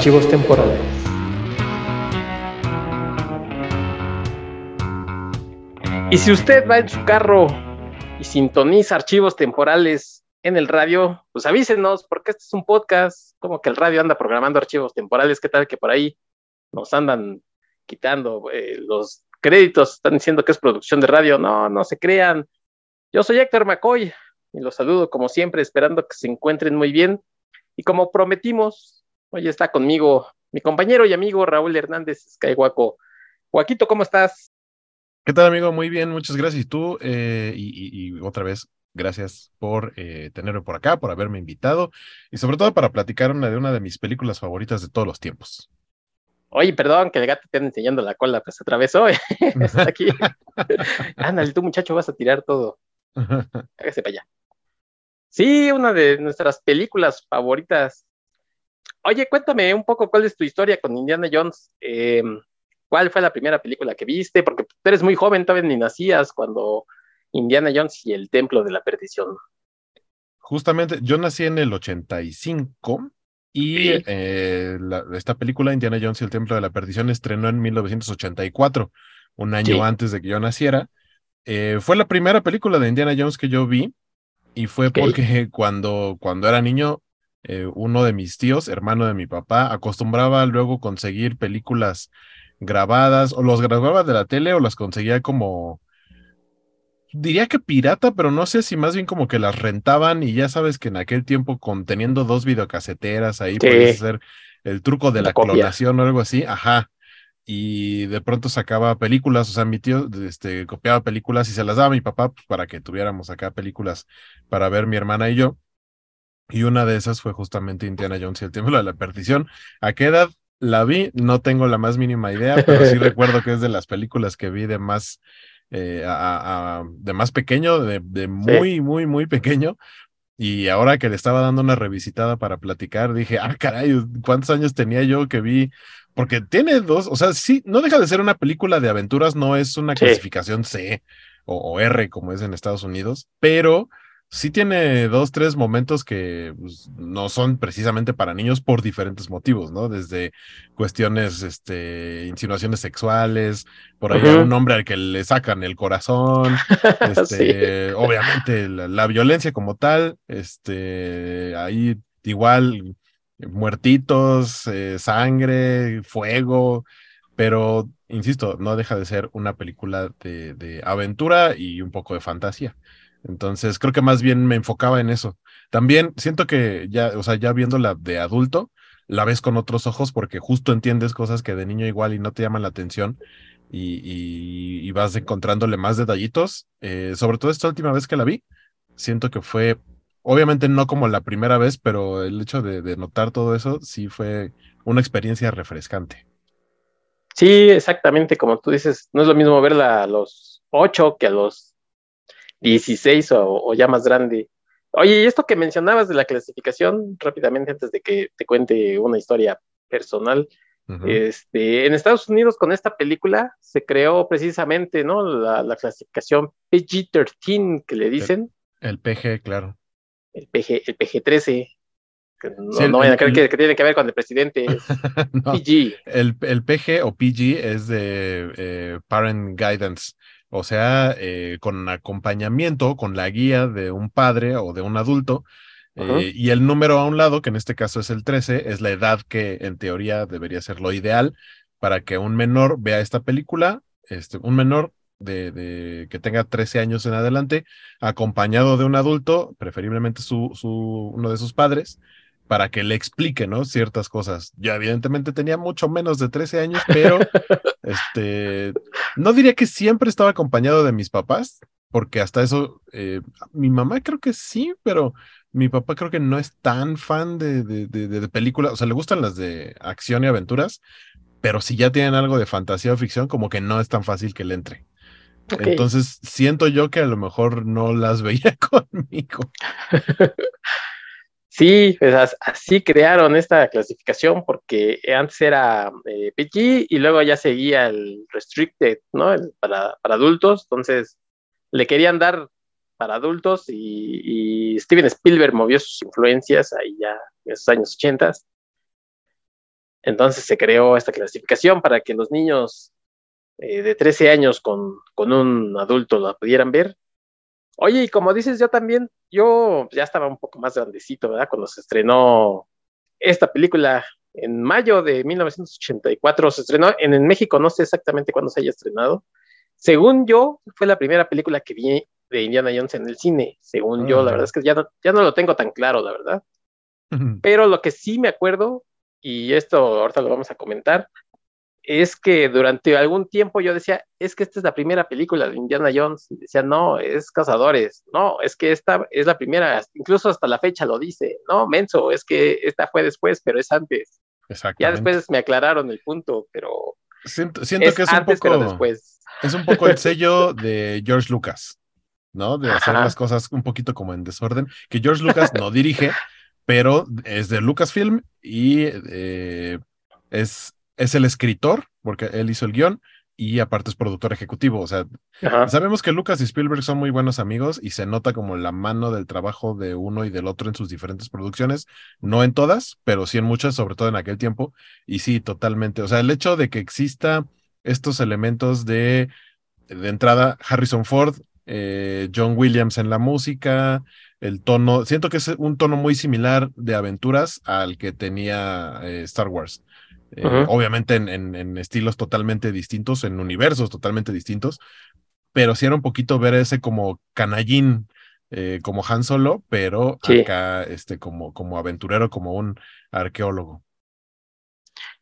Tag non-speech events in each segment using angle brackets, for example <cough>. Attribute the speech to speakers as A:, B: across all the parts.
A: Archivos temporales. Y si usted va en su carro y sintoniza archivos temporales en el radio, pues avísenos, porque este es un podcast, como que el radio anda programando archivos temporales, ¿qué tal que por ahí nos andan quitando eh, los créditos, están diciendo que es producción de radio? No, no se crean. Yo soy Héctor McCoy y los saludo como siempre, esperando que se encuentren muy bien. Y como prometimos, Hoy está conmigo mi compañero y amigo Raúl Hernández Skywaco. Joaquito, ¿cómo estás?
B: ¿Qué tal, amigo? Muy bien, muchas gracias. Y tú, eh, y, otra vez, gracias por eh, tenerme por acá, por haberme invitado y sobre todo para platicar una de una de mis películas favoritas de todos los tiempos.
A: Oye, perdón que el gato te ande enseñando la cola, pues atravesó. <laughs> <laughs> Está aquí. Ándale, tú, muchacho, vas a tirar todo. <laughs> Hágase para allá. Sí, una de nuestras películas favoritas Oye, cuéntame un poco cuál es tu historia con Indiana Jones. Em, ¿Cuál fue la primera película que viste? Porque tú eres muy joven, todavía ni nacías cuando Indiana Jones y el Templo de la Perdición.
B: Justamente, yo nací en el 85 y eh, esta película, Indiana Jones y el Templo de la Perdición, estrenó en 1984, un año antes de que yo naciera. Eh, fue la primera película de Indiana Jones que yo vi y fue porque <laughs> cuando, cuando era niño eh, uno de mis tíos, hermano de mi papá, acostumbraba luego conseguir películas grabadas, o los grababa de la tele o las conseguía como, diría que pirata, pero no sé si más bien como que las rentaban y ya sabes que en aquel tiempo conteniendo dos videocaseteras ahí puedes hacer el truco de la, clonación o algo así, ajá. Y de pronto sacaba películas, o sea, mi tío este, copiaba películas y se las daba a mi papá pues, para que tuviéramos acá películas para ver mi hermana y yo. Y una de esas fue justamente Indiana Jones y el Templo de la Perdición. ¿A qué edad la vi? No tengo la más mínima idea, pero sí <laughs> recuerdo que es de las películas que vi de más, eh, de más pequeño, de, muy, muy, muy pequeño. Y ahora que le estaba dando una revisitada para platicar, dije, ah, caray, ¿cuántos años tenía yo que vi? Porque tiene dos, o sea, sí, no deja de ser una película de aventuras, no es una clasificación C o R como es en Estados Unidos, pero sí tiene dos, tres momentos que pues, no son precisamente para niños por diferentes motivos, ¿no? Desde cuestiones, este, insinuaciones sexuales, por ahí un hombre al que le sacan el corazón, <laughs> este, obviamente la, violencia como tal, este, ahí igual muertitos, eh, sangre, fuego, pero insisto, no deja de ser una película de aventura y un poco de fantasía. Entonces, creo que más bien me enfocaba en eso. También siento que ya, o sea, ya viéndola de adulto, la ves con otros ojos porque justo entiendes cosas que de niño igual y no te llaman la atención y, vas encontrándole más detallitos. Eh, sobre todo esta última vez que la vi, siento que fue, obviamente no como la primera vez, pero el hecho de, de notar todo eso sí fue una experiencia refrescante.
A: Sí, exactamente, como tú dices, no es lo mismo verla a los ocho que a los 16 o, ya más grande. Oye, y esto que mencionabas de la clasificación, rápidamente antes de que te cuente una historia personal, este, en Estados Unidos con esta película se creó precisamente, ¿no? La, clasificación PG-13 que le dicen.
B: El, PG, claro.
A: El PG, el PG-13. no, no vayan a creer que, tiene que ver con el presidente. <laughs> PG.
B: El, el, PG o PG es de eh, Parent Guidance o sea, eh, con acompañamiento, con la guía de un padre o de un adulto, eh, y el número a un lado, que en este caso es el 13, es la edad que en teoría debería ser lo ideal para que un menor vea esta película, este, un menor de, de, que tenga 13 años en adelante, acompañado de un adulto, preferiblemente su, su, uno de sus padres, para que le explique, ¿no? Ciertas cosas. Yo evidentemente tenía mucho menos de 13 años, pero <laughs> este, no diría que siempre estaba acompañado de mis papás, porque hasta eso, eh, mi mamá creo que sí, pero mi papá creo que no es tan fan de, de, de, películas, o sea, le gustan las de acción y aventuras, pero si ya tienen algo de fantasía o ficción, como que no es tan fácil que le entre. Entonces, siento yo que a lo mejor no las <laughs> veía conmigo. <laughs>
A: Sí, pues así crearon esta clasificación porque antes era eh, PG y luego ya seguía el Restricted, ¿no? para, adultos, entonces le querían dar para adultos y, Steven Spielberg movió sus influencias ahí ya en esos años 80 Entonces se creó esta clasificación para que los niños eh, de 13 años con, con un adulto la pudieran ver. Oye, y como dices, yo también, yo ya estaba un poco más grandecito, ¿verdad? Cuando se estrenó esta película en mayo de 1984, se estrenó en, en México, no sé exactamente cuándo se haya estrenado. Según yo, fue la primera película que vi de Indiana Jones en el cine, según yo, la verdad es que ya no, ya no lo tengo tan claro, la verdad. Pero lo que sí me acuerdo, y esto ahorita lo vamos a comentar, es que durante algún tiempo yo decía, es que esta es la primera película de Indiana Jones. Y decía, no, es Cazadores. No, es que esta es la primera, incluso hasta la fecha lo dice. No, menso, es que esta fue después, pero es antes. Ya después me aclararon el punto, pero.
B: Siento, siento que es un poco. Después. Es un poco el <laughs> sello de George Lucas. ¿no? De hacer las cosas un poquito como en desorden, que George Lucas no dirige, pero es de Lucasfilm y eh, es, es el escritor, porque él hizo el guion, y aparte es productor ejecutivo. O sea, sabemos que Lucas y Spielberg son muy buenos amigos y se nota como la mano del trabajo de uno y del otro en sus diferentes producciones. No en todas, pero sí en muchas, sobre todo en aquel tiempo. Y sí, totalmente. O sea, el hecho de que exista estos elementos de, de entrada, Harrison Ford eh, John Williams en la música, el tono, siento que es un tono muy similar de aventuras al que tenía eh, Star Wars. Eh, obviamente en, estilos totalmente distintos, en universos totalmente distintos, pero sí era un poquito ver ese como canallín, como Han Solo, pero acá este, como, como aventurero, como un arqueólogo.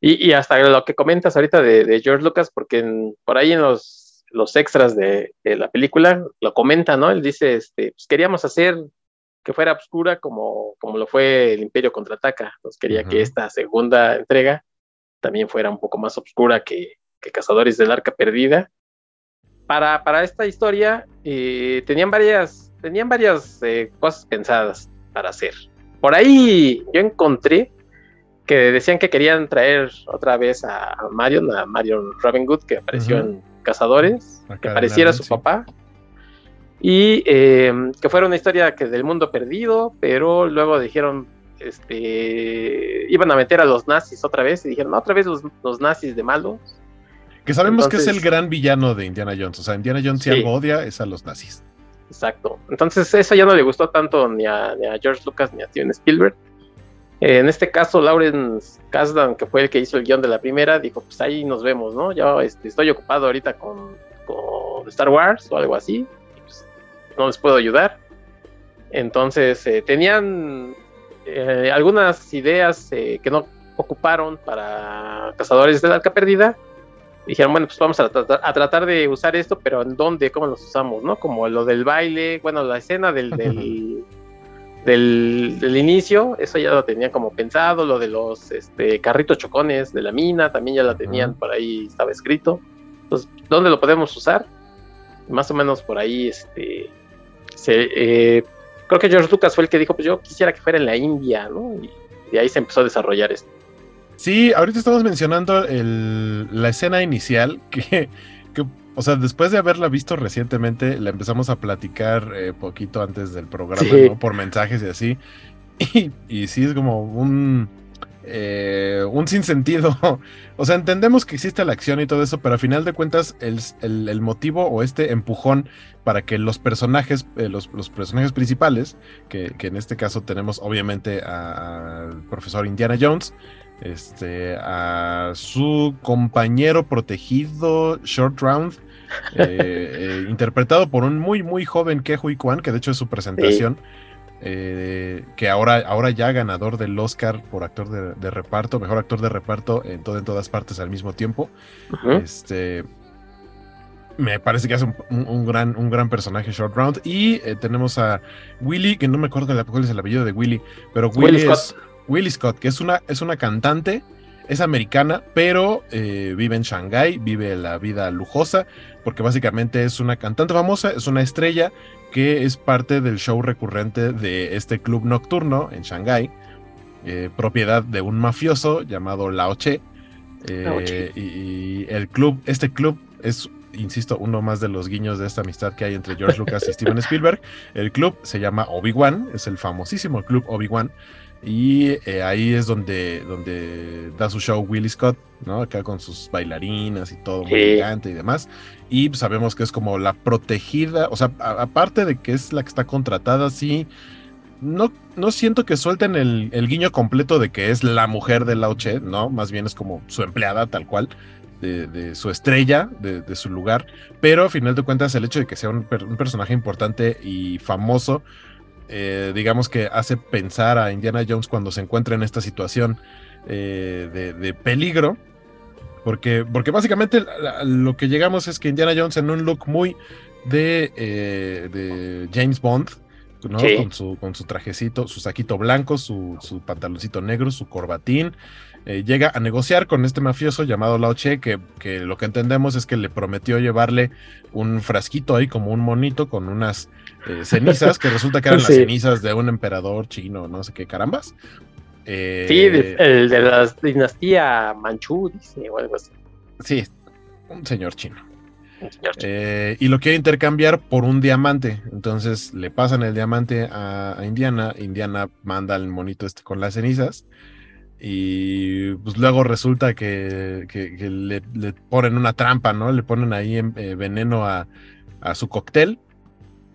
A: Y, hasta lo que comentas ahorita de, George Lucas, porque por ahí en los los extras de, la película lo comenta, ¿no? Él dice, este, pues queríamos hacer que fuera oscura como, como lo fue el Imperio Contraataca. Nos quería que esta segunda entrega también fuera un poco más oscura que, Cazadores del Arca Perdida. Para, para esta historia eh, tenían varias, tenían varias eh, cosas pensadas para hacer. Por ahí yo encontré que decían que querían traer otra vez a Marion, a Marion Robin Good, que apareció en Cazadores, que pareciera su papá. Y eh, que fuera una historia que del mundo perdido, pero luego dijeron, este, iban a meter a los nazis otra vez y dijeron, otra vez los, nazis de malos.
B: Que sabemos que es el gran villano de Indiana Jones. O sea, Indiana Jones si algo odia es a los nazis.
A: Exacto. Entonces eso ya no le gustó tanto ni a, ni a George Lucas ni a Steven Spielberg. En este caso, Lawrence Kasdan, que fue el que hizo el guion de la primera, dijo, pues ahí nos vemos, ¿no? Yo este, estoy ocupado ahorita con, Star Wars o algo así, pues, no les puedo ayudar. Entonces, eh, tenían eh, algunas ideas eh, que no ocuparon para Cazadores de la Arca Perdida. Dijeron, bueno, pues vamos a, a, tratar de usar esto, pero ¿en dónde? ¿Cómo los usamos? ¿No? Como lo del baile, bueno, la escena del del, inicio, eso ya lo tenía como pensado, lo de los este, carritos chocones de la mina, también ya la tenían, por ahí estaba escrito. Entonces, ¿dónde lo podemos usar? Más o menos por ahí, este, eh, creo que George Lucas fue el que dijo, pues yo quisiera que fuera en la India, ¿no? Y de ahí se empezó a desarrollar esto.
B: Sí, ahorita estamos mencionando la escena inicial <laughs> que, que o sea, después de haberla visto recientemente, la empezamos a platicar eh, poquito antes del programa, ¿no? Por mensajes y así. <laughs> Y, sí, es como un, eh, un sinsentido. <laughs> O sea, entendemos que existe la acción y todo eso, pero a final de cuentas, el, motivo o este empujón para que los personajes, eh, los, personajes principales, que, en este caso tenemos obviamente al profesor Indiana Jones, este, a su compañero protegido Short Round, eh, <laughs> eh, interpretado por un muy, muy joven Kehui Kwan, que de hecho es su presentación, eh, que ahora, ahora ya ganador del Oscar por actor de, reparto, mejor actor de reparto en, todo, en todas partes al mismo tiempo. Este. Me parece que hace un, gran, un gran personaje Short Round. Y tenemos a Willy, que no me acuerdo cuál es el apellido de Willy, pero Willy, es Willy Scott, que es una, es una cantante es americana, pero eh, vive en Shanghái, vive la vida lujosa, porque básicamente es una cantante famosa, es una estrella que es parte del show recurrente de este club nocturno en Shanghái, eh, propiedad de un mafioso llamado Lao Che. Eh, y, el club, este club es, insisto, uno más de los guiños de esta amistad que hay entre George Lucas y Steven <laughs> Spielberg. El club se llama Obi-Wan, es el famosísimo club Obi-Wan Y eh, ahí es donde, donde da su show Willie Scott, ¿no? Acá con sus bailarinas y todo muy elegante y demás. Y sabemos que es como la protegida, o sea, aparte de que es la que está contratada, sí. No, no siento que suelten el, guiño completo de que es la mujer de Lauche, ¿no? Más bien es como su empleada, tal cual. De, su estrella, de, su lugar, pero a final de cuentas el hecho de que sea un, un personaje importante y famoso, eh, digamos que hace pensar a Indiana Jones cuando se encuentra en esta situación eh, de, peligro. Porque, porque básicamente lo que llegamos es que Indiana Jones en un look muy de, eh, de James Bond, ¿no? Con, su, con su trajecito, su saquito blanco, su, su pantaloncito negro, su corbatín. llega a negociar con este mafioso llamado Lao Che, que, que, lo que entendemos es que le prometió llevarle un frasquito ahí como un monito con unas eh, cenizas, que resulta que eran las cenizas de un emperador chino, no sé qué carambas.
A: Eh, sí, el de la dinastía Manchú, dice, o algo así.
B: Sí, un señor chino. Eh, y lo quiere intercambiar por un diamante. Entonces le pasan el diamante a, Indiana. Indiana manda al monito este con las cenizas. Y pues luego resulta que, le, ponen una trampa, ¿no? Le ponen ahí veneno a, a, su cóctel.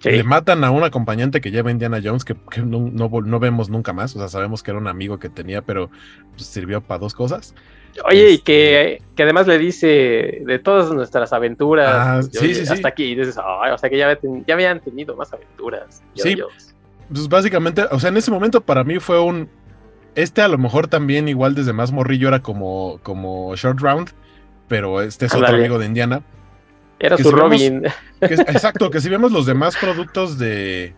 B: Le matan a un acompañante que lleva Indiana Jones, que, no, vemos nunca más. O sea, sabemos que era un amigo que tenía, pero pues, sirvió para dos cosas.
A: Oye, y que, este que, además le dice de todas nuestras aventuras. Ah, sí, sí, hasta aquí. Y dices, o sea, que ya, ya habían tenido más aventuras.
B: Sí. Pues básicamente, o sea, en ese momento para mí fue un. Este a lo mejor también, igual desde más morrillo, era como, como Short Round, pero este es otro amigo de Indiana.
A: Era su Robin. <laughs>
B: exacto, que si vemos los demás productos de,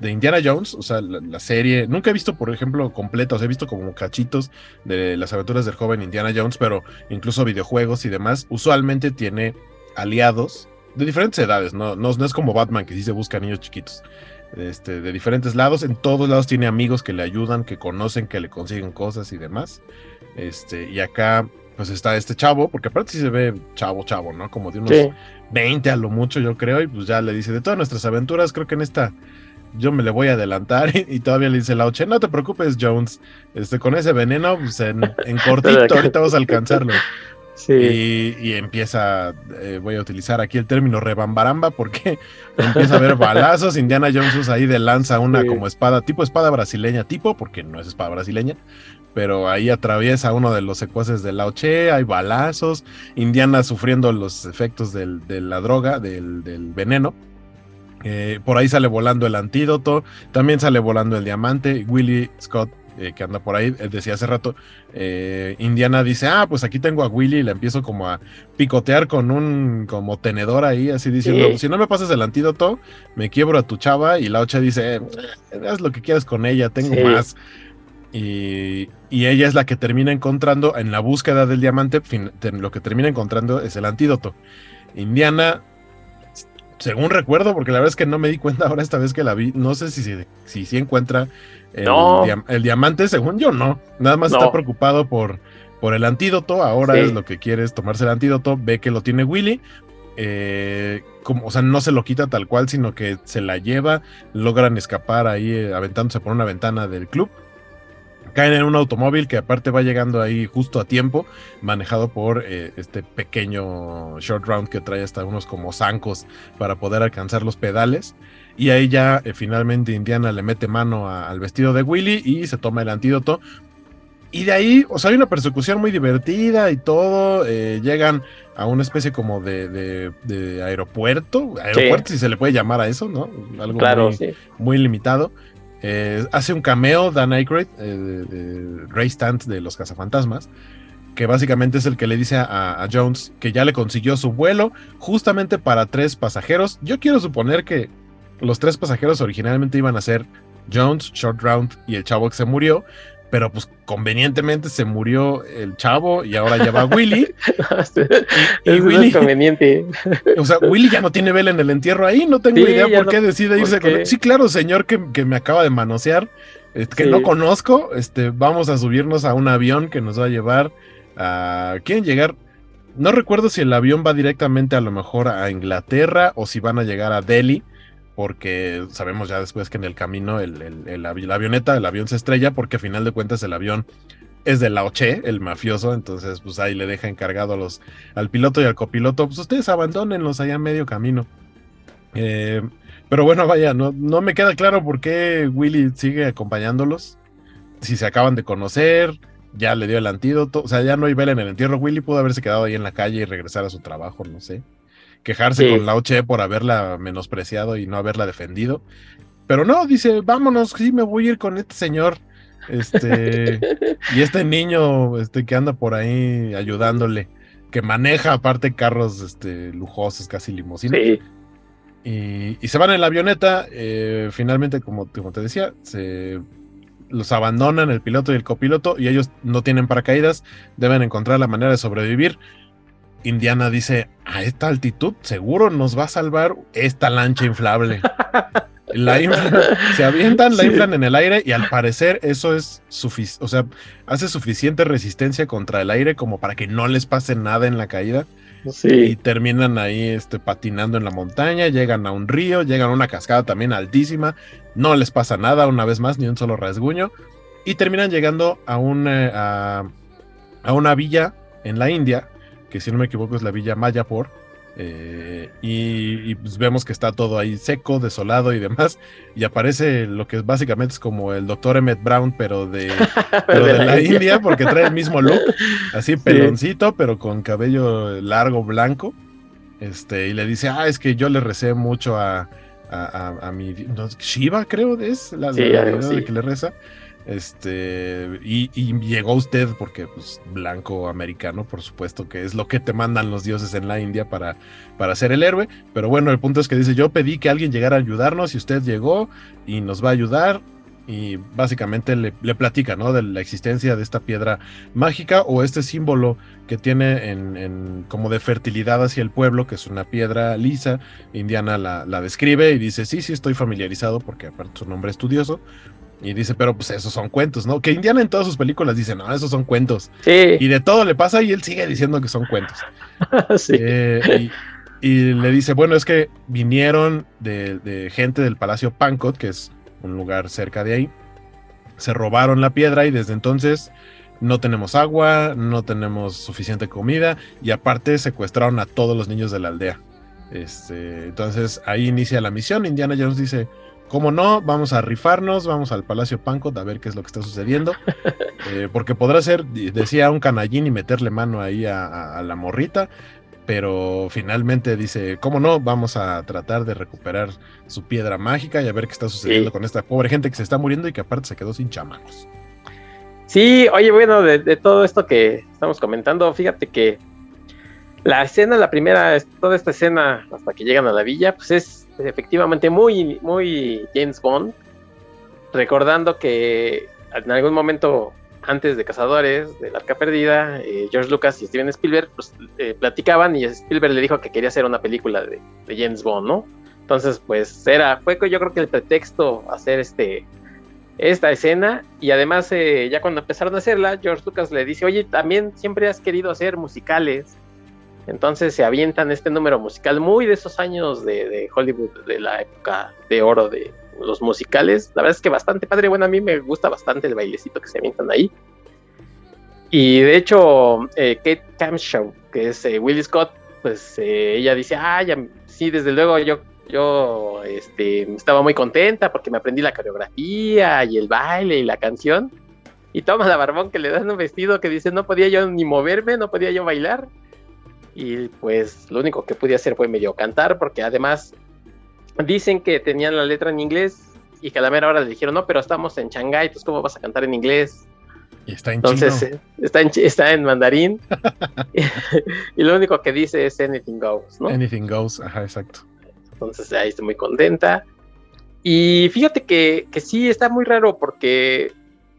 B: Indiana Jones, o sea, la, serie, nunca he visto, por ejemplo, completos, he visto como cachitos de las aventuras del joven Indiana Jones, pero incluso videojuegos y demás, usualmente tiene aliados de diferentes edades, no, no, es como Batman que sí se busca niños chiquitos. Este, de diferentes lados, en todos lados tiene amigos que le ayudan, que conocen, que le consiguen cosas y demás. Este, y acá, pues está este chavo, porque aparte sí se ve chavo, chavo, ¿no? Como de unos 20 a lo mucho, yo creo, y pues ya le dice, de todas nuestras aventuras, creo que en esta yo me le voy a adelantar <laughs> y, todavía le dice Lauche, no te preocupes, Jones, este, con ese veneno, pues en, <laughs> cortito, ahorita vamos a alcanzarlo. Sí. Y, empieza, eh, voy a utilizar aquí el término rebambaramba porque <laughs> empieza a ver balazos, Indiana Jones ahí de lanza una como espada, tipo espada brasileña, tipo, porque no es espada brasileña, pero ahí atraviesa uno de los secuaces de Lao Che, hay balazos, Indiana sufriendo los efectos de la droga, del, veneno. Eh, por ahí sale volando el antídoto, también sale volando el diamante. Willy Scott, eh, que anda por ahí, eh, decía hace rato, Indiana dice, ah, pues aquí tengo a Willy y le empiezo como a picotear con un como tenedor ahí, así diciendo, si no me pasas el antídoto, me quiebro a tu chava. Y la ocha dice, haz lo que quieras con ella, tengo más. Y, ella es la que termina encontrando en la búsqueda del diamante, lo que termina encontrando es el antídoto. Indiana, según recuerdo, porque la verdad es que no me di cuenta ahora esta vez que la vi, no sé si si, si encuentra el, diamante, según yo no, nada más está preocupado por, por el antídoto, ahora es lo que quiere es tomarse el antídoto, ve que lo tiene Willy, eh, como, o sea, no se lo quita tal cual, sino que se la lleva, logran escapar ahí eh, aventándose por una ventana del club caen en un automóvil que aparte va llegando ahí justo a tiempo, manejado por eh, este pequeño short round que trae hasta unos como zancos para poder alcanzar los pedales. Y ahí ya eh, finalmente Indiana le mete mano al vestido de Willy y se toma el antídoto. Y de ahí, o sea, hay una persecución muy divertida y todo. Eh, llegan a una especie como de, aeropuerto. Aeropuerto, si se le puede llamar a eso, ¿no? Algo muy, muy limitado. Eh, hace un cameo Dan Aykroyd, eh, Ray Stant de los Cazafantasmas, que básicamente es el que le dice a, Jones que ya le consiguió su vuelo justamente para tres pasajeros. Yo quiero suponer que los tres pasajeros originalmente iban a ser Jones, Short Round y el chavo que se murió, pero pues convenientemente se murió el chavo y ahora ya va Willy. <laughs>
A: y, Willy, es conveniente.
B: O sea, Willy ya no tiene vela en el entierro ahí, no tengo idea por qué decide irse con él. Sí, claro, señor que, me acaba de manosear, que no conozco, este, vamos a subirnos a un avión que nos va a llevar a... ¿Quieren llegar? No recuerdo si el avión va directamente a lo mejor a Inglaterra o si van a llegar a Delhi porque sabemos ya después que en el camino el, la avioneta, el avión se estrella, porque a final de cuentas el avión es de la Oche, el mafioso, entonces pues ahí le deja encargado a los, al piloto y al copiloto, pues ustedes abandónenlos allá a medio camino. Eh, pero bueno, vaya, no, no me queda claro por qué Willy sigue acompañándolos. Si se acaban de conocer, ya le dio el antídoto, o sea, ya no hay vela en el entierro. Willy pudo haberse quedado ahí en la calle y regresar a su trabajo, no sé. Quejarse con la Oche por haberla menospreciado y no haberla defendido. Pero no, dice, vámonos, sí me voy a ir con este señor este, <laughs> y este niño este, que anda por ahí ayudándole, que maneja aparte carros este, lujosos, casi limusinas. Y, se van en la avioneta, eh, finalmente, como, como, te decía, se los abandonan el piloto y el copiloto y ellos no tienen paracaídas, deben encontrar la manera de sobrevivir. Indiana dice, a esta altitud seguro nos va a salvar esta lancha inflable. <laughs> La se avientan, la inflan en el aire y al parecer eso es suficiente, o sea, hace suficiente resistencia contra el aire como para que no les pase nada en la caída. Y terminan ahí este, patinando en la montaña, llegan a un río, llegan a una cascada también altísima, no les pasa nada una vez más, ni un solo rasguño, y terminan llegando a, a, a una villa en la India, que si no me equivoco es la villa Mayapur, eh, y, pues vemos que está todo ahí seco, desolado y demás. Y aparece lo que básicamente es como el doctor Emmett Brown, pero de, <laughs> la, India. porque trae el mismo look, <laughs> así peloncito, pero con cabello largo, blanco. Este, y le dice, ah, es que yo le recé mucho a, a, mi Shiva, creo, es la, de que le reza. Este, y, llegó usted porque, pues, blanco americano, por supuesto, que es lo que te mandan los dioses en la India para, para ser el héroe. Pero bueno, el punto es que dice: Yo pedí que alguien llegara a ayudarnos y usted llegó y nos va a ayudar. Y básicamente le, platica, ¿no? De la existencia de esta piedra mágica o este símbolo que tiene en, como de fertilidad hacia el pueblo, que es una piedra lisa. Indiana la, la describe y dice: Sí, sí, estoy familiarizado porque aparte su nombre estudioso y dice, pero pues esos son cuentos, ¿no? Que Indiana en todas sus películas dice, no, esos son cuentos. Sí. Y de todo le pasa y él sigue diciendo que son cuentos. <laughs> sí. Eh, y, le dice, bueno, es que vinieron de, gente del Palacio Pancot, que es un lugar cerca de ahí. Se robaron la piedra y desde entonces no tenemos agua, no tenemos suficiente comida y aparte secuestraron a todos los niños de la aldea. Este, entonces ahí inicia la misión. Indiana Jones dice, como no, vamos a rifarnos, vamos al Palacio Pancot a ver qué es lo que está sucediendo. <laughs> Eh, porque podrá ser, decía, un canallín y meterle mano ahí a, la morrita. Pero finalmente dice, ¿cómo no? Vamos a tratar de recuperar su piedra mágica y a ver qué está sucediendo con esta pobre gente que se está muriendo y que aparte se quedó sin chamacos.
A: Sí, oye, bueno, de, de todo esto que estamos comentando, fíjate que la escena, la primera, toda esta escena hasta que llegan a la villa, pues es efectivamente muy, muy James Bond, recordando que en algún momento antes de Cazadores, de la Arca Perdida, eh, George Lucas y Steven Spielberg pues, eh, platicaban y Spielberg le dijo que quería hacer una película de, James Bond, ¿no? Entonces, pues era, fue yo creo que el pretexto hacer este, esta escena y además eh, ya cuando empezaron a hacerla, George Lucas le dice, oye, también siempre has querido hacer musicales entonces se avientan este número musical muy de esos años de, Hollywood, de la época de oro de los musicales. La verdad es que bastante padre. Bueno, a mí me gusta bastante el bailecito que se avientan ahí. Y de hecho, eh, Kate Camshaw, que es eh, Willie Scott, pues eh, ella dice, ah, sí, desde luego yo, yo este, estaba muy contenta porque me aprendí la coreografía y el baile y la canción. Y toma la barbón que le dan un vestido que dice, no podía yo ni moverme, no podía yo bailar y pues lo único que pude hacer fue medio cantar porque además dicen que tenían la letra en inglés y que a la mera hora le dijeron, no, pero estamos en Shanghai, entonces ¿cómo vas a cantar en inglés?
B: Y está en
A: Entonces, eh, está, en, está en mandarín. <laughs> y lo único que dice es anything goes, ¿no?
B: Anything goes, ajá, exacto.
A: Entonces ahí estoy muy contenta. Y fíjate que, que sí, está muy raro porque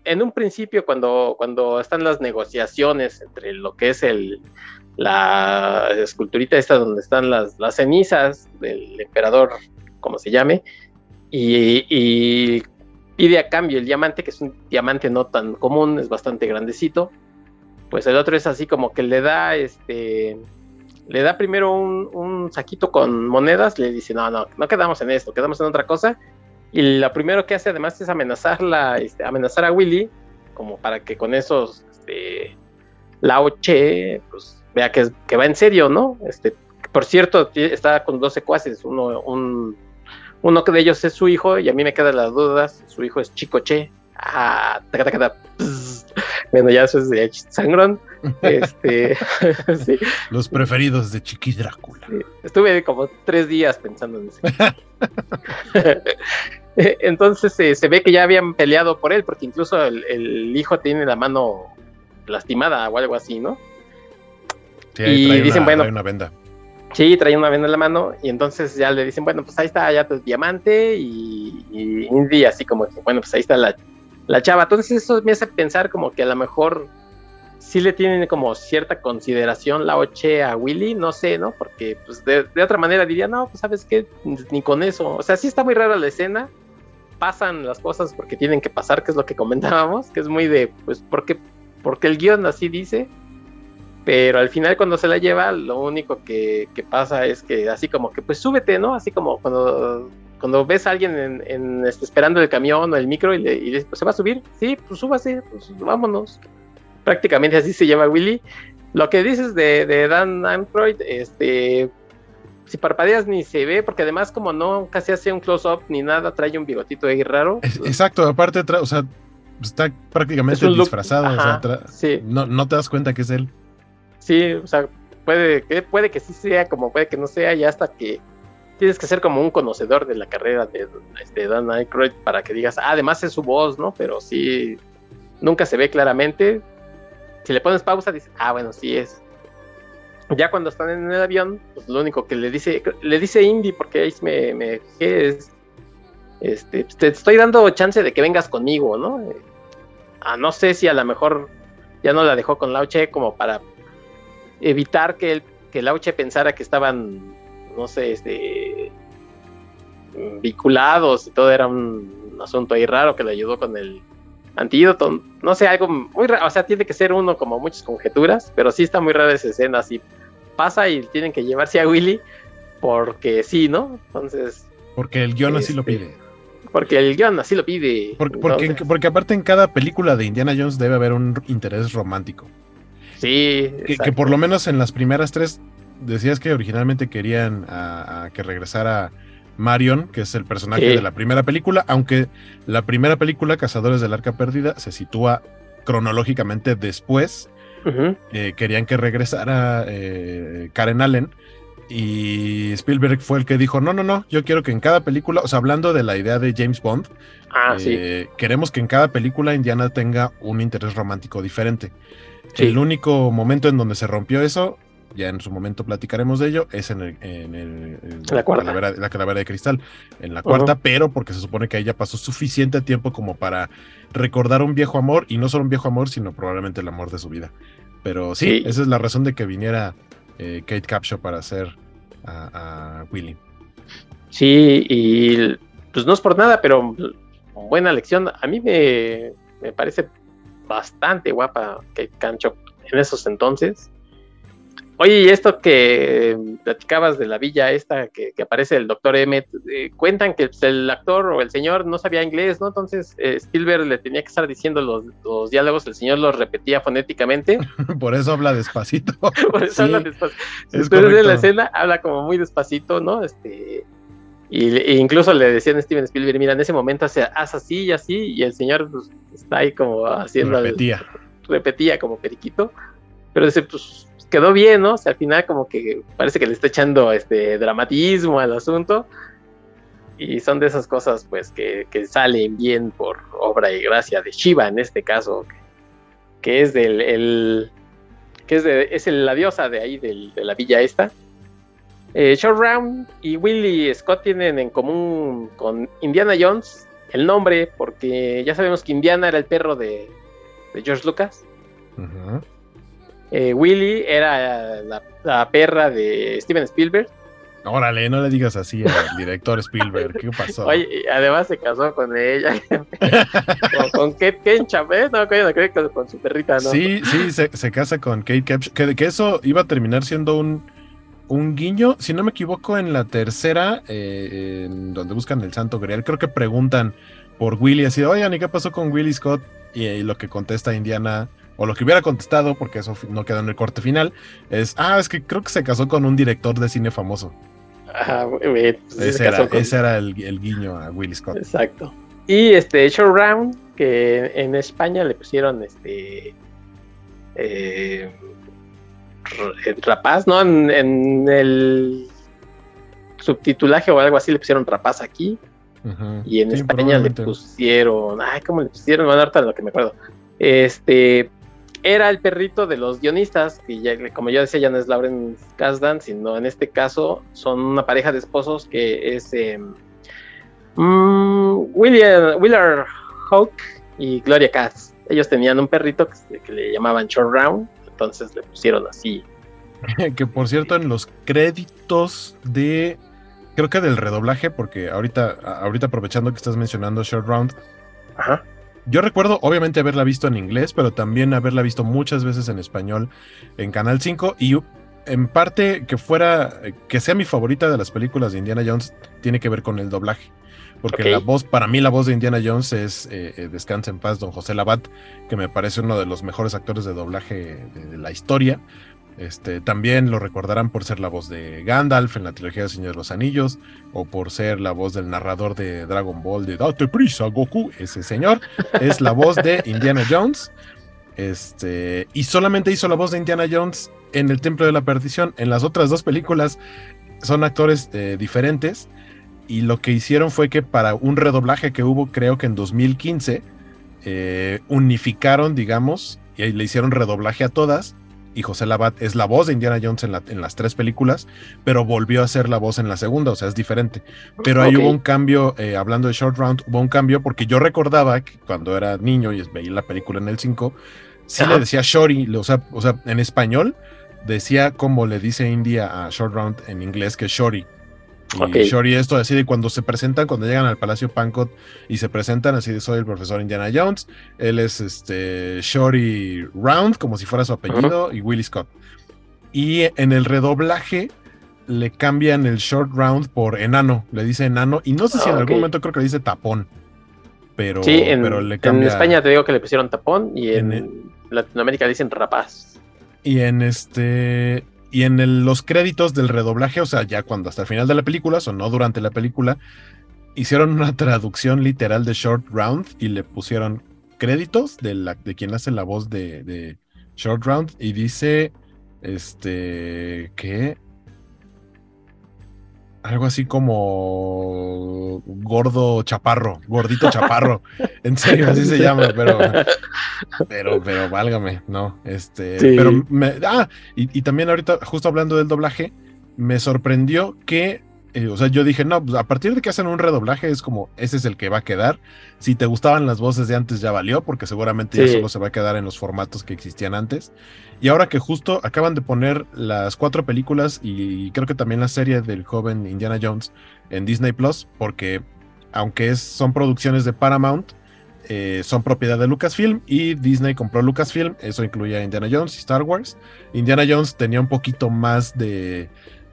A: en un principio cuando, cuando están las negociaciones entre lo que es el, la esculturita esta donde están las, las cenizas del emperador, como se llame, y, pide a cambio el diamante, que es un diamante no tan común, es bastante grandecito. Pues el otro es así como que le da este le da primero un, saquito con monedas, le dice, no, no, no quedamos en esto, quedamos en otra cosa. Y lo primero que hace además es amenazarla, este, amenazar a Willy, como para que con esos, este, pues vea que, que va en serio, ¿no? Este, por cierto, está con dos secuaces, uno, un, uno de ellos es su hijo, y a mí me quedan las dudas, su hijo es Chico Che. Ah, bueno, ya eso es de Sangrón. Este, <laughs>
B: Los preferidos de Chiqui Drácula.
A: Estuve como tres días pensando en eso. <laughs> Entonces eh, se ve que ya habían peleado por él, porque incluso el, hijo tiene la mano lastimada o algo así, ¿no?
B: Y dicen, bueno, trae una venda.
A: Sí, trae una venda en la mano y entonces ya le dicen, bueno, pues ahí está ya tu diamante y, y Indy así como que, bueno, pues ahí está la, la chava. Entonces eso me hace pensar como que a lo mejor sí le tienen como cierta consideración la Oche a Willy, no sé, ¿no? Porque pues de, otra manera diría, no, pues sabes qué, ni con eso. O sea, sí está muy rara la escena, pasan las cosas porque tienen que pasar, que es lo que <laughs> comentábamos, que es muy de, pues, porque, porque el guion así dice. Pero al final cuando se la lleva, lo único que, pasa es que así como que pues súbete, ¿no? Así como cuando, cuando ves a alguien en, este, esperando el camión o el micro y le, y pues, se va a subir, sí, pues súbase, pues vámonos prácticamente así se llama Willy. Lo que dices de, Dan Aykroyd, este, si parpadeas ni se ve, porque además como no casi hace un close-up ni nada, trae un bigotito ahí raro.
B: Exacto, aparte, o sea, está prácticamente disfrazado, o sea, no, no te das cuenta que es él.
A: Sí, o sea, puede que, puede que sí sea, como puede que no sea, y hasta que tienes que ser como un conocedor de la carrera de, este, Dan Aykroyd para que digas, ah, además es su voz, ¿no? Pero sí, nunca se ve claramente, si le pones pausa, dices, ah, bueno, sí es. Ya cuando están en el avión, pues lo único que le dice, le dice Indy, porque ahí me, me es, este, pues, te estoy dando chance de que vengas conmigo, ¿no? ah, no sé si a lo mejor ya no la dejó con Lauche como para evitar que, el, que Lauche pensara que estaban, no sé, este, vinculados y todo era un asunto ahí raro que le ayudó con el antídoto, no sé, algo muy raro, o sea, tiene que ser uno como muchas conjeturas, pero sí está muy rara esa escena, así pasa y tienen que llevarse a Willy porque sí, ¿no? Entonces...
B: Porque el guion así lo este, pide.
A: Porque el guion así lo pide.
B: Porque, porque, aparte en cada película de Indiana Jones debe haber un interés romántico.
A: Sí.
B: Que, por lo menos en las primeras tres decías que originalmente querían a que regresara Marion, que es el personaje de la primera película, aunque la primera película, Cazadores del Arca Perdida, se sitúa cronológicamente después. Eh, querían que regresara eh, Karen Allen y Spielberg fue el que dijo, no, no, no, yo quiero que en cada película, o sea, hablando de la idea de James Bond,
A: ah,
B: eh, queremos que en cada película Indiana tenga un interés romántico diferente. El único momento en donde se rompió eso ya en su momento platicaremos de ello, es en, el,
A: la,
B: calavera, de cristal, en la cuarta, pero porque se supone que ahí ya pasó suficiente tiempo como para recordar un viejo amor, y no solo un viejo amor, sino probablemente el amor de su vida. Pero sí, esa es la razón de que viniera eh, Kate Capshaw para hacer a, Willy.
A: Sí, y pues no es por nada, pero buena lección. A mí me, me parece bastante guapa Kate Capshaw en esos entonces. Oye, y esto que platicabas de la villa esta que, aparece el doctor Emmett, eh, cuentan que pues, el actor o el señor no sabía inglés, ¿no? Entonces eh, Spielberg le tenía que estar diciendo los, diálogos, el señor los repetía fonéticamente. <laughs>
B: Por eso habla despacito. <laughs>
A: Por eso habla despacito. Después de la escena habla como muy despacito, ¿no? Este, y, e incluso le decían a Steven Spielberg, mira, en ese momento hace, haz así y así, y el señor pues, está ahí como haciendo...
B: Repetía.
A: repetía como periquito. Pero dice, pues quedó bien, ¿no? O sea, al final como que parece que le está echando este dramatismo al asunto. Y son de esas cosas, pues, que, salen bien por obra y gracia de Shiva, en este caso, que, es del, el, que es, de, es la diosa de ahí, de la villa esta. Eh, Short Round y Willie Scott tienen en común con Indiana Jones el nombre, porque ya sabemos que Indiana era el perro de, George Lucas. Ajá. Eh, Willy era la, perra de Steven Spielberg.
B: Órale, no le digas así al <laughs> director Spielberg. ¿Qué pasó?
A: Oye, además se casó con ella. <laughs> con, Kate Kencham, ¿eh? No, con, su perrita, ¿no?
B: Sí, sí, se, casa con Kate Kencham. Que, que, eso iba a terminar siendo un un guiño, si no me equivoco, en la tercera, eh, en donde buscan el Santo Grial, creo que preguntan por Willy, así, oigan, ¿y qué pasó con Willy Scott? Y, lo que contesta Indiana, o lo que hubiera contestado, porque eso no quedó en el corte final, es, ah, es que creo que se casó con un director de cine famoso.
A: Ajá, pues
B: ese, era, ese, era, el, guiño a Willy Scott.
A: Exacto. Y este Short Round, que en España le pusieron este eh, rapaz, ¿no? En, el subtitulaje o algo así le pusieron rapaz aquí. Y en España le pusieron. Ay, ¿cómo le pusieron? Bueno, ahorita lo que me acuerdo. Este. Era el perrito de los guionistas, que ya, como yo decía, ya no es Lauren Kasdan, sino en este caso son una pareja de esposos que es mm, William, Willard Hawk y Gloria Katz. Ellos tenían un perrito que, que le llamaban Short Round, entonces le pusieron así. <laughs>
B: que por cierto, en los créditos de. Creo que del redoblaje, porque ahorita, ahorita aprovechando que estás mencionando Short Round.
A: Ajá.
B: Yo recuerdo, obviamente, haberla visto en inglés, pero también haberla visto muchas veces en español en Canal 5. Y en parte que fuera, que sea mi favorita de las películas de Indiana Jones, tiene que ver con el doblaje. Porque la voz, para mí la voz de Indiana Jones es eh, eh, Descansa en paz, don José Labat, que me parece uno de los mejores actores de doblaje de, la historia. Este, también lo recordarán por ser la voz de Gandalf en la trilogía de Señor de los Anillos, o por ser la voz del narrador de Dragon Ball de Date prisa, Goku. Ese señor es la voz de Indiana Jones. Este, y solamente hizo la voz de Indiana Jones en El Templo de la Perdición. En las otras dos películas son actores eh, diferentes y lo que hicieron fue que para un redoblaje que hubo, creo que en 2015, eh, unificaron, digamos, y le hicieron redoblaje a todas. Y José Labat es la voz de Indiana Jones en, las tres películas, pero volvió a ser la voz en la segunda, o sea, es diferente. Pero ahí hubo un cambio, eh, hablando de Short Round, hubo un cambio porque yo recordaba que cuando era niño y veía la película en el 5, sí le decía Shorty, o sea, o sea, en español decía como le dice India a Short Round en inglés que Shorty. Y Shori esto así de cuando se presentan, cuando llegan al Palacio Pancot y se presentan así de soy el profesor Indiana Jones, él es este Shori Round, como si fuera su apellido, y Willie Scott. Y en el redoblaje le cambian el short round por enano, le dice enano, y no sé si en ah, algún momento creo que le dice tapón. Pero,
A: sí, en,
B: pero le
A: cambia... en España te digo que le pusieron tapón y en, Latinoamérica dicen rapaz.
B: Y en este y en los créditos del redoblaje, o sea, ya cuando hasta el final de la película, o no durante la película, hicieron una traducción literal de Short Round y le pusieron créditos de, la, de quien hace la voz de, de Short Round y dice, este, que algo así como gordo chaparro, gordito chaparro. <laughs> en serio, así se llama, pero, pero, pero válgame, no. Este, pero me, ah, y, y, también ahorita, justo hablando del doblaje, me sorprendió que eh, o sea, yo dije, no, pues a partir de que hacen un redoblaje es como, ese es el que va a quedar. Si te gustaban las voces de antes ya valió, porque seguramente ya solo se va a quedar en los formatos que existían antes. Y ahora que justo acaban de poner las cuatro películas y creo que también la serie del joven Indiana Jones en Disney Plus, porque aunque es, son producciones de Paramount, eh, son propiedad de Lucasfilm y Disney compró Lucasfilm, eso incluía Indiana Jones y Star Wars. Indiana Jones tenía un poquito más de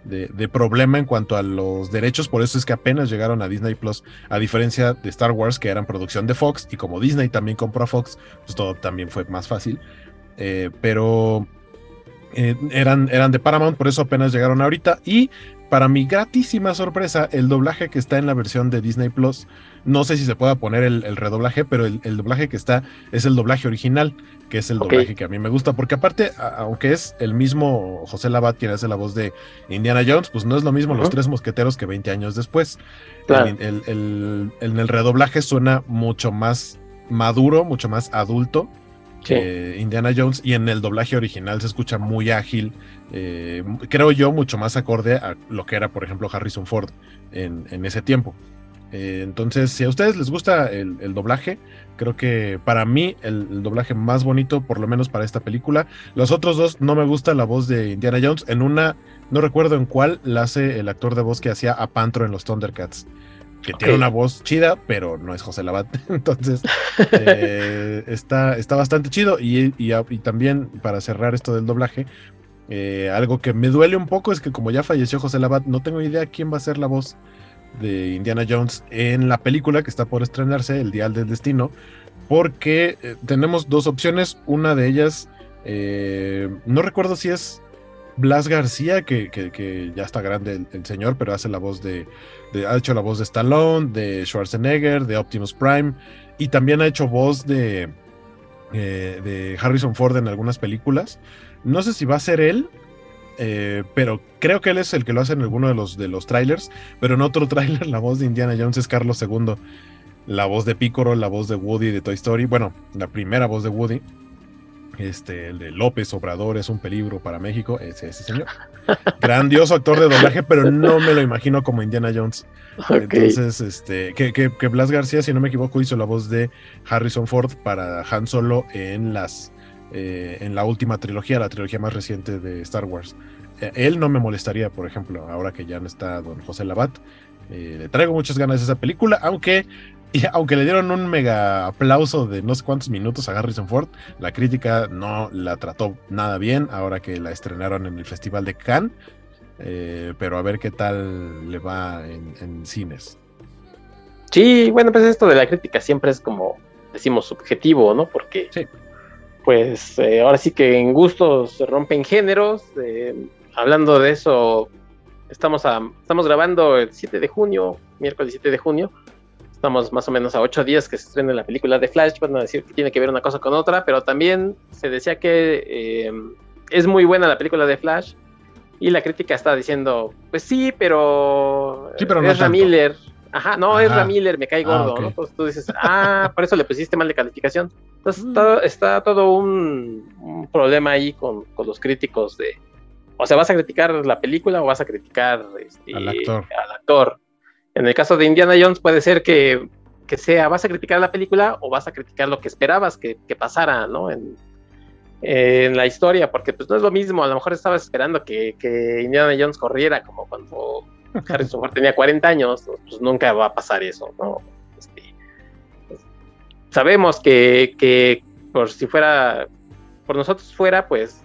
B: de, problema en cuanto a los derechos, por eso es que apenas llegaron a Disney Plus, a diferencia de Star Wars, que eran producción de Fox, y como Disney también compró a Fox, pues todo también fue más fácil. Eh, pero eh, eran, eran de Paramount, por eso apenas llegaron ahorita. Y para mi gratísima sorpresa, el doblaje que está en la versión de Disney Plus, no sé si se pueda poner el, redoblaje, pero el, doblaje que está es el doblaje original, que es el doblaje que a mí me gusta, porque aparte, aunque es el mismo José Labat quien hace la voz de Indiana Jones, pues no es lo mismo los tres mosqueteros que 20 años después. en el redoblaje suena mucho más maduro, mucho más adulto Indiana Jones y en el doblaje original se escucha muy ágil, eh, creo yo mucho más acorde a lo que era por ejemplo Harrison Ford en, ese tiempo. Eh, entonces, si a ustedes les gusta el, doblaje, creo que para mí el, doblaje más bonito, por lo menos para esta película. Los otros dos no me gusta la voz de Indiana Jones. En una, no recuerdo en cuál, la hace el actor de voz que hacía a Pantro en los Thundercats que tiene una voz chida, pero no es José Labat. <laughs> Entonces, eh, está, está bastante chido. Y, y, también, para cerrar esto del doblaje, Eh, algo que me duele un poco es que como ya falleció José Labat, no tengo idea quién va a ser la voz de Indiana Jones en la película que está por estrenarse, El Dial del Destino, porque eh, tenemos dos opciones, una de ellas, eh, no recuerdo si es Blas García, que, ya está grande el, señor, pero hace la voz de, ha hecho la voz de Stallone, de Schwarzenegger, de Optimus Prime, y también ha hecho voz de, de Harrison Ford en algunas películas. No sé si va a ser él, eh, pero creo que él es el que lo hace en alguno de los, de los trailers. Pero en otro <laughs> tráiler la voz de Indiana Jones es Carlos II. La voz de Piccolo, la voz de Woody de Toy Story. Bueno, la primera voz de Woody. Este, el de López Obrador es un peligro para México. Ese, ese señor. <laughs> Grandioso actor de doblaje, pero no me lo imagino como Indiana Jones. Entonces, este, que, que, que Blas García, si no me equivoco, hizo la voz de Harrison Ford para Han Solo en las eh, en la última trilogía, la trilogía más reciente de Star Wars. Eh, él no me molestaría, por ejemplo, ahora que ya no está don José Labat. Eh, le traigo muchas ganas de esa película, aunque, aunque le dieron un mega aplauso de no sé cuántos minutos a Harrison Ford, la crítica no la trató nada bien ahora que la estrenaron en el Festival de Cannes. pero a ver qué tal le va en, en cines.
A: Sí, bueno, pues esto de la crítica siempre es como decimos subjetivo, ¿no? Porque sí pues eh, ahora sí que en gustos se rompen géneros. Eh, hablando de eso, estamos, estamos grabando el 7 de junio, miércoles 7 de junio. Estamos más o menos a 8 días que se estrene la película de Flash. Van a decir que tiene que ver una cosa con otra, pero también se decía que eh, es muy buena la película de Flash. Y la crítica está diciendo, pues sí, pero,
B: sí, pero no
A: Miller. Ajá, no, es Miller, me cae ah, gordo, ¿no? Pues tú dices, ah, por eso le pusiste mal de calificación. Entonces mm. está, todo un, problema ahí con, los críticos de, o sea, vas a criticar la película o vas a criticar este,
B: al, actor.
A: al, actor. En el caso de Indiana Jones puede ser que, sea, vas a criticar la película o vas a criticar lo que esperabas que, pasara, ¿no? En, en, la historia, porque pues no es lo mismo, a lo mejor estabas esperando que, que Indiana Jones corriera como cuando <laughs> Harrison Ford tenía 40 años, pues nunca va a pasar eso, ¿no? Este, sabemos que, por si fuera, por nosotros fuera, pues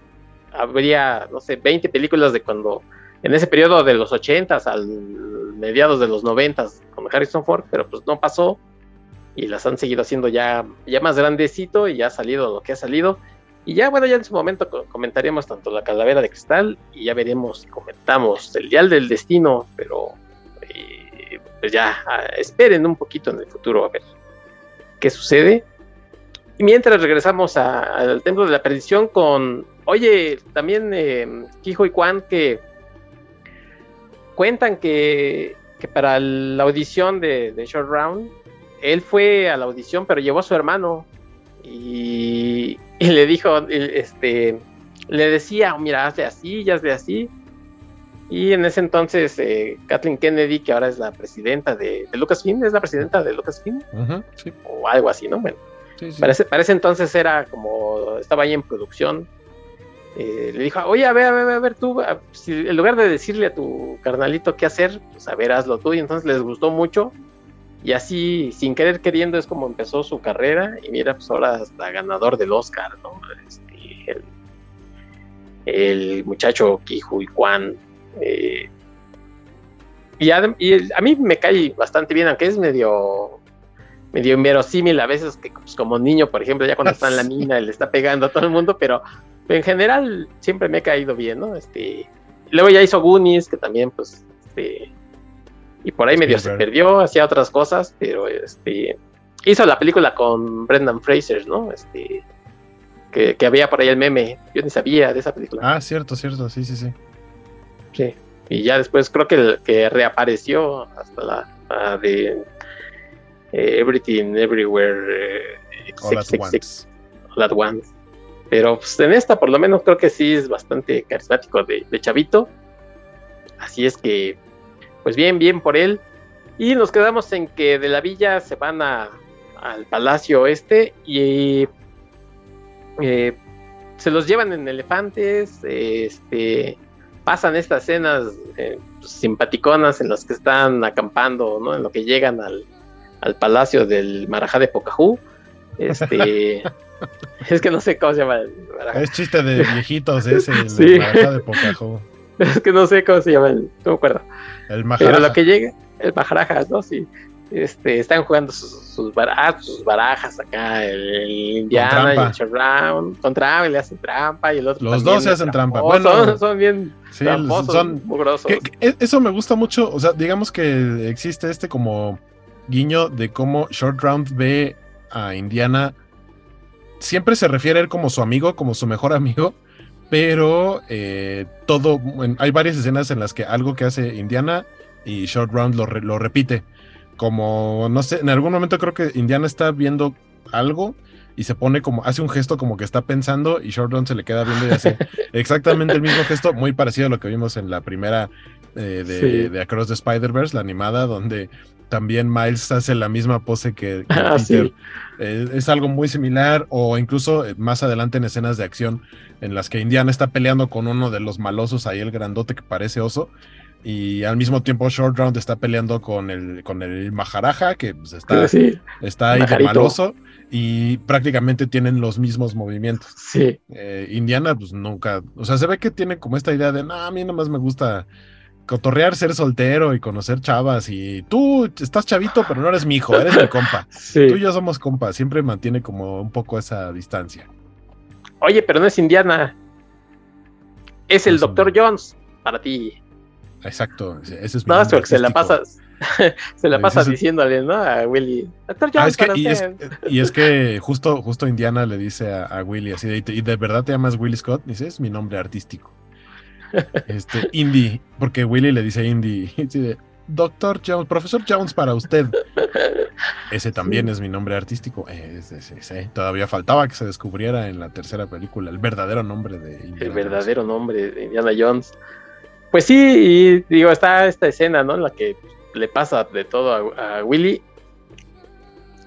A: habría, no sé, 20 películas de cuando, en ese periodo de los 80 al mediados de los 90 con Harrison Ford, pero pues no pasó y las han seguido haciendo ya, ya más grandecito y ya ha salido lo que ha salido. Y ya, bueno, ya en su momento comentaremos tanto la calavera de cristal y ya veremos comentamos el dial del destino, pero eh, pues ya ah, esperen un poquito en el futuro a ver qué sucede. Y mientras regresamos al templo de la perdición con, oye, también eh, y Kwan que cuentan que, que para la audición de Short Round, él fue a la audición, pero llevó a su hermano y, le dijo, este, le decía, mira, hazle así, hazle así. Y en ese entonces, eh, Kathleen Kennedy, que ahora es la presidenta de, Lucasfilm, es la presidenta de Lucasfilm, o algo así, ¿no? Bueno, Parece, ese entonces era como, estaba ahí en producción. Eh, le dijo, oye, a ver, a ver, a ver, tú, si, en lugar de decirle a tu carnalito qué hacer, pues a ver, hazlo tú. Y entonces les gustó mucho y así, sin querer queriendo, es como empezó su carrera. Y mira, pues ahora hasta ganador del Oscar, ¿no? Este, el, muchacho Kihui Kwan. Eh, y, a, mí me cae bastante bien, aunque es medio medio inverosímil a veces que pues, como niño, por ejemplo, ya cuando está en la <laughs> mina le está pegando a todo el mundo, pero, en general siempre me ha caído bien, ¿no? Este, luego ya hizo Goonies, que también pues este, y por ahí medio se perdió, hacía otras cosas, pero este hizo la película con Brendan Fraser, ¿no? Este que, había por ahí el meme, yo ni sabía de esa película.
B: Ah, cierto, cierto, sí, sí, sí.
A: Sí, y ya después creo que, que reapareció hasta la, de eh, Everything Everywhere
B: eh, All, at once.
A: All at Once. Pero pues, en esta por lo menos creo que sí es bastante carismático de, de chavito. Así es que pues bien, bien por él. Y nos quedamos en que de la villa se van a, al palacio este y eh, se los llevan en elefantes, este, pasan estas escenas eh, simpaticonas en las que están acampando, ¿no? en lo que llegan al, al palacio del Marajá de Pocahú. Este. <laughs> es que no sé cómo se llama.
B: Es chiste de viejitos ese, el <laughs> sí. de <laughs>
A: Es que no sé cómo se llama, no me acuerdo.
B: El Maharaja.
A: Pero lo que llega, el Maharaja, ¿no? Sí. Este, están jugando sus, sus, barajas, sus barajas acá, el, Indiana y el Chevron, con trampa, y le hacen trampa y el otro.
B: Los dos se hacen trampa.
A: Bueno, son, bien sí, son mugrosos.
B: E, eso me gusta mucho, o sea, digamos que existe este como guiño de cómo Short Round ve a Indiana. Siempre se refiere a él como su amigo, como su mejor amigo, pero eh, todo, hay varias escenas en las que algo que hace Indiana y Short Round lo, lo repite. Como, no sé, en algún momento creo que Indiana está viendo algo y se pone como, hace un gesto como que está pensando y Short se le queda viendo y hace <laughs> exactamente el mismo gesto, muy parecido a lo que vimos en la primera eh, de, Across the Spider-Verse, la animada, donde también Miles hace la misma pose que, ah, Peter. Eh, es algo muy similar, o incluso eh, más adelante en escenas de acción en las que Indiana está peleando con uno de los malosos ahí, el grandote que parece oso, y al mismo tiempo Short Round está peleando con el con el Maharaja que pues, está, <laughs> está ahí de maloso y prácticamente tienen los mismos movimientos.
A: Sí.
B: Eh, Indiana pues nunca, o sea, se ve que tiene como esta idea de, no, a mí nomás me gusta cotorrear, ser soltero y conocer chavas y tú estás chavito pero no eres mi hijo, eres mi compa. <laughs> Tú y yo somos compas, siempre mantiene como un poco esa distancia.
A: Oye, pero no es Indiana. Es el Doctor Jones para ti.
B: Exacto, ese es
A: No, porque se la pasa, <laughs> se la pasa diciéndole, ¿no? A Willy.
B: Ah, es que, y, es, que <laughs> justo, justo Indiana le dice a, Willy así de, ¿y de verdad te llamas Willy Scott? Dice, es mi nombre artístico. Este, Indy, porque Willy le dice a Indy, <laughs> Doctor Jones, profesor Jones para usted. Ese también es mi nombre artístico. Todavía faltaba que se descubriera en la tercera película el verdadero nombre de
A: Indiana El verdadero nombre de Indiana Jones. Pues sí, y digo, está esta escena, ¿no? En la que le pasa de todo a, Willy.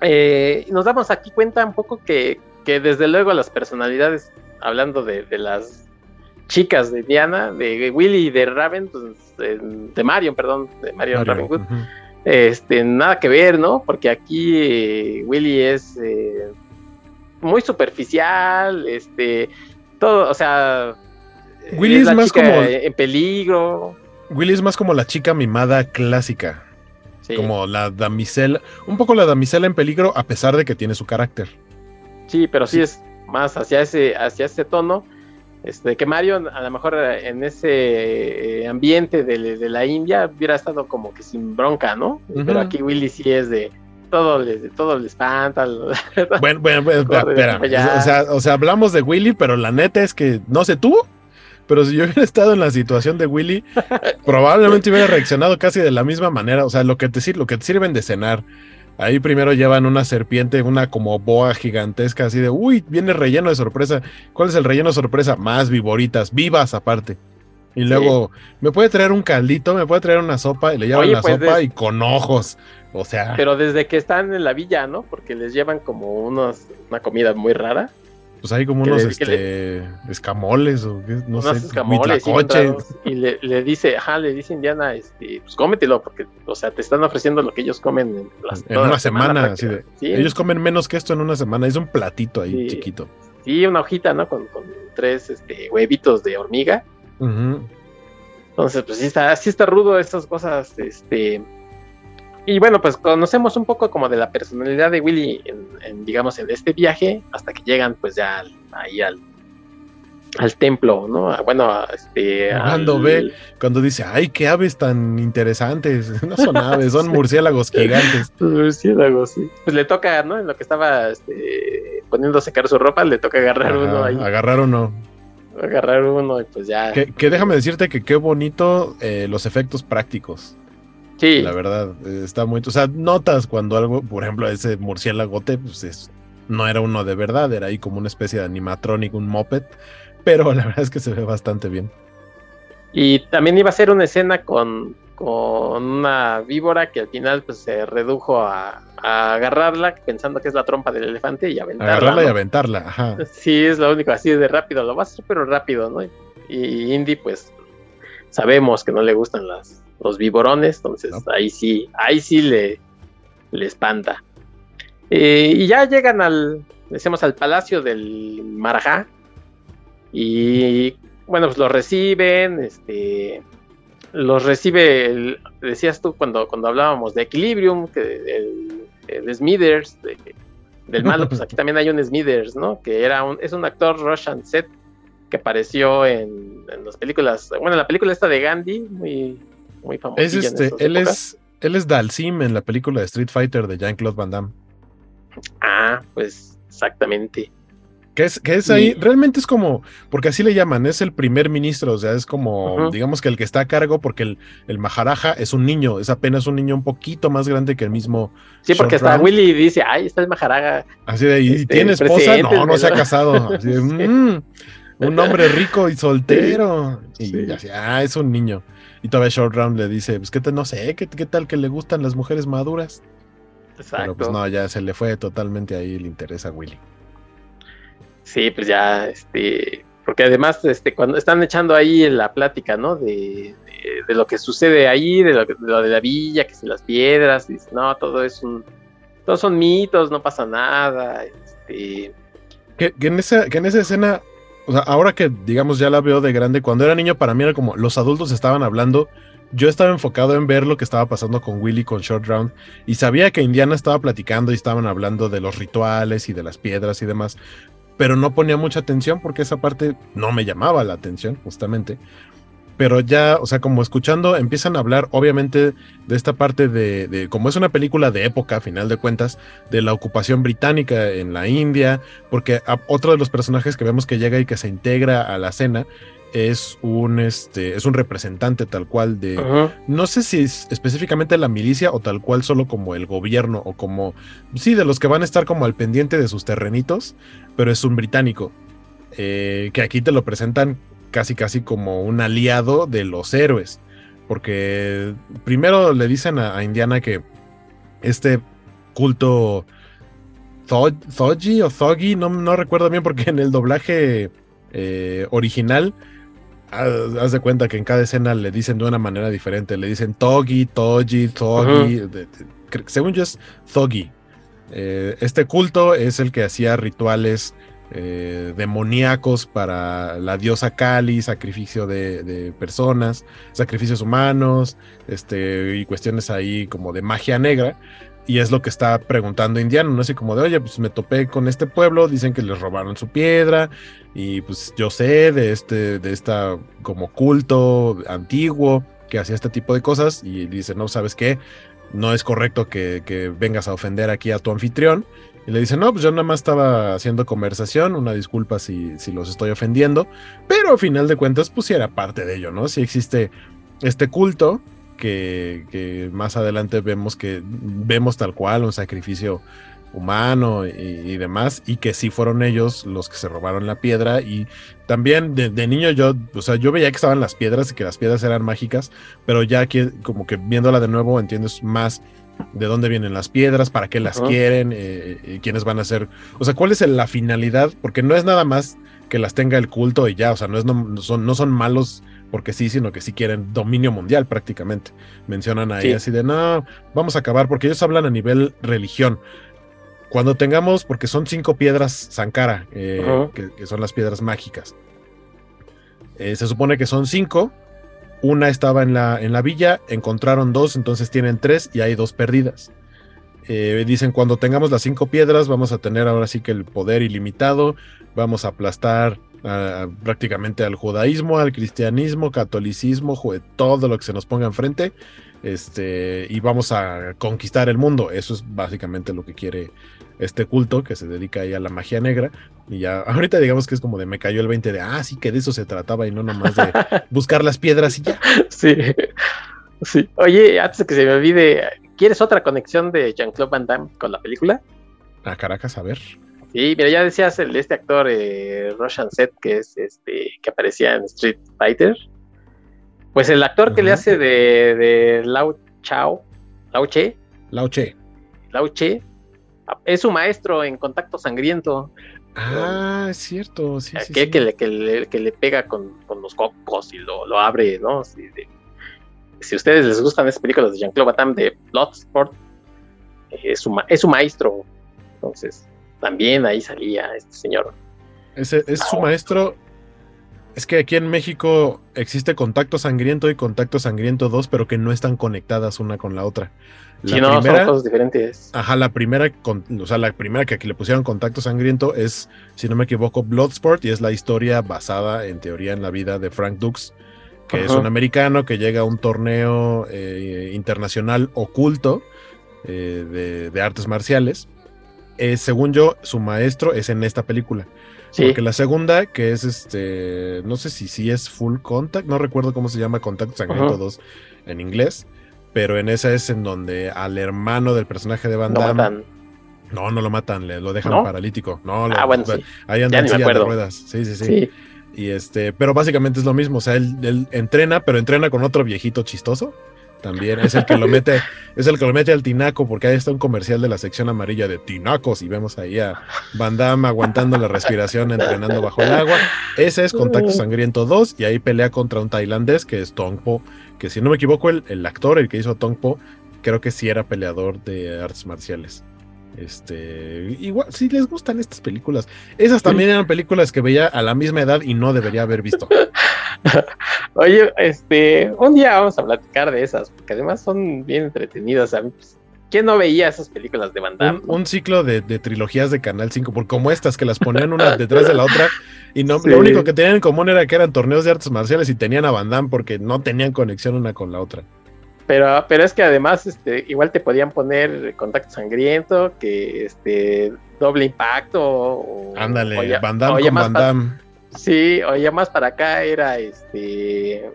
A: Eh, nos damos aquí cuenta un poco que, que desde luego las personalidades, hablando de, las chicas de Diana, de Willy y de Raven, pues, de, Marion, perdón, de Marion Ravenwood, este, nada que ver, ¿no? Porque aquí eh, Willy es eh, muy superficial, este, todo, o sea,
B: Willy es, más como.
A: En peligro.
B: Willy es más como la chica mimada clásica. Como la damisela. Un poco la damisela en peligro, a pesar de que tiene su carácter.
A: Sí, pero sí, es más hacia ese, hacia ese tono. Este, que Mario, a lo mejor en ese eh, ambiente de, la India, hubiera estado como que sin bronca, ¿no? Pero aquí Willy sí es de todo le, todo le espanta. <laughs>
B: Bueno, bueno, espera, O sea, o sea, hablamos de Willy, pero la neta es que no sé tú, pero si yo hubiera estado en la situación de Willy, probablemente hubiera reaccionado casi de la misma manera. O sea, lo que te, lo que te sirven de cenar. Ahí primero llevan una serpiente, una como boa gigantesca, así de, uy, viene relleno de sorpresa. ¿Cuál es el relleno de sorpresa? Más viboritas, vivas aparte. Y luego, ¿me puede traer un caldito? ¿Me puede traer una sopa? Y le llevan la pues, sopa y con ojos. O sea.
A: Pero desde que están en la villa, ¿no? Porque les llevan como unos, una comida muy rara
B: pues hay como unos este, escamoles o no sé,
A: escamoles y le, dice, ajá, le dice Indiana, este, pues cómetelo, porque, o sea, te están ofreciendo lo que ellos comen
B: en, una semana. así de, ellos comen menos que esto en una semana, es un platito ahí chiquito.
A: Sí, una hojita, ¿no? Con, tres este, huevitos de hormiga. Entonces, pues sí está, sí está rudo estas cosas, este y bueno, pues conocemos un poco como de la personalidad de Willy en, digamos, en este viaje, hasta que llegan pues ya ahí al, al templo, ¿no? Bueno, este...
B: Cuando ve, cuando dice, ay, qué aves tan interesantes, <laughs> no son aves, son <laughs> murciélagos gigantes. <laughs>
A: murciélagos, sí. Pues le toca, ¿no? En lo que estaba este, poniendo a secar su ropa, le toca agarrar uno ahí.
B: Agarrar uno.
A: Agarrar uno y pues ya.
B: Que, déjame decirte que qué bonito eh, los efectos prácticos.
A: Sí.
B: La verdad, está muy. O sea, notas cuando algo, por ejemplo, ese murciélagote, pues es, no era uno de verdad, era ahí como una especie de animatronic, un moped, pero la verdad es que se ve bastante bien.
A: Y también iba a ser una escena con, con una víbora que al final pues se redujo a, agarrarla pensando que es la trompa del elefante y aventarla.
B: Agarrarla y aventarla, ajá. <laughs>
A: Sí, es lo único, así de rápido, lo va a hacer pero rápido, ¿no? Y Indy pues sabemos que no le gustan las, los viborones, entonces ahí sí, ahí sí le, le espanta. Eh, y ya llegan al, decimos, al palacio del Marajá. Y bueno, pues los reciben, este, los recibe, decías tú cuando, cuando hablábamos de Equilibrium, que el, Smithers, del malo, pues aquí <laughs> también hay un Smithers, ¿no? Que era un, es un actor Russian Set que apareció en, las películas, bueno, en la película esta de Gandhi, muy, muy famosa.
B: Es este, él es, él es Dalsim en la película de Street Fighter de Jean-Claude Van Damme.
A: Ah, pues exactamente.
B: Que es, que es ahí, realmente es como, porque así le llaman, es el primer ministro, o sea, es como, digamos que el que está a cargo, porque el, el Maharaja es un niño, es apenas un niño un poquito más grande que el mismo.
A: Sí, porque hasta Willy dice, ay, está el Maharaja.
B: Así de, ¿y este, tiene esposa? No, no se ha casado. Así de, <laughs> mm, un hombre rico y soltero. <laughs> Y así, ah, es un niño. Y todavía Short Round le dice, pues, ¿qué te, no sé, ¿qué, ¿qué, tal que le gustan las mujeres maduras? Exacto. Pero pues no, ya se le fue totalmente ahí el interés a Willy.
A: Sí, pues ya, este, porque además, este, cuando están echando ahí en la plática, ¿no? De, de, lo que sucede ahí, de lo, de lo, de la villa, que si las piedras, dice, no, todo es un, todos son mitos, no pasa nada, este.
B: Que, que, en esa, que en esa escena, o sea, ahora que digamos ya la veo de grande, cuando era niño para mí era como los adultos estaban hablando, yo estaba enfocado en ver lo que estaba pasando con Willy con Short Round y sabía que Indiana estaba platicando y estaban hablando de los rituales y de las piedras y demás, pero no ponía mucha atención porque esa parte no me llamaba la atención, justamente. Pero ya, o sea, como escuchando, empiezan a hablar, obviamente, de esta parte de, como es una película de época, a final de cuentas, de la ocupación británica en la India, porque otro de los personajes que vemos que llega y que se integra a la escena es un, este, es un representante tal cual de, no sé si es específicamente la milicia o tal cual solo como el gobierno o como, sí, de los que van a estar como al pendiente de sus terrenitos, pero es un británico, eh, que aquí te lo presentan casi casi como un aliado de los héroes, porque primero le dicen a, Indiana que este culto Thogi o Thogi, no, no recuerdo bien porque en el doblaje eh, original haz de cuenta que en cada escena le dicen de una manera diferente. Le dicen Togi, Togi. según yo es Thogi. Eh, este culto es el que hacía rituales eh, demoníacos para la diosa Kali, sacrificio de, personas, sacrificios humanos, este, y cuestiones ahí como de magia negra. Y es lo que está preguntando Indiano, ¿no? Así como de, oye, pues me topé con este pueblo, dicen que les robaron su piedra, y pues yo sé de este, de esta como culto antiguo que hacía este tipo de cosas, y dice, no, ¿sabes qué? No es correcto que, que vengas a ofender aquí a tu anfitrión. Y le dice, no, pues yo nada más estaba haciendo conversación, una disculpa si, si los estoy ofendiendo, pero al final de cuentas, pues sí era parte de ello, ¿no? Si existe este culto que, más adelante vemos que vemos tal cual un sacrificio humano y, demás, y que sí fueron ellos los que se robaron la piedra. Y también de, niño yo, o sea, yo veía que estaban las piedras y que las piedras eran mágicas, pero ya que como que viéndola de nuevo entiendes más de dónde vienen las piedras, para qué las quieren, eh, eh, quiénes van a ser, o sea, cuál es la finalidad, porque no es nada más que las tenga el culto y ya, o sea, no, es, no, son, no son malos porque sí, sino que sí quieren dominio mundial prácticamente. Mencionan ahí así de, no, vamos a acabar, porque ellos hablan a nivel religión. Cuando tengamos, porque son cinco piedras Sankara, eh, que, son las piedras mágicas. Eh, se supone que son cinco. Una estaba en la, en la villa, encontraron dos, entonces tienen tres y hay dos perdidas. Eh, dicen, cuando tengamos las cinco piedras, vamos a tener ahora sí que el poder ilimitado, vamos a aplastar prácticamente al judaísmo, al cristianismo, catolicismo, todo lo que se nos ponga enfrente, este, y vamos a conquistar el mundo. Eso es básicamente lo que quiere este culto que se dedica ahí a la magia negra. Y ya, ahorita digamos que es como de me cayó el 20 de, ah, sí, que de eso se trataba y no nomás de <laughs> buscar las piedras y ya.
A: Sí, sí. Oye, antes de que se me olvide, ¿quieres otra conexión de Jean-Claude Van Damme con la película?
B: A Caracas, a ver.
A: Sí, mira, ya decías el este actor eh, Roshan Set, que es este, que aparecía en Street Fighter. Pues el actor que le hace de, de Lao Chao, Lao Che.
B: Lao Che.
A: Lao Che. Es su maestro en contacto sangriento.
B: Ah, es cierto, sí,
A: sí, que, le, que, le, pega con, los cocos y lo, abre, ¿no? si a ustedes les gustan esas películas de Jean-Claude Van Damme de Bloodsport, es su, es su maestro Entonces, también ahí salía este señor.
B: Ese es su maestro. Es que aquí en México existe Contacto Sangriento y Contacto Sangriento 2, pero que no están conectadas una con la otra.
A: La no, son cosas diferentes.
B: Ajá, la primera, o sea, la primera que aquí le pusieron Contacto Sangriento es, si no me equivoco, Bloodsport y es la historia basada en teoría en la vida de Frank Dux, que es un americano que llega a un torneo eh, internacional oculto eh, de, artes marciales. Eh, según yo, su maestro es en esta película. Porque la segunda, que es este, no sé si, si es Full Contact, no recuerdo cómo se llama Contacto Sangriento 2 en inglés, pero en esa es en donde al hermano del personaje de Van Damme. No, no lo matan, le, lo dejan paralítico. No,
A: ah, bueno,
B: ahí andan en de ruedas. Sí, sí, sí, Y este, pero básicamente es lo mismo. O sea, él entrena, pero entrena con otro viejito chistoso también es el que lo mete, es el que lo mete al tinaco, porque ahí está un comercial de la sección amarilla de tinacos y vemos ahí a Van Damme aguantando la respiración, entrenando bajo el agua. Ese es Contacto Sangriento 2 y ahí pelea contra un tailandés que es Tongpo, que si no me equivoco, el, el actor, el que hizo Tongpo, creo que sí era peleador de artes marciales. Este, igual, si les gustan estas películas, esas también eran películas que veía a la misma edad y no debería haber visto. <laughs> <laughs>
A: Oye, este, un día vamos a platicar de esas, porque además son bien entretenidas. ¿Quién no veía esas películas de Van Damme?
B: Un, ciclo de, trilogías de Canal 5, por como estas, que las ponían una detrás de la otra, y no, <laughs> lo único que tenían en común era que eran torneos de artes marciales y tenían a Van Damme porque no tenían conexión una con la otra.
A: Pero, pero es que además, este, igual te podían poner contacto sangriento, que este doble impacto.
B: Ándale, Van Damme con Van Damme.
A: Sí, o ya más para acá era este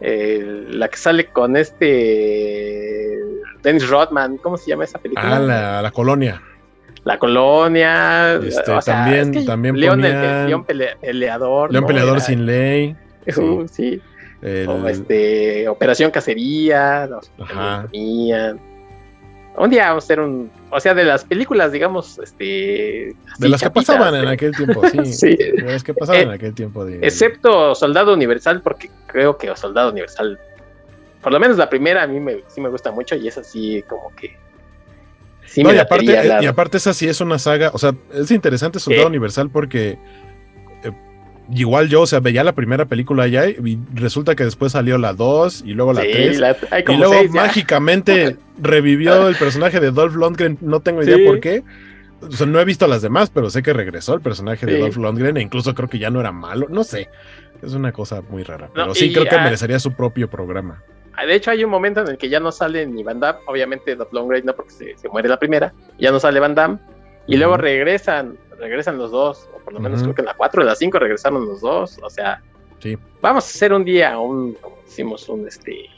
A: la que sale con este Dennis Rodman, ¿cómo se llama esa película?
B: Ah, la, colonia.
A: La colonia.
B: Este, también, también León,
A: León peleador.
B: León peleador sin ley. <laughs>
A: sí. O este, Operación Cacería, Un día vamos a hacer un, o sea, de las películas, digamos, este...
B: De las que pasaban en aquel tiempo, <laughs> sí. De las que pasaban en eh, aquel tiempo.
A: Excepto Soldado Universal, porque creo que Soldado Universal, por lo menos la primera a mí me, sí me gusta mucho y es así como que...
B: Sí y, aparte, y aparte esa sí es una saga, o sea, es interesante Soldado Universal porque igual yo, o sea, veía la primera película ya y resulta que después salió la 2 y luego la 3. y luego mágicamente <laughs> revivió el personaje de Dolph Lundgren, no tengo idea por qué. O sea, no he visto las demás, pero sé que regresó el personaje de Dolph Lundgren e incluso creo que ya no era malo, no sé. Es una cosa muy rara, pero sí creo que merecería su propio programa.
A: Ah, de hecho, hay un momento en el que ya no sale ni Van Damme, obviamente Dolph Lundgren no, porque se, muere la primera, ya no sale Van Damme, y luego regresan regresan los dos, o por lo menos creo que en la 4 de la 5 regresaron los dos, o sea,
B: sí.
A: vamos a hacer un día, un, como decimos, un, este,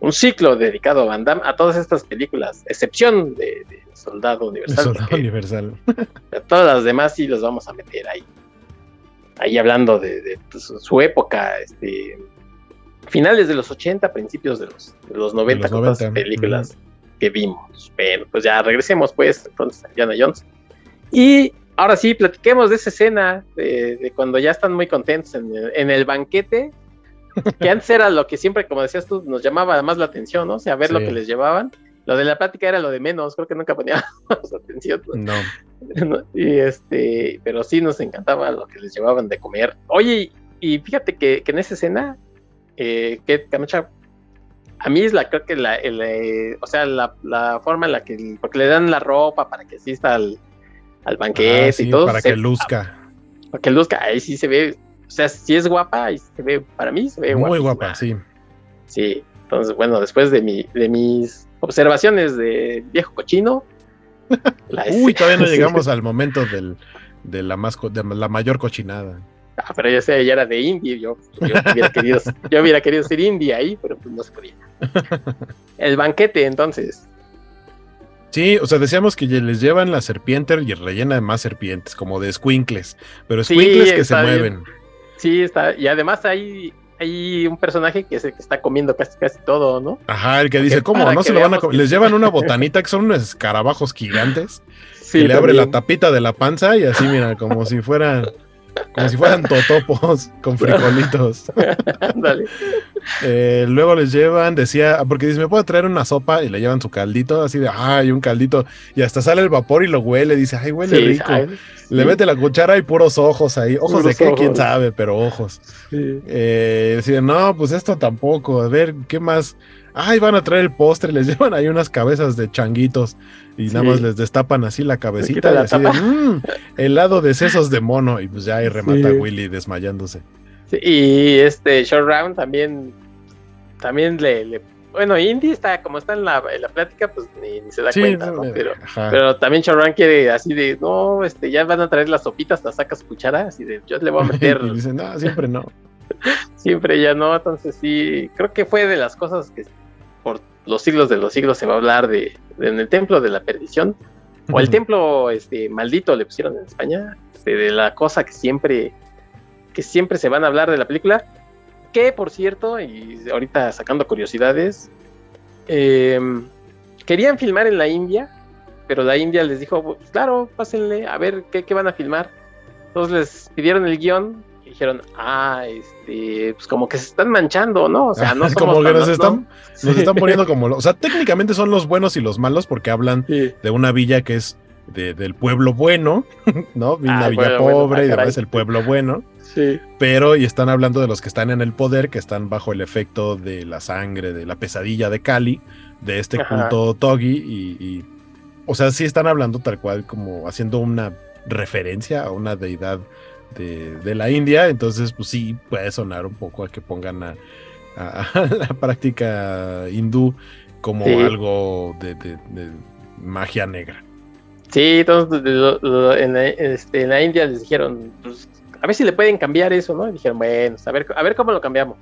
A: un ciclo dedicado a Van Damme, a todas estas películas, excepción de, Soldado Universal.
B: Soldado Universal. <laughs>
A: todas las demás sí los vamos a meter ahí. Ahí hablando de, su época, este, finales de los 80, principios de los, de los 90, con las películas que vimos. Pero pues ya regresemos pues entonces a Diana Jones. Y ahora sí, platiquemos de esa escena de, cuando ya están muy contentos en el, banquete, que antes era lo que siempre, como decías tú, nos llamaba más la atención, ¿no? O sea, ver lo que les llevaban. Lo de la plática era lo de menos, creo que nunca poníamos <laughs> atención.
B: No.
A: Y este, pero sí nos encantaba lo que les llevaban de comer. Oye, y fíjate que, en esa escena, eh, que Camacha, a mí es la, creo que la, eh, o sea, la, la, forma en la que, porque le dan la ropa para que asista al, al banquete ah, y todo.
B: Para que luzca.
A: Para que luzca, ahí sí se ve, o sea, si es guapa, ahí se ve, para mí se ve
B: Muy guapa, sí.
A: Sí, entonces, bueno, después de, mi, de mis observaciones de viejo cochino. <laughs>
B: Uy, todavía no <laughs> llegamos al momento del, de, la más, de la mayor cochinada.
A: Ah, pero ya sé, ya era de indie, yo, yo, hubiera querido, yo hubiera querido ser indie ahí, pero pues no se podía. <laughs> El banquete, entonces,
B: Sí, o sea, decíamos que les llevan la serpiente y rellena de más serpientes, como de squinkles, pero squinkles que se mueven.
A: Sí, está, y además hay, hay un personaje que, que está comiendo casi casi todo, ¿no?
B: Ajá, el que dice, ¿cómo? No se lo van a comer. Les llevan una <laughs> botanita que son unos escarabajos gigantes. Sí, y le abre la tapita de la panza y así, mira, como si fuera Como si fueran totopos con frijolitos. Eh, luego les llevan, decía, porque dice, ¿me puedo traer una sopa? Y le llevan su caldito, así de, ay, un caldito. Y hasta sale el vapor y lo huele. Dice, ay, huele rico. Le mete la cuchara y puros ojos ahí. ¿Ojos de qué? ¿Quién sabe? Pero ojos. Eh, decía, no, pues esto tampoco. A ver, ¿qué más? Ay, van a traer el postre, les <laughs> llevan ahí unas cabezas de changuitos y nada más les destapan así la cabecita y así de, mmm, helado de sesos de mono y pues ya ahí remata Willy desmayándose.
A: y este Short Round también, también le, bueno, Indy está, como está en la, en la plática, pues ni, se da cuenta, ¿no? Pero, pero también Short Round quiere así de, no, este, ya van a traer las sopitas, las sacas cuchara, así de, yo le voy a <laughs> meter.
B: y dicen, no, siempre no. <laughs>
A: siempre ya no, entonces sí, creo que fue de las cosas que los siglos de los siglos se va a hablar de, en el templo de la perdición, o el templo este, maldito le pusieron en España, este, de la cosa que siempre, que siempre se van a hablar de la película, que por cierto, y ahorita sacando curiosidades, em, querían filmar en la India, pero la India les dijo, pues, claro, pásenle, a ver qué, qué van a filmar. Entonces les pidieron el guion dijeron, ah, este, pues como que se están manchando, ¿no? O sea, no <laughs> somos
B: como que nos están, nos están poniendo como, o sea, <laughs> técnicamente son los buenos y los malos porque hablan de una villa que es de, del pueblo bueno, <laughs> ¿no? Una ah, villa pobre y ah, demás el pueblo bueno.
A: Sí.
B: Pero, y están hablando de los que están en el poder, que están bajo el efecto de la sangre, de la pesadilla de Cali, de este culto Togi, y, y, o sea, sí están hablando tal cual como haciendo una referencia a una deidad de, la India, entonces pues sí puede sonar un poco a que pongan a, <laughs> la práctica hindú como algo de, magia negra.
A: Sí, entonces en, este, en, la India les dijeron, pues, a ver si le pueden cambiar eso, ¿no? Y dijeron, bueno, a ver, a ver cómo lo cambiamos.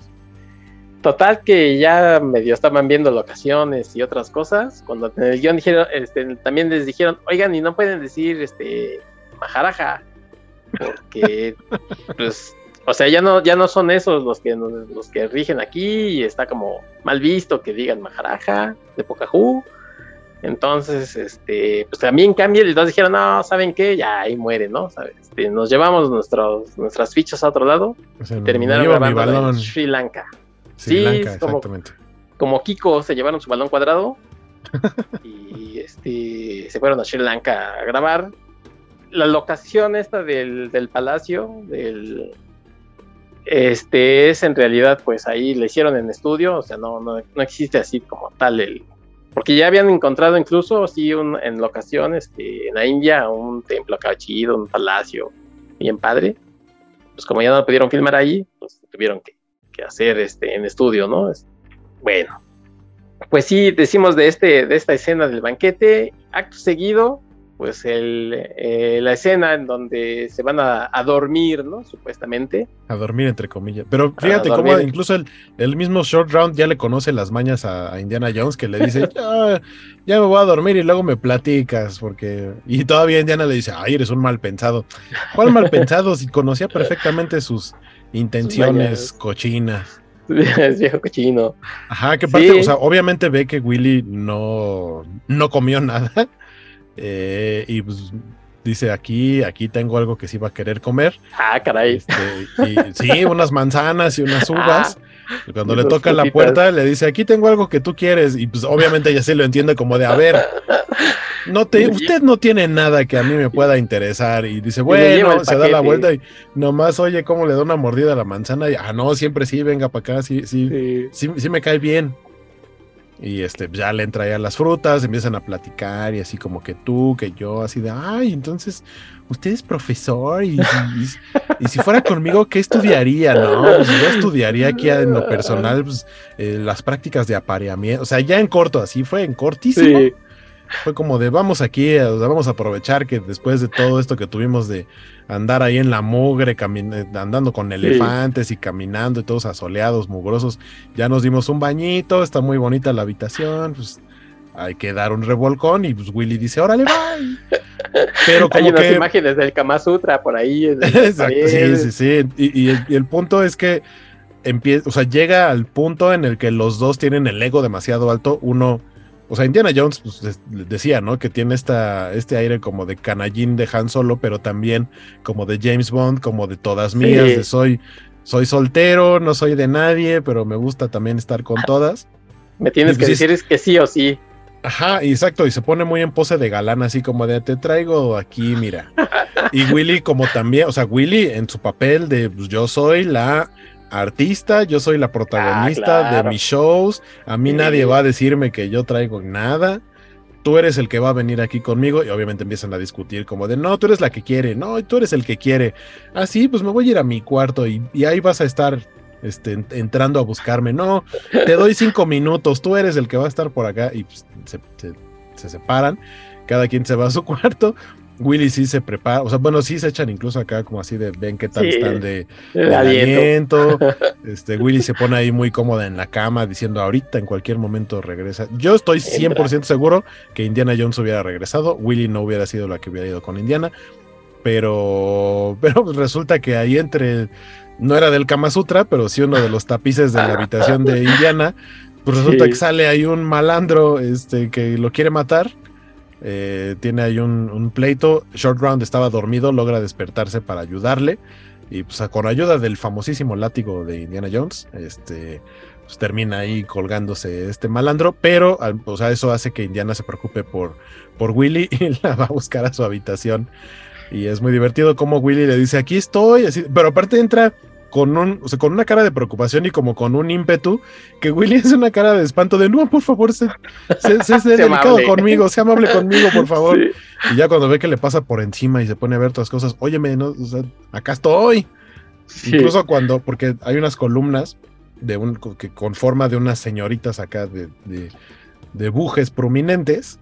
A: Total que ya medio estaban viendo locaciones y otras cosas. Cuando en el guion dijeron, este, también les dijeron, oigan, y no pueden decir este Maharaja porque pues o sea ya no ya no son esos los que los que rigen aquí y está como mal visto que digan Maharaja de Pocahú. Entonces este pues también cambia y dos dijeron no saben qué ya ahí muere no este, nos llevamos nuestros nuestras fichas a otro lado y terminaron grabando en Sri Lanka.
B: Sí como,
A: como Kiko se llevaron su balón cuadrado <laughs> y este se fueron a Sri Lanka a grabar la locación esta del, palacio, del, este es en realidad, pues ahí le hicieron en estudio, o sea, no, no, existe así como tal el... Porque ya habían encontrado incluso, sí, un, en locaciones que en la India, un templo acá chido, un palacio bien padre. Pues como ya no pudieron filmar ahí, pues tuvieron que, hacer este en estudio, ¿no? Bueno, pues sí, decimos de, este, de esta escena del banquete, acto seguido, pues el, eh, la escena en donde se van a, dormir, ¿no? Supuestamente.
B: A dormir, entre comillas. Pero fíjate cómo incluso el, mismo Short Round ya le conoce las mañas a, Indiana Jones, que le dice, <laughs> ya, me voy a dormir y luego me platicas, porque... Y todavía Indiana le dice, ay, eres un mal pensado. ¿Cuál <laughs> mal pensado? Si conocía perfectamente sus intenciones cochinas. <laughs>
A: Es viejo cochino.
B: Ajá, que parte, o sea, obviamente ve que Willy no, no comió nada eh, y pues dice aquí, aquí tengo algo que sí va a querer comer.
A: Ah, caray.
B: Este, sí, unas manzanas y unas uvas. Ah, cuando le toca la puerta, le dice, aquí tengo algo que tú quieres. Y pues obviamente ya se lo entiende como de, a ver, <laughs> no te, usted no tiene nada que a mí me pueda interesar. Y dice, bueno, se da la vuelta y nomás oye cómo le da una mordida a la manzana. Y, ah, no, siempre sí, venga para acá, sí, sí, sí, sí me cae bien. Y este, ya le entra ya las frutas, empiezan a platicar y así como que tú, que yo, así de, ay, entonces usted es profesor y, si fuera conmigo, ¿qué estudiaría? No, pues yo estudiaría aquí en lo personal pues, eh, las prácticas de apareamiento, o sea, ya en corto, así fue en cortísimo. Fue como de, vamos aquí, vamos a aprovechar que después de todo esto que tuvimos de andar ahí en la mugre, andando con elefantes y caminando y todos asoleados, mugrosos. Ya nos dimos un bañito, está muy bonita la habitación, pues hay que dar un revolcón y pues Willy dice, órale, bye. <laughs>
A: Pero como hay unas imágenes del Kama Sutra por ahí. <laughs>
B: Exacto, sí, sí, sí. Y, el, punto es que empieza, o sea, llega al punto en el que los dos tienen el ego demasiado alto. Uno o sea, Indiana Jones pues, decía, ¿no? Que tiene esta, este aire como de canallín de Han Solo, pero también como de James Bond, como de todas mías, de soy, soy soltero, no soy de nadie, pero me gusta también estar con todas.
A: Me tienes que pues decir es que sí o sí.
B: Ajá, exacto, y se pone muy en pose de galán, así como de te traigo aquí, mira. <laughs> Y Willy como también, o sea, Willy en su papel de pues, yo soy la artista, yo soy la protagonista de mis shows, a mí nadie va a decirme que yo traigo nada, tú eres el que va a venir aquí conmigo y obviamente empiezan a discutir como de, no, tú eres la que quiere, no, tú eres el que quiere, ah, sí, pues me voy a ir a mi cuarto y, ahí vas a estar este, entrando a buscarme, no, te doy cinco minutos, tú eres el que va a estar por acá y pues, se separan, cada quien se va a su <laughs> cuarto, Willy sí se prepara, o sea, bueno, sí se echan incluso acá como así de ven qué tal están de, aliento. <laughs> Este, Willy se pone ahí muy cómoda en la cama diciendo ahorita en cualquier momento regresa. Yo estoy 100% seguro que Indiana Jones hubiera regresado, Willy no hubiera sido la que hubiera ido con Indiana, pero, pero pues resulta que ahí entre, no era del Kama Sutra, pero sí uno de los tapices de la habitación de <laughs> Indiana, pues resulta que sale ahí un malandro este, que lo quiere matar eh, tiene ahí un, pleito. Short Round estaba dormido, logra despertarse para ayudarle. Y pues con ayuda del famosísimo látigo de Indiana Jones, este, pues termina ahí colgándose este malandro. Pero, o sea, eso hace que Indiana se preocupe por, por Willy <laughs> y la va a buscar a su habitación. Y es muy divertido como Willy le dice, aquí estoy, así, pero aparte entra con, un, o sea, con una cara de preocupación y como con un ímpetu, que Willy hace una cara de espanto de, no, por favor, sé, <laughs> delicado conmigo, sea amable <laughs> conmigo, por favor. Y ya cuando ve que le pasa por encima y se pone a ver todas las cosas, óyeme, ¿no? o sea, acá estoy. Incluso cuando, porque hay unas columnas de un, que con forma de unas señoritas acá de, de, de bujes prominentes,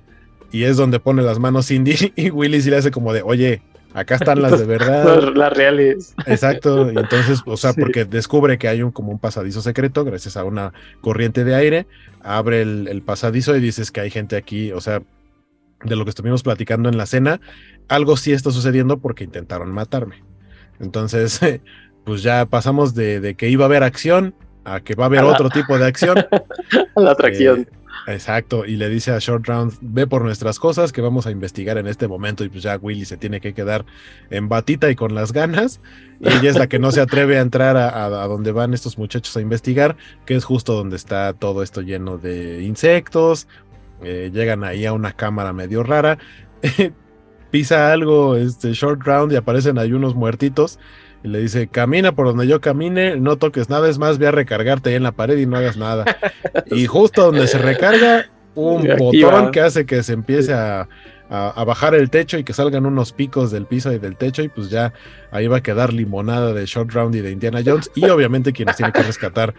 B: y es donde pone las manos Cindy <laughs> y Willy sí le hace como de, oye, Acá están las de <laughs> verdad.
A: las reales.
B: Exacto. Y entonces, o sea, porque descubre que hay un como un pasadizo secreto gracias a una corriente de aire, abre el, pasadizo y dices que hay gente aquí, o sea, de lo que estuvimos platicando en la cena, algo sí está sucediendo porque intentaron matarme. Entonces, <laughs> pues ya pasamos de, que iba a haber acción a que va a haber otro tipo de acción. <laughs>
A: la atracción. Eh,
B: Exacto, y le dice a Short Round, ve por nuestras cosas que vamos a investigar en este momento y pues ya Willy se tiene que quedar en batita y con las ganas. Y ella es la que no se atreve a entrar a, donde van estos muchachos a investigar, que es justo donde está todo esto lleno de insectos. Eh, llegan ahí a una cámara medio rara. <laughs> Pisa algo este Short Round y aparecen ahí unos muertitos y le dice, camina por donde yo camine, no toques nada, es más, voy a recargarte ahí en la pared y no hagas nada. <laughs> y justo donde se recarga, un botón que hace que se empiece a, bajar el techo y que salgan unos picos del piso y del techo y pues ya ahí va a quedar limonada de Short Round y de Indiana Jones y obviamente quienes tienen que rescatar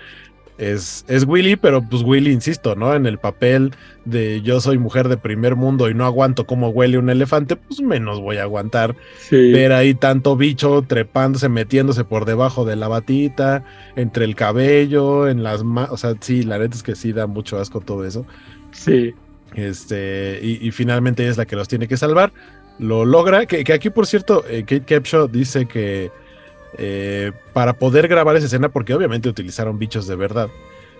B: es, Willy, pero pues Willy, insisto, ¿no? En el papel de yo soy mujer de primer mundo y no aguanto cómo huele un elefante, pues menos voy a aguantar ver ahí tanto bicho trepándose, metiéndose por debajo de la batita, entre el cabello, en las manos, o sea, sí, la neta es que sí da mucho asco todo eso.
A: Sí.
B: Este, y, finalmente ella es la que los tiene que salvar. Lo logra, que, aquí por cierto, eh, Kate Capshaw dice que eh, para poder grabar esa escena, porque obviamente utilizaron bichos de verdad.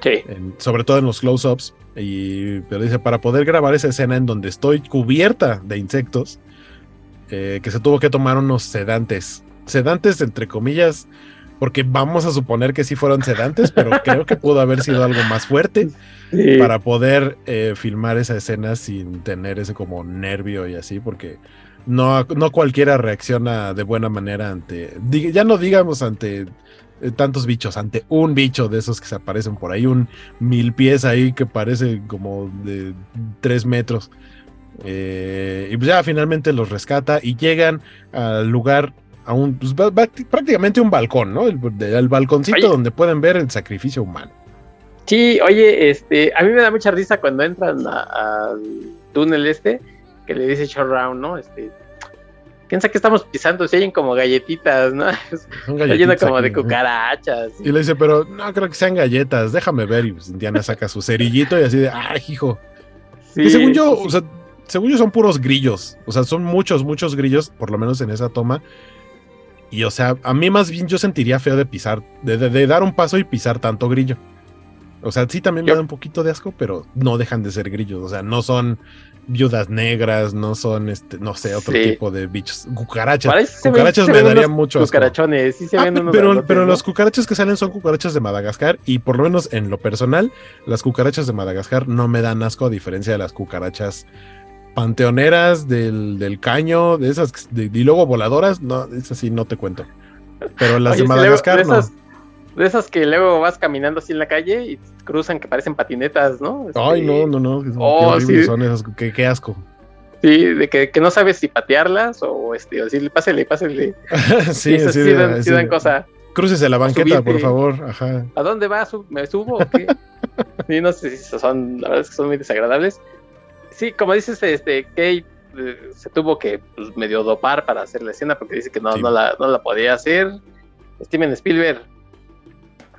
A: Sí.
B: sobre todo en los close-ups. Y, pero dice, para poder grabar esa escena en donde estoy cubierta de insectos, eh, que se tuvo que tomar unos sedantes. Sedantes, entre comillas, porque vamos a suponer que sí fueron sedantes, pero <laughs> creo que pudo haber sido algo más fuerte para poder eh, filmar esa escena sin tener ese como nervio y así, porque no, no cualquiera reacciona de buena manera ante, ya no digamos ante eh, tantos bichos, ante un bicho de esos que se aparecen por ahí, un mil pies ahí que parece como de tres metros. Eh, y pues ya finalmente los rescata y llegan al lugar, a un, pues, prácticamente un balcón, ¿no? El, balconcito donde pueden ver el sacrificio humano.
A: Sí, oye, este, a mí me da mucha risa cuando entran al túnel este que le dice Short Round, ¿no? Este, piensa que estamos pisando, se oyen como galletitas, ¿no? <laughs> Son galletitas como de cucarachas.
B: Y le dice, pero no creo que sean galletas, déjame ver. Y pues Indiana saca su cerillito y así de, ay, hijo. y según yo, o sea, según yo son puros grillos. O sea, son muchos, muchos grillos, por lo menos en esa toma. Y o sea, a mí más bien yo sentiría feo de pisar, de dar un paso y pisar tanto grillo. O sea, sí también me da un poquito de asco, pero no dejan de ser grillos. O sea, no son viudas negras, no son, este, no sé, otro tipo de bichos. Cucarachas. Cucarachas me darían mucho
A: asco. Cucarachones, sí se
B: ah, ven unos Pero, pero los cucarachas que salen son cucarachas de Madagascar y por lo menos en lo personal, las cucarachas de Madagascar no me dan asco a diferencia de las cucarachas panteoneras del, caño, de esas, y luego voladoras, no, esas sí no te cuento. Pero las de Madagascar no
A: de esas que luego vas caminando así en la calle y cruzan que parecen patinetas, ¿no?
B: Ay, no, no, no. Oh, qué son esas, qué, asco.
A: Sí, de que, no sabes si patearlas o este, o decirle, pásele, pásele. <laughs>
B: sí, sí, sí, dan, sí, dan cosa. Cruces la banqueta, por favor. Ajá.
A: ¿A dónde vas? ¿Me subo o qué? <laughs> sí, no sé si son, la verdad es que son muy desagradables. Sí, como dices, este, Kate eh, se tuvo que pues, medio dopar para hacer la escena porque dice que no, no, la, no la podía hacer. Steven Spielberg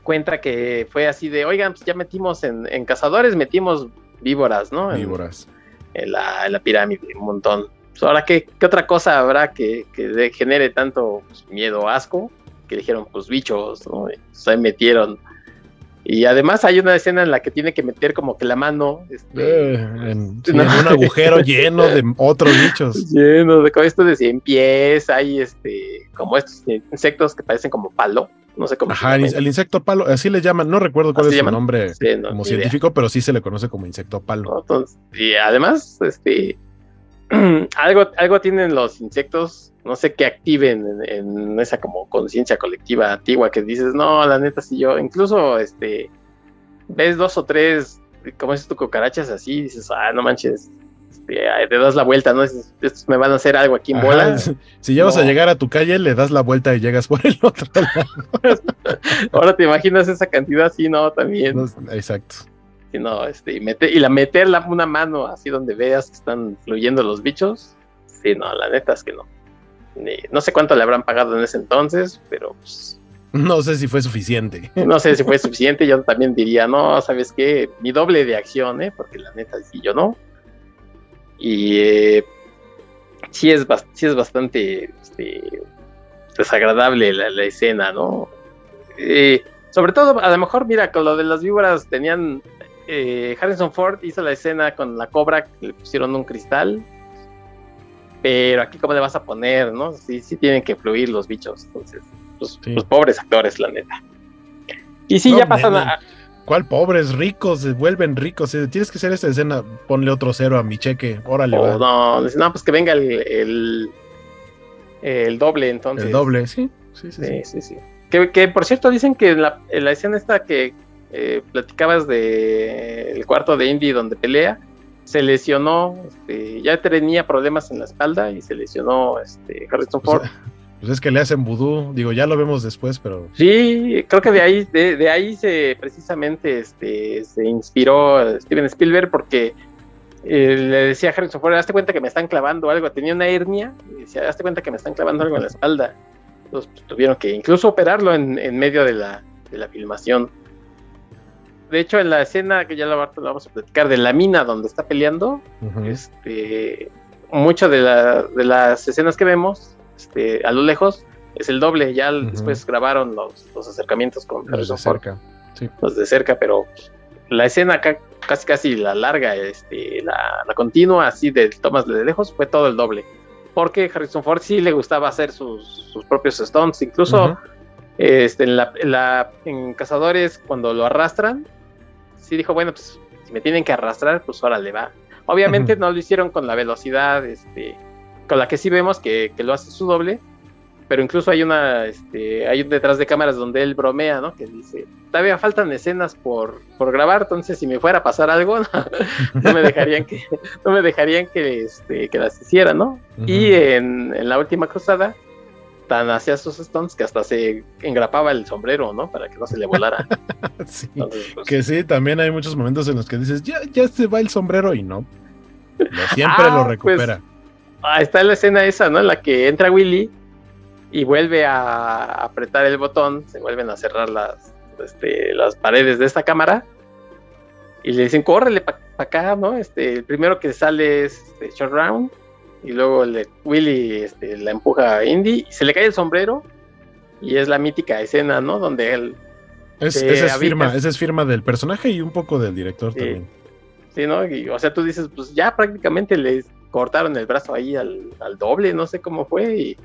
A: cuenta que fue así de, oigan, pues ya metimos en, cazadores, metimos víboras, ¿no?
B: Víboras.
A: En, la, pirámide, un montón. Pues ahora, ¿qué, otra cosa habrá que, genere tanto pues, miedo, asco? Que dijeron, pues bichos, ¿no? Se metieron. Y además hay una escena en la que tiene que meter como que la mano
B: este, eh, en, <laughs> un agujero lleno de otros bichos. <laughs>
A: Lleno de esto de 100 pies, hay este como estos insectos que parecen como palo no sé cómo.
B: Ajá, el, insecto palo, así le llaman, no recuerdo cuál es su nombre como científico, pero sí se le conoce como insecto palo.
A: y además, este, <clears throat> algo, algo tienen los insectos, no sé qué activen en, esa como conciencia colectiva antigua que dices, no, la neta, si yo, incluso, este, ves dos o tres, como es tu cucarachas así, dices, ah, no manches, te das la vuelta, ¿no? Estos me van a hacer algo aquí en bola. <laughs>
B: Si ya vas a llegar a tu calle, le das la vuelta y llegas por el otro <laughs> lado. <laughs>
A: Ahora te imaginas esa cantidad así, ¿no? También.
B: exacto.
A: Y no, este, y, y la meter una mano así donde veas que están fluyendo los bichos. Sí, no, la neta es que no. No sé cuánto le habrán pagado en ese entonces, pero pues,
B: no sé si fue suficiente.
A: No sé si fue suficiente. Yo también diría, no, ¿sabes qué? Mi doble de acción, ¿eh? Porque la neta, sí, yo no. Y eh, sí, es, es bastante este, desagradable la, escena, ¿no? Eh, sobre todo, a lo mejor, mira, con lo de las víboras tenían. Eh, Harrison Ford hizo la escena con la cobra que le pusieron un cristal. Pero aquí, ¿cómo le vas a poner, no? Sí, sí tienen que fluir los bichos. Entonces, los, pues, pues, pobres actores, la neta. Y sí, ya pasan a,
B: ¿Cuál pobres? Ricos, se vuelven ricos. Tienes que hacer esta escena, ponle otro cero a mi cheque. Órale,
A: oh, No, no, pues que venga el, el, doble, entonces.
B: El doble, sí. Sí, sí,
A: sí. Que, por cierto dicen que en la, escena esta que eh, platicabas de el cuarto de Indy donde pelea, se lesionó, este, ya tenía problemas en la espalda y se lesionó este, Harrison Ford.
B: Pues es que le hacen vudú, digo, ya lo vemos después, pero...
A: Sí, creo que de ahí, de, ahí se precisamente este, se inspiró Steven Spielberg porque eh, le decía a Harrison Ford, hazte cuenta que me están clavando algo, tenía una hernia, y decía, hazte cuenta que me están clavando algo en la <laughs> espalda. Entonces pues, tuvieron que incluso operarlo en, medio de la, de la, filmación. De hecho, en la escena que ya lo, vamos a platicar, de la mina donde está peleando, este, muchas de, de las escenas que vemos este, a lo lejos es el doble. Ya después grabaron los, acercamientos con
B: los de cerca.
A: Los de cerca, pero la escena acá, casi casi la larga, este, la, continua, así de tomas de lejos, fue todo el doble. Porque Harrison Ford sí le gustaba hacer sus, propios stunts, incluso este, en, la, en, Cazadores, cuando lo arrastran, sí dijo, bueno, pues si me tienen que arrastrar, pues ahora le va. Obviamente no lo hicieron con la velocidad este, con la que sí vemos que, lo hace su doble, pero incluso hay una, este, hay un detrás de cámaras donde él bromea, ¿no? Que dice, todavía faltan escenas por, por grabar, entonces si me fuera a pasar algo, <laughs> no, me dejarían que, no me dejarían que, este, que las hiciera, ¿no? Y en, la última cruzada, tan hacía sus stunts que hasta se engrapaba el sombrero, ¿no? Para que no se le volara. <laughs>
B: sí, pues, que sí, también hay muchos momentos en los que dices, ya, ya se va el sombrero y no. siempre lo ah, pues, recupera.
A: Ah, está la escena esa, ¿no? En la que entra Willy y vuelve a apretar el botón, se vuelven a cerrar las, este, las paredes de esta cámara y le dicen, córrele para acá, ¿no? Este, el primero que sale es este, Short Round y luego el Willy este, la empuja a Indy y se le cae el sombrero y es la mítica escena, ¿no? Donde él
B: Es, esa, es firma, esa es firma del personaje y un poco del director también.
A: Sí, ¿no? o sea, tú dices, pues ya prácticamente les cortaron el brazo ahí al, doble, no sé cómo fue. Y,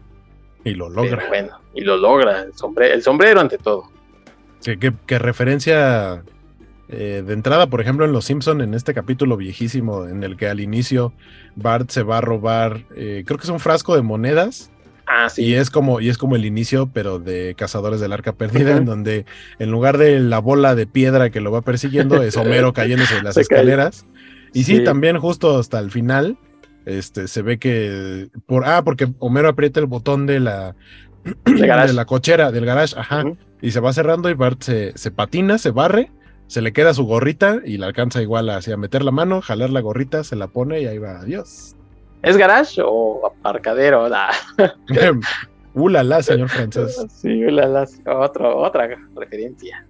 B: y lo logra.
A: bueno, y lo logra, el sombrero, el sombrero ante todo.
B: Sí, que, referencia eh, de entrada, por ejemplo, en Los Simpson, en este capítulo viejísimo, en el que al inicio Bart se va a robar, eh, creo que es un frasco de monedas
A: Ah, sí.
B: Y es como, y es como el inicio, pero de Cazadores del Arca Perdida, en donde en lugar de la bola de piedra que lo va persiguiendo, es Homero <laughs> cayéndose de las escaleras. Y sí. también justo hasta el final, este, se ve que por, ah, porque Homero aprieta el botón de la, <clears throat> de, la cochera, del garage, ajá, y se va cerrando y Bart se, se, patina, se barre, se le queda su gorrita y le alcanza igual así a meter la mano, jalar la gorrita, se la pone y ahí va, adiós.
A: ¿Es garage o aparcadero? <laughs> <laughs>
B: ulala, señor francés. <laughs>
A: Sí, ulala, otra referencia.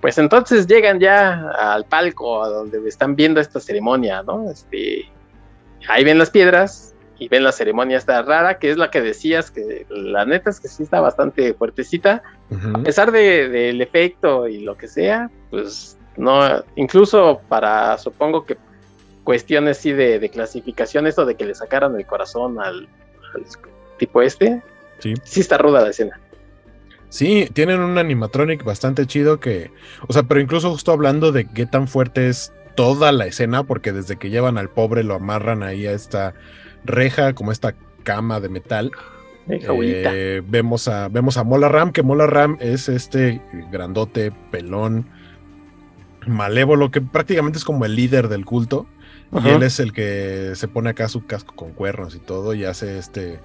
A: pues entonces llegan ya al palco a donde están viendo esta ceremonia, ¿no? Este, ahí ven las piedras y ven la ceremonia esta rara, que es la que decías, que la neta es que sí está bastante fuertecita. A pesar del efecto y lo que sea, pues no, incluso para, supongo que cuestiones sí de, clasificación, eso de que le sacaran el corazón al, tipo este. Sí. sí está ruda la escena.
B: Sí, tienen un animatronic bastante chido que, o sea, pero incluso justo hablando de qué tan fuerte es toda la escena, porque desde que llevan al pobre lo amarran ahí a esta reja, como esta cama de metal. Eh, vemos a vemos a Mola Ram, que Mola Ram es este grandote, pelón, malévolo, que prácticamente es como el líder del culto. Y él es el que se pone acá su casco con cuernos y todo y hace este,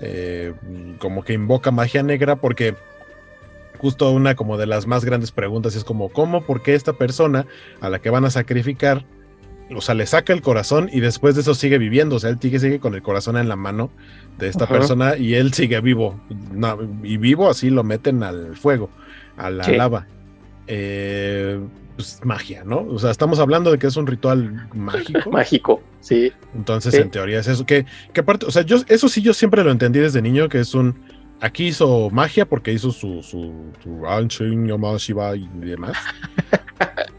B: eh, como que invoca magia negra porque justo una como de las más grandes preguntas es como, ¿cómo? ¿Por qué esta persona a la que van a sacrificar, o sea, le saca el corazón y después de eso sigue viviendo? O sea, él sigue, sigue con el corazón en la mano de esta persona y él sigue vivo. y vivo así lo meten al fuego, a la lava. Eh, pues, magia, ¿no? O sea, estamos hablando de que es un ritual mágico. <laughs>
A: mágico, sí.
B: Entonces, en teoría es eso. Que, que aparte, o sea, yo, eso sí, yo siempre lo entendí desde niño, que es un. Aquí hizo magia porque hizo su, su, su y demás. <laughs>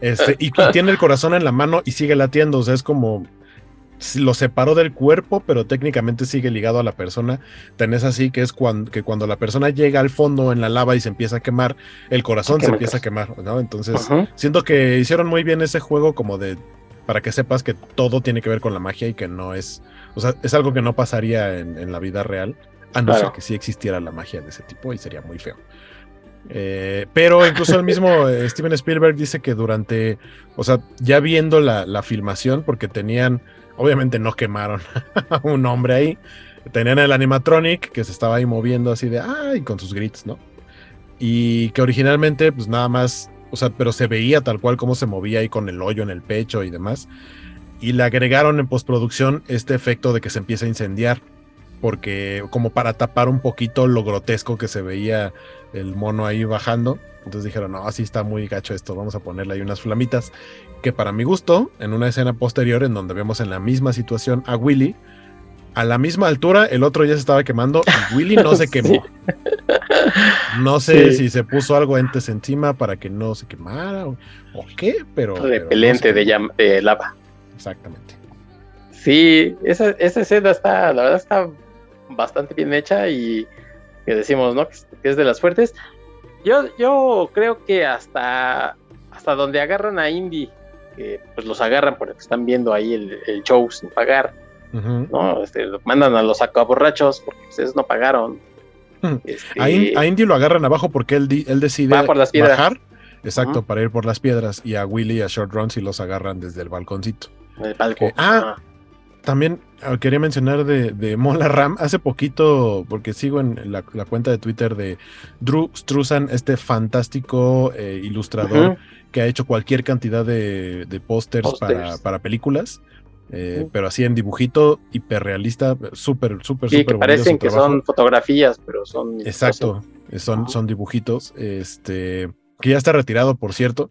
B: Este, y, y tiene el corazón en la mano y sigue latiendo. O sea, es como lo separó del cuerpo, pero técnicamente sigue ligado a la persona. Tenés así que es cuando, que cuando la persona llega al fondo en la lava y se empieza a quemar, el corazón se empieza a quemar, ¿no? Entonces, siento que hicieron muy bien ese juego como de para que sepas que todo tiene que ver con la magia y que no es, o sea, es algo que no pasaría en, la vida real, a no ser que sí existiera la magia de ese tipo y sería muy feo. Eh, pero incluso el mismo <laughs> eh, Steven Spielberg dice que durante, o sea, ya viendo la, la filmación, porque tenían Obviamente no quemaron <laughs> a un hombre ahí. Tenían el animatronic que se estaba ahí moviendo así de ay con sus gritos, ¿no? Y que originalmente, pues nada más, o sea, pero se veía tal cual como se movía ahí con el hoyo en el pecho y demás. Y le agregaron en postproducción este efecto de que se empieza a incendiar, porque como para tapar un poquito lo grotesco que se veía el mono ahí bajando. Entonces dijeron, no, así está muy gacho esto, vamos a ponerle ahí unas flamitas. Que para mi gusto, en una escena posterior en donde vemos en la misma situación a Willy, a la misma altura, el otro ya se estaba quemando y Willy no se <laughs> quemó. No sé si se puso algo antes encima para que no se quemara o, qué, pero.
A: Repelente de, lava.
B: Exactamente.
A: Sí, esa, esa escena está, la verdad está bastante bien hecha y que decimos, ¿no? Que es de las fuertes. Yo, yo creo que hasta, hasta donde agarran a Indy, que pues los agarran porque están viendo ahí el, show sin pagar, ¿no? Este, mandan a los acaborrachos porque ustedes no pagaron.
B: Este, a, Indy lo agarran abajo porque él, él decide bajar, exacto, para ir por las piedras, y a Willy y a Short Run si los agarran desde el balconcito.
A: El balcón.
B: ah, también ah, quería mencionar de, Mola Ram. Hace poquito, porque sigo en la, cuenta de Twitter de Drew Struzan, este fantástico eh, ilustrador que ha hecho cualquier cantidad de, de pósters para, películas. Eh, pero así en dibujito hiperrealista, súper, súper,
A: sí, que parecen que son fotografías, pero son.
B: Exacto, son, son dibujitos. Este, que ya está retirado, por cierto.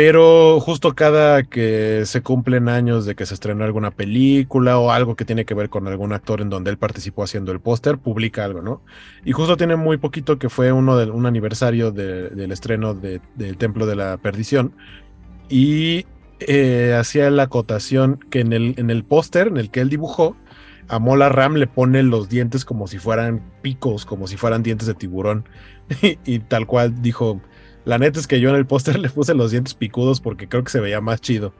B: Pero justo cada que se cumplen años de que se estrenó alguna película o algo que tiene que ver con algún actor en donde él participó haciendo el póster, publica algo, ¿no? Y justo tiene muy poquito que fue uno de, un aniversario del estreno del Templo de la Perdición y eh, hacía la acotación que en el, en el póster en el que él dibujó, a Mola Ram le pone los dientes como si fueran picos, como si fueran dientes de tiburón. <laughs> y tal cual dijo, la neta es que yo en el póster <laughs> le puse los dientes picudos porque creo que se veía más chido.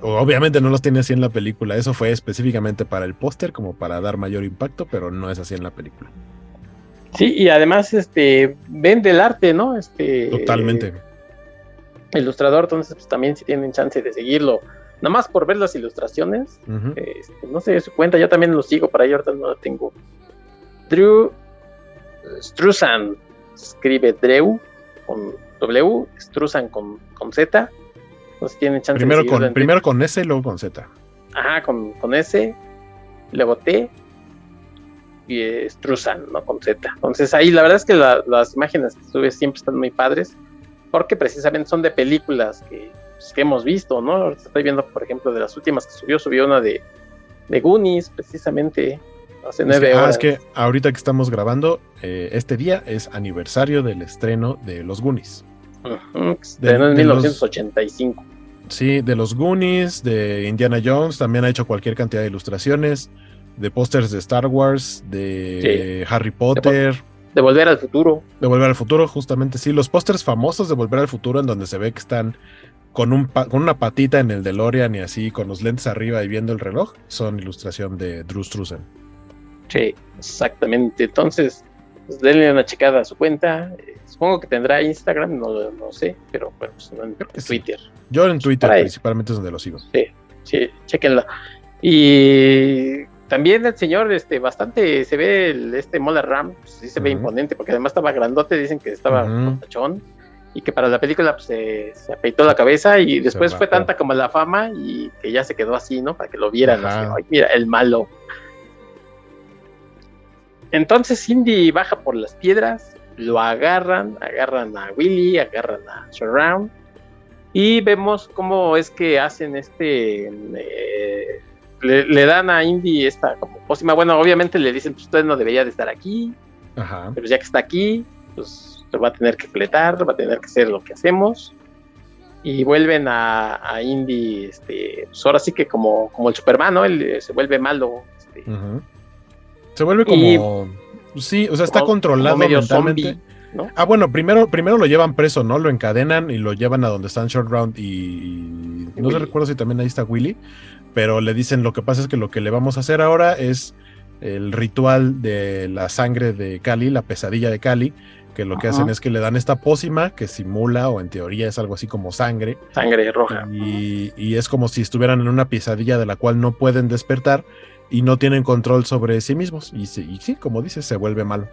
B: Obviamente no los tiene así en la película. Eso fue específicamente para el póster, como para dar mayor impacto, pero no es así en la película.
A: Sí, y además, este, vende el arte, ¿no? Este.
B: Totalmente.
A: ilustrador, entonces, pues también si tienen chance de seguirlo, nada más por ver las ilustraciones, este, no sé su cuenta, yo también lo sigo, para ahí ahorita no la tengo. Drew Strusan, escribe Drew con W, Struzan con, con Z. Entonces tienen chance
B: primero con, Primero con S y luego con Z.
A: Ajá, con, con S, luego T y eh, Struzan, ¿no? Con Z. Entonces ahí la verdad es que las imágenes que sube siempre están muy padres porque precisamente son de películas que, pues, que hemos visto, ¿no? Estoy viendo, por ejemplo, de las últimas que subió, subió una de, de Goonies, precisamente, hace nueve
B: ah,
A: horas.
B: es que ahorita que estamos grabando, eh, este día es aniversario del estreno de Los Goonies
A: de, 1985.
B: sí, de los Goonies, de Indiana Jones, también ha hecho cualquier cantidad de ilustraciones, de pósters de Star Wars, de Harry Potter.
A: De, Volver al Futuro.
B: De Volver al Futuro, justamente, sí. Los pósters famosos de Volver al Futuro, en donde se ve que están con, un con una patita en el DeLorean y así, con los lentes arriba y viendo el reloj, son ilustración de Drew Struzan.
A: Sí, exactamente. Entonces, pues denle una checada a su cuenta. Eh, supongo que tendrá Instagram, no, no sé, pero bueno, pues en Twitter.
B: Yo en Twitter principalmente es donde lo sigo.
A: Sí, sí, chequenla. Y también el señor, este, bastante se ve el, este Mola Ram, pues, sí se ve imponente, porque además estaba grandote, dicen que estaba uh y que para la película pues, se, se apeitó la cabeza y después fue tanta como la fama y que ya se quedó así, ¿no? Para que lo vieran, así, mira, el malo. Entonces Cindy baja por las piedras, lo agarran, agarran a Willy, agarran a Surround y vemos cómo es que hacen este, eh, le, dan a Indy esta como pócima, bueno, obviamente le dicen, pues usted no debería de estar aquí, pero ya que está aquí, pues va a tener que fletar, va a tener que hacer lo que hacemos y vuelven a, a Indy, este, pues ahora sí que como, como el Superman, ¿no? Él eh, se vuelve malo, este,
B: se vuelve como. sí, o sea, está controlado mentalmente. Ah, bueno, primero, primero lo llevan preso, ¿no? Lo encadenan y lo llevan a donde están Short Round y. No se recuerdo si también ahí está Willy. Pero le dicen lo que pasa es que lo que le vamos a hacer ahora es el ritual de la sangre de Cali, la pesadilla de Cali, que lo que hacen es que le dan esta pócima que simula o en teoría es algo así como sangre.
A: Sangre roja.
B: Y, y, es como si estuvieran en una pesadilla de la cual no pueden despertar y no tienen control sobre sí mismos. Y, sí, como dices, se vuelve malo.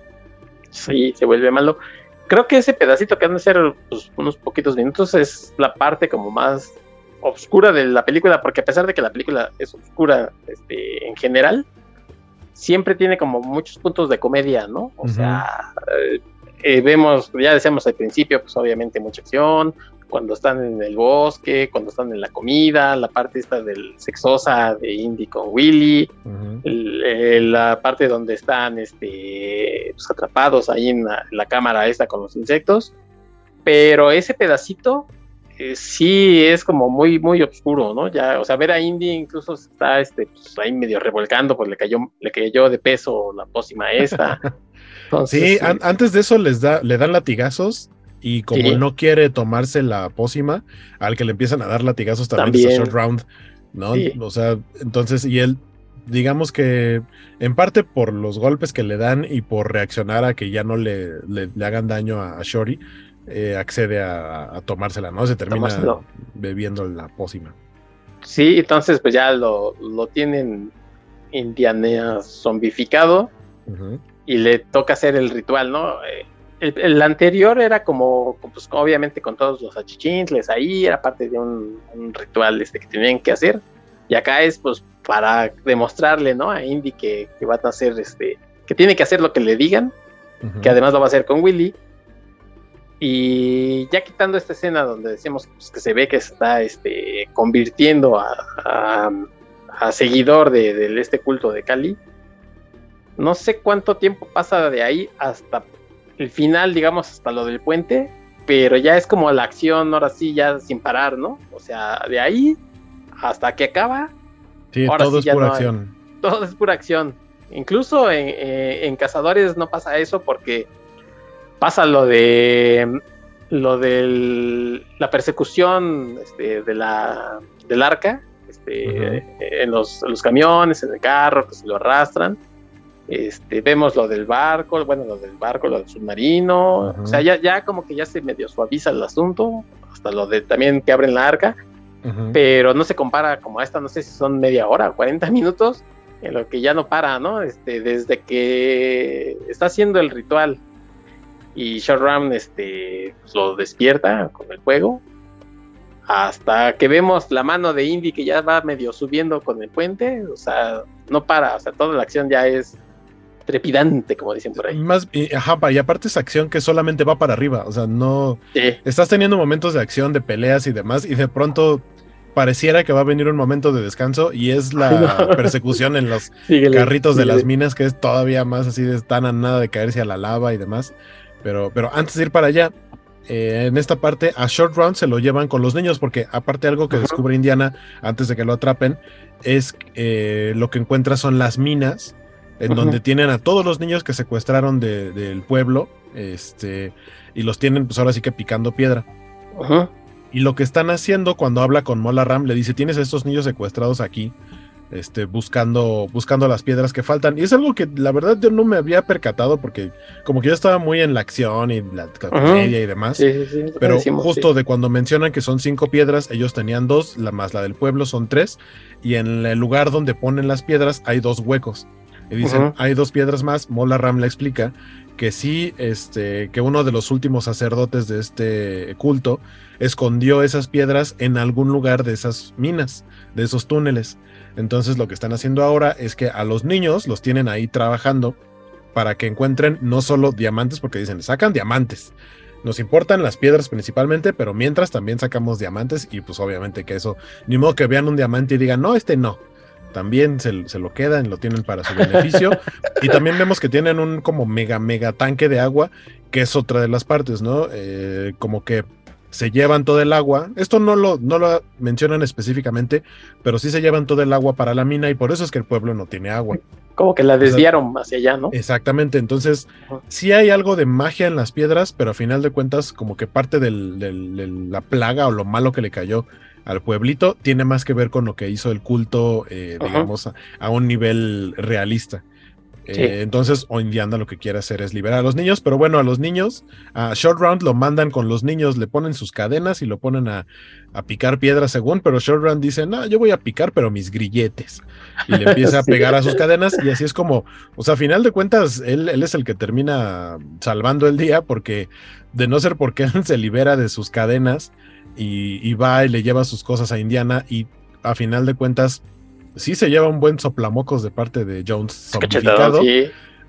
A: Sí, se vuelve malo. Creo que ese pedacito que han de ser pues, unos poquitos minutos es la parte como más oscura de la película, porque a pesar de que la película es oscura este, en general, siempre tiene como muchos puntos de comedia, ¿no? O sea, eh, vemos, ya decíamos al principio, pues obviamente mucha acción, cuando están en el bosque, cuando están en la comida, la parte esta del sexosa de Indy con Willy, eh, la parte donde están este, pues, atrapados ahí en la, cámara esta con los insectos, pero ese pedacito eh, sí es como muy, muy oscuro, ¿no? Ya, o sea, ver a Indy incluso está este, pues, ahí medio revolcando, pues le cayó, le cayó de peso la pócima esta. <laughs>
B: sí, antes de eso les da, le dan latigazos y como no quiere tomarse la pócima, al que le empiezan a dar latigazos también, short round, ¿no? O sea, entonces, y él, digamos que en parte por los golpes que le dan y por reaccionar a que ya no le, le, hagan daño a, Shori, eh, accede a, tomársela, ¿no? Se termina bebiendo la pócima.
A: Sí, entonces pues ya lo, lo tienen indianea zombificado y le toca hacer el ritual, ¿no? Eh, el, anterior era como, pues, obviamente con todos los achichintles ahí, era parte de un, ritual este que tenían que hacer. Y acá es pues para demostrarle, ¿no? A Indy que, que, va a hacer este, que tiene que hacer lo que le digan, que además lo va a hacer con Willy. Y ya quitando esta escena donde decimos pues, que se ve que se está este, convirtiendo a, seguidor de, este culto de Cali, no sé cuánto tiempo pasa de ahí hasta el final, digamos, hasta lo del puente, pero ya es como la acción, ahora sí, ya sin parar, ¿no? O sea, de ahí hasta que acaba.
B: Sí, todo es pura acción.
A: todo es pura acción. Incluso eh, en, Cazadores no pasa eso porque pasa lo de lo de la persecución este, de la del arca este, en, los, camiones, en el carro, que se lo arrastran. Este, vemos lo del barco, bueno, lo del barco, lo del submarino, o sea, ya, ya como que ya se medio suaviza el asunto, hasta lo de también que abren la arca, pero no se compara como a esta, no sé si son media hora, 40 minutos, en lo que ya no para, ¿no? Este, desde que está haciendo el ritual y Short este, pues, lo despierta con el fuego, hasta que vemos la mano de Indy que ya va medio subiendo con el puente, o sea, no para, o sea, toda la acción ya es trepidante, como dicen por ahí.
B: Más, y, ajá, y aparte es acción que solamente va para arriba, o sea, no... Estás teniendo momentos de acción, de peleas y demás, y de pronto pareciera que va a venir un momento de descanso y es la <laughs> persecución en los carritos de las minas, que es todavía más así, de están a nada de caerse a la lava y demás. Pero, pero antes de ir para allá, eh, en esta parte a Short Round se lo llevan con los niños, porque aparte algo que descubre Indiana antes de que lo atrapen, es eh, lo que encuentra son las minas en donde tienen a todos los niños que secuestraron del pueblo, este, y los tienen pues ahora sí que picando piedra. Y lo que están haciendo cuando habla con Mola Ram, le dice, tienes a estos niños secuestrados aquí, este, buscando, buscando las piedras que faltan. Y es algo que la verdad yo no me había percatado porque como que yo estaba muy en la acción y la comedia y demás. pero justo de cuando mencionan que son cinco piedras, ellos tenían dos, la más la del pueblo son tres, y en el lugar donde ponen las piedras hay dos huecos. Y dicen, hay dos piedras más. Mola Ram le explica que sí, este, que uno de los últimos sacerdotes de este culto escondió esas piedras en algún lugar de esas minas, de esos túneles. Entonces lo que están haciendo ahora es que a los niños los tienen ahí trabajando para que encuentren no solo diamantes, porque dicen, sacan diamantes. Nos importan las piedras principalmente, pero mientras también sacamos diamantes y pues obviamente que eso, ni modo que vean un diamante y digan, no, este no también se, lo quedan, lo tienen para su beneficio. <laughs> y también vemos que tienen un como mega, mega tanque de agua, que es otra de las partes, ¿no? Eh, como que se llevan todo el agua. Esto no lo, no lo mencionan específicamente, pero sí se llevan todo el agua para la mina y por eso es que el pueblo no tiene agua.
A: Como que la desviaron hacia allá, ¿no?
B: Exactamente, entonces sí hay algo de magia en las piedras, pero a final de cuentas como que parte de la plaga o lo malo que le cayó al pueblito tiene más que ver con lo que hizo el culto, eh, digamos, a, un nivel realista. Eh, entonces, o Indiana lo que quiere hacer es liberar a los niños, pero bueno, a los niños, a Short Round lo mandan con los niños, le ponen sus cadenas y lo ponen a, picar piedras según, pero Short Round dice, no, yo voy a picar, pero mis grilletes. Y le empieza a <laughs> pegar a sus cadenas y así es como, o sea, a final de cuentas, él, él es el que termina salvando el día porque de no ser porque <laughs> él se libera de sus cadenas, y, va y le lleva sus cosas a Indiana y a final de cuentas sí se lleva un buen soplamocos de parte de Jones zombificado.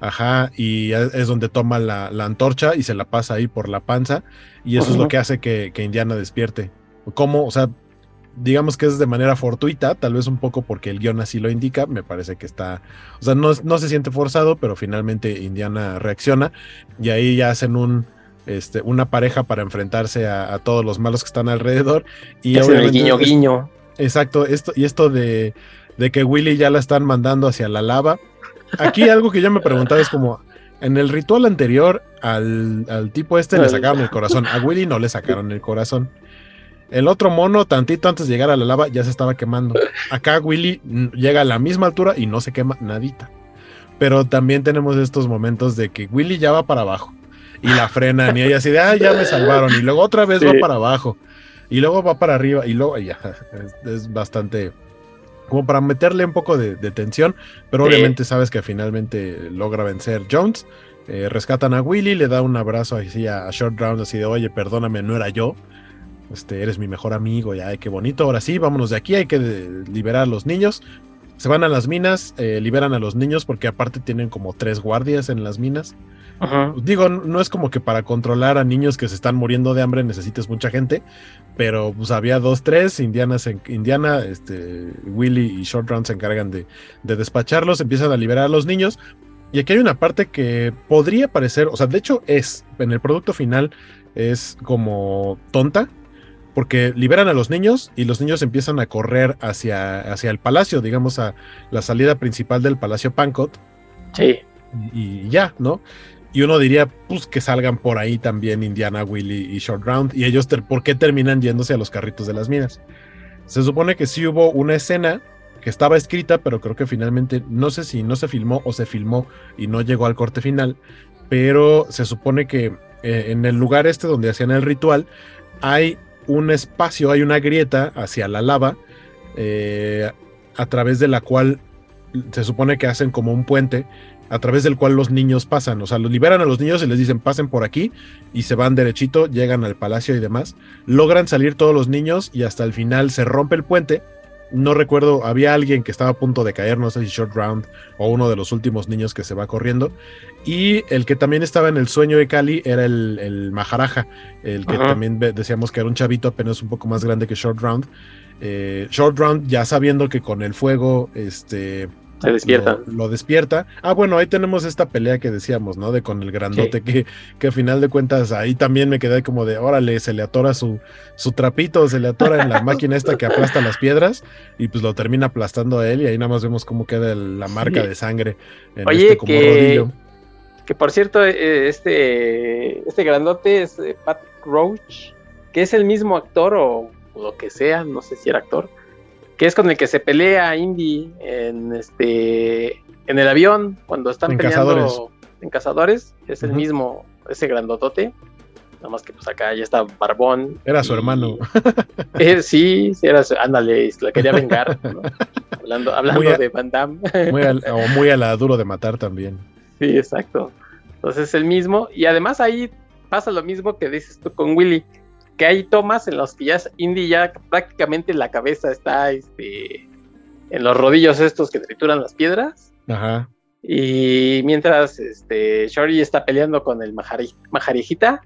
B: Ajá, y es donde toma la, antorcha y se la pasa ahí por la panza y eso es lo que hace que, Indiana despierte. ¿Cómo? O sea, digamos que es de manera fortuita, tal vez un poco porque el guion así lo indica, me parece que está, o sea, no, no se siente forzado, pero finalmente Indiana reacciona y ahí ya hacen un, este, una pareja para enfrentarse a, todos los malos que están alrededor. Y
A: el guiño guiño.
B: Exacto, esto, y esto de, de, que Willy ya la están mandando hacia la lava. Aquí algo que yo me preguntaba es como, en el ritual anterior al, tipo este le sacaron el corazón, a Willy no le sacaron el corazón. El otro mono, tantito antes de llegar a la lava, ya se estaba quemando. Acá Willy llega a la misma altura y no se quema nadita. Pero también tenemos estos momentos de que Willy ya va para abajo y la frenan y ella así de, ah, ya me salvaron y luego otra vez va para abajo y luego va para arriba y luego ya, es, bastante como para meterle un poco de, tensión, pero obviamente sabes que finalmente logra vencer Jones. Eh, rescatan a Willy, le da un abrazo así a, Short Round, así de, oye, perdóname, no era yo. Este, eres mi mejor amigo, ya, qué bonito. Ahora sí, vámonos de aquí, hay que liberar a los niños. Se van a las minas, eh, liberan a los niños porque aparte tienen como tres guardias en las minas. Digo, no es como que para controlar a niños que se están muriendo de hambre necesites mucha gente, pero pues había dos, tres, Indiana, Indiana este, Willy y Short Round se encargan de, de despacharlos, empiezan a liberar a los niños, y aquí hay una parte que podría parecer, o sea, de hecho es, en el producto final es como tonta, porque liberan a los niños y los niños empiezan a correr hacia, hacia el palacio, digamos, a la salida principal del Palacio Pancot.
A: Sí.
B: Y, y ya, ¿no? Y uno diría, pues que salgan por ahí también Indiana, Willy y Short Round. Y ellos, ¿por qué terminan yéndose a los carritos de las minas? Se supone que sí hubo una escena que estaba escrita, pero creo que finalmente, no sé si no se filmó o se filmó y no llegó al corte final. Pero se supone que eh, en el lugar este donde hacían el ritual, hay un espacio, hay una grieta hacia la lava, eh, a través de la cual se supone que hacen como un puente a través del cual los niños pasan. O sea, los liberan a los niños y les dicen pasen por aquí y se van derechito, llegan al palacio y demás. Logran salir todos los niños y hasta el final se rompe el puente. No recuerdo, había alguien que estaba a punto de caer, no sé si Short Round o uno de los últimos niños que se va corriendo. Y el que también estaba en el sueño de Cali era el, el Maharaja, el que también decíamos que era un chavito apenas un poco más grande que Short Round. Eh, Short Round, ya sabiendo que con el fuego, este,
A: se despierta.
B: Lo, despierta. Ah, bueno, ahí tenemos esta pelea que decíamos, ¿no? De con el grandote, que, que a final de cuentas ahí también me quedé como de, órale, se le atora su, su trapito, se le atora en la <laughs> máquina esta que aplasta las piedras y pues lo termina aplastando a él y ahí nada más vemos cómo queda la marca de sangre
A: en Oye, este como que, rodillo. Que por cierto, eh, este, este grandote es eh, Pat Roach, que es el mismo actor o lo que sea, no sé si era actor que es con el que se pelea Indy en este en el avión cuando están peleando en cazadores, es el mismo, ese grandotote. Nada más que pues acá ya está Barbón.
B: Era su hermano. <laughs>
A: Eh, sí, sí, era su, ándale, la quería vengar. <laughs> Hablando, hablando de Van Damme.
B: Muy o muy a la <laughs> duro de matar también.
A: Sí, exacto. Entonces es el mismo. Y además ahí pasa lo mismo que dices tú con Willy que hay tomas en los que ya Indy ya prácticamente la cabeza está este, en los rodillos estos que trituran las piedras.
B: Ajá.
A: Y mientras este, Shori está peleando con el majarijita,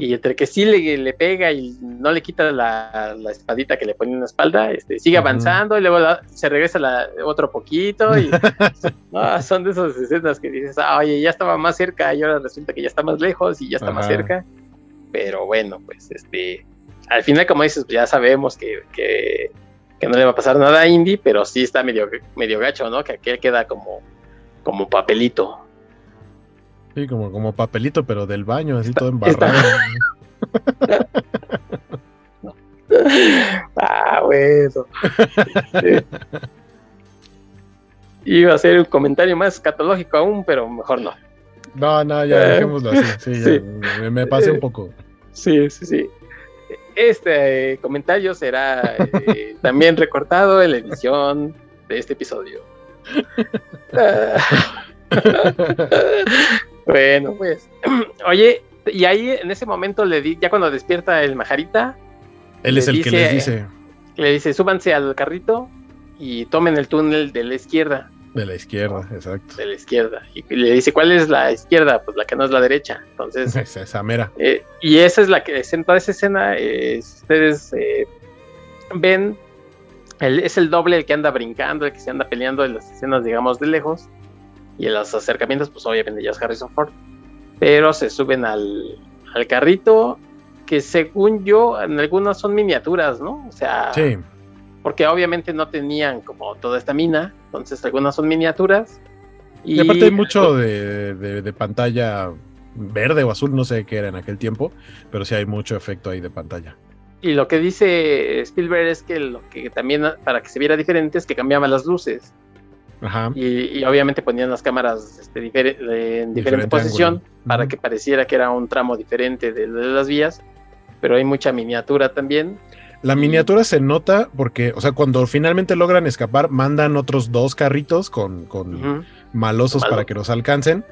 A: y entre que sí le, le, pega y no le quita la, la, espadita que le pone en la espalda, este, sigue avanzando y luego se regresa la, otro poquito. Y <laughs> <laughs> son de esas escenas que dices, ah, oye, ya estaba más cerca y ahora resulta que ya está más lejos y ya está más cerca. Pero bueno, pues este, al final, como dices, pues ya sabemos que, que, no le va a pasar nada a Indy, pero sí está medio, medio gacho, ¿no? Que aquel queda como, como papelito.
B: Sí, como, como papelito, pero del baño, así todo embarrado. <laughs>
A: ah, bueno. Iba a ser un comentario más catológico aún, pero mejor no.
B: No, no, ya eh, dejémoslo así. Sí, me, pasé un poco.
A: Sí, sí, sí. Este comentario será eh, <laughs> también recortado en la edición de este episodio. <laughs> bueno, pues. <clears throat> Oye, y ahí en ese momento le di, ya cuando despierta el majarita.
B: Él es el que le dice.
A: Le dice, súbanse al carrito y tomen el túnel de la izquierda.
B: De la izquierda, exacto.
A: De la izquierda. Y le dice, ¿cuál es la izquierda? Pues la que no es la derecha. Entonces. <laughs>
B: esa mera.
A: Eh, y esa es la que, en toda esa escena, eh, ustedes eh, ven, es el doble el que anda brincando, el que se anda peleando en las escenas, digamos, de lejos. Y en los acercamientos, pues obviamente ya es Harrison Ford. Pero se suben al, al carrito, que según yo, en algunas son miniaturas, ¿no? O sea.
B: Sí
A: porque obviamente no tenían como toda esta mina, entonces algunas son miniaturas.
B: Y, aparte hay mucho de, pantalla verde o azul, no sé qué era en aquel tiempo, pero sí hay mucho efecto ahí de pantalla.
A: Y lo que dice Spielberg es que lo que también, para que se viera diferente, es que cambiaban las luces. Ajá. Y, obviamente ponían las cámaras este, en diferente, posición para que pareciera que era un tramo diferente de las vías, pero hay mucha miniatura también.
B: La miniatura se nota porque, o sea, cuando finalmente logran escapar, mandan otros dos carritos con, con malosos para que los alcancen.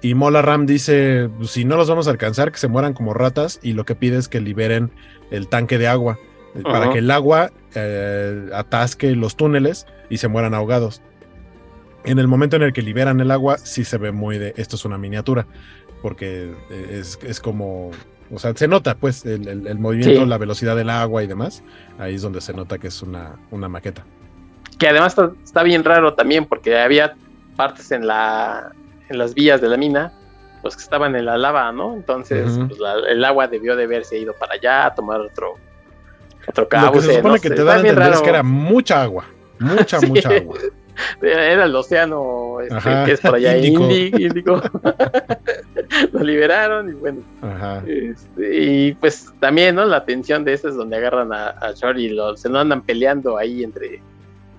B: Y Mola Ram dice, si no los vamos a alcanzar, que se mueran como ratas. Y lo que pide es que liberen el tanque de agua. para que el agua eh, atasque los túneles y se mueran ahogados. En el momento en el que liberan el agua, sí se ve muy de esto es una miniatura, porque es, es como, o sea, se nota pues el, movimiento, la velocidad del agua y demás. Ahí es donde se nota que es una, una maqueta.
A: Que además está, bien raro también, porque había partes en, la, en las vías de la mina pues que estaban en la lava, ¿no? Entonces, pues, el agua debió de haberse ido para allá a tomar otro, otro cabo. Lo
B: que se supone que te dan a entender es que era mucha agua, mucha, <laughs> mucha agua.
A: Era el océano este, que es por allá <laughs> Índico. <laughs> <laughs> Lo liberaron y bueno. Este, y pues también, ¿no? La tensión de esa es donde agarran a, a Short y se no andan peleando ahí entre,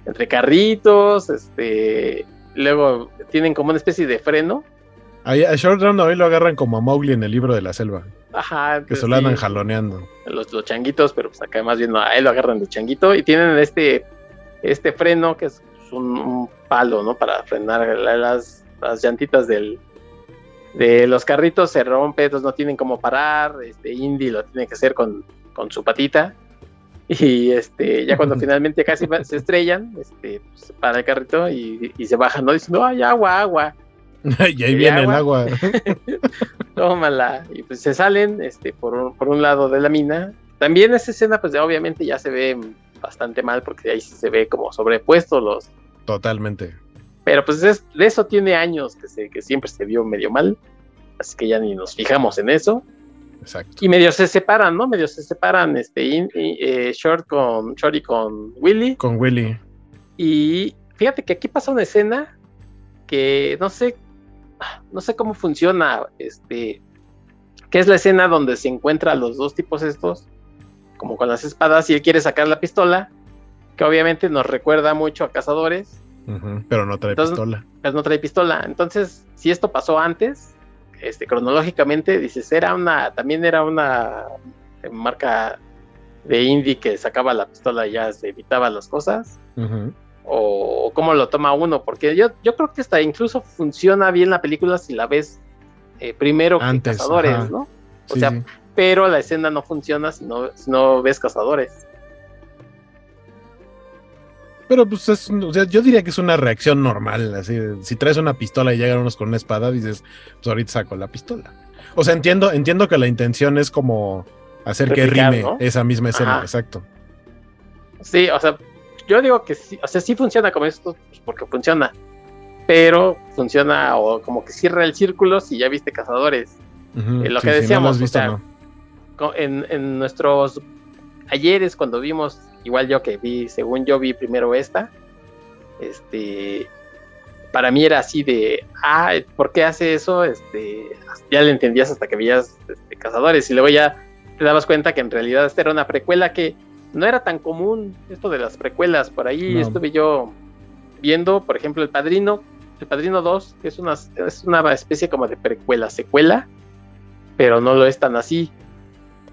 A: entre carritos. Este, luego tienen como una especie de freno.
B: Ahí, a Short Round hoy lo agarran como a Mowgli en el libro de la selva.
A: Ajá.
B: Que se lo andan jaloneando.
A: Los, los changuitos, pero pues acá más bien a él lo agarran de changuito y tienen este, este freno que es un, palo, ¿no? Para frenar las, las llantitas del, de los carritos se rompe, entonces no tienen cómo parar, este Indy lo tiene que hacer con, con su patita y este ya cuando <laughs> finalmente casi se estrellan, este pues, para el carrito y, y se bajan, no diciendo, ay, agua, agua. <laughs>
B: y ahí viene el agua. <laughs>
A: Tómala. Y pues se salen este, por, por un lado de la mina. También esa escena, pues obviamente ya se ve bastante mal porque ahí se ve como sobrepuestos los.
B: Totalmente.
A: Pero pues de eso tiene años que, se, que siempre se vio medio mal. Así que ya ni nos fijamos en eso.
B: Exacto.
A: Y medio se separan, ¿no? Medio se separan este eh, Short con Short y con Willy.
B: Con Willy.
A: Y fíjate que aquí pasa una escena que no sé no sé cómo funciona, este, que es la escena donde se encuentran los dos tipos estos, como con las espadas, y él quiere sacar la pistola, que obviamente nos recuerda mucho a cazadores.
B: pero no trae pistola.
A: Pues no trae pistola. Entonces, si esto pasó antes, este, cronológicamente, dices, era una, también era una marca de indie que sacaba la pistola y ya se evitaba las cosas o, cómo lo toma uno, porque yo, yo creo que hasta incluso funciona bien la película si la ves eh, primero que Cazadores, ¿no? O sea, pero la escena no funciona si no, si no ves Cazadores.
B: Pero pues es, o sea, yo diría que es una reacción normal, así, si traes una pistola y llegan unos con una espada, dices, pues ahorita saco la pistola. O sea, entiendo, entiendo que la intención es como hacer que rime esa misma escena, exacto.
A: Sí, o sea, yo digo que sí, o sea, sí funciona como esto, pues, porque funciona, pero funciona o como que cierra el círculo si ya viste Cazadores. Eh, lo que decíamos, en, nuestros ayeres cuando vimos, igual yo que vi, según yo vi primero esta, este, para mí era así de, ah, ¿por qué hace eso? Este, ya le entendías hasta que veías este, Cazadores y luego ya te dabas cuenta que en realidad esta era una precuela que no era tan común esto de las precuelas. Por ahí estuve yo viendo, por ejemplo, El Padrino, El Padrino 2, que es una, es una especie como de precuela, secuela, pero no lo es tan así.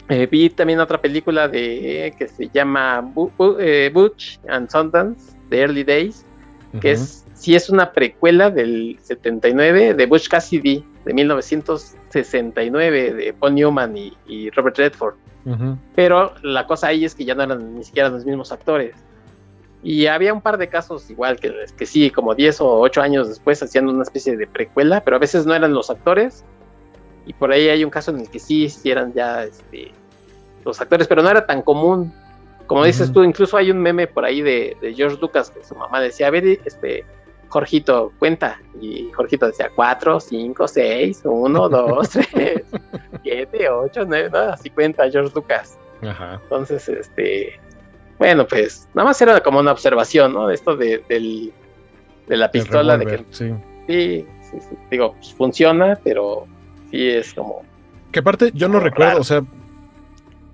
A: Eh, vi también otra película de que se llama eh, Butch and Sundance, The Early Days, que es sí es una precuela del 79 de Butch Cassidy, de 1969, de Paul Newman y Robert Redford. Pero la cosa ahí es que ya no eran ni siquiera los mismos actores. Y había un par de casos igual que, que sí, como 10 o 8 años después hacían una especie de precuela, pero a veces no eran los actores. Y por ahí hay un caso en el que sí, sí eran ya este, los actores, pero no era tan común. Como dices tú, incluso hay un meme por ahí de, de George Lucas que su mamá decía, a ver, este, Jorgito, cuenta. Y Jorgito decía 4, 5, 6, 1, 2, 3, 7, 8, 9, así cuenta George Lucas. Ajá. Entonces, este, bueno, pues nada más era como una observación, ¿no? Esto de, del, de la pistola, de que sí. Sí, sí, digo, pues funciona, pero sí es como...
B: Que aparte, yo no recuerdo, o sea,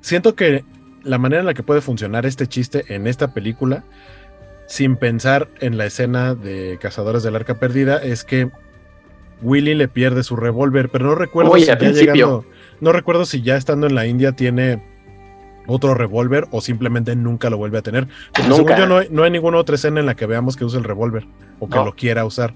B: siento que la manera en la que puede funcionar este chiste en esta película sin pensar en la escena de Cazadores del Arca Perdida, es que Willy le pierde su revólver, pero no recuerdo si ya llegando, no recuerdo si ya estando en la India tiene otro revólver o simplemente nunca lo vuelve a tener. Porque según yo no hay, ninguna otra escena en la que veamos que use el revólver o que lo quiera usar.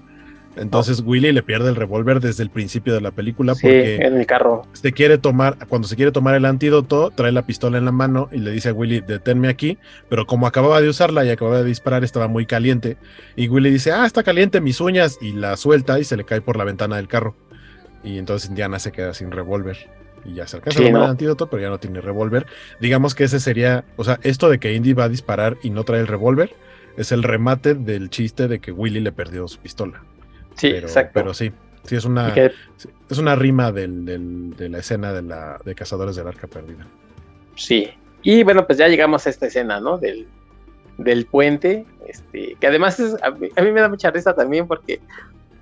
B: Entonces Willy le pierde el revólver desde el principio de la película porque
A: en el carro.
B: Se quiere tomar, cuando se quiere tomar el antídoto, trae la pistola en la mano y le dice a Willy, deténme aquí, pero como acababa de usarla y acababa de disparar, estaba muy caliente. Y Willy dice, ah, está caliente mis uñas, y la suelta y se le cae por la ventana del carro. Y entonces Indiana se queda sin revólver. Y ya se alcanza el antídoto, pero ya no tiene revólver. Digamos que ese sería, o sea, esto de que Indy va a disparar y no trae el revólver, es el remate del chiste de que Willy le perdió su pistola.
A: Sí, exacto.
B: Pero sí, sí es una, es una rima del, de la escena de, la, de Cazadores del Arca Perdida.
A: Sí, y bueno, pues ya llegamos a esta escena, ¿no? Del, del puente, este, que además es, a, mí, me da mucha risa también porque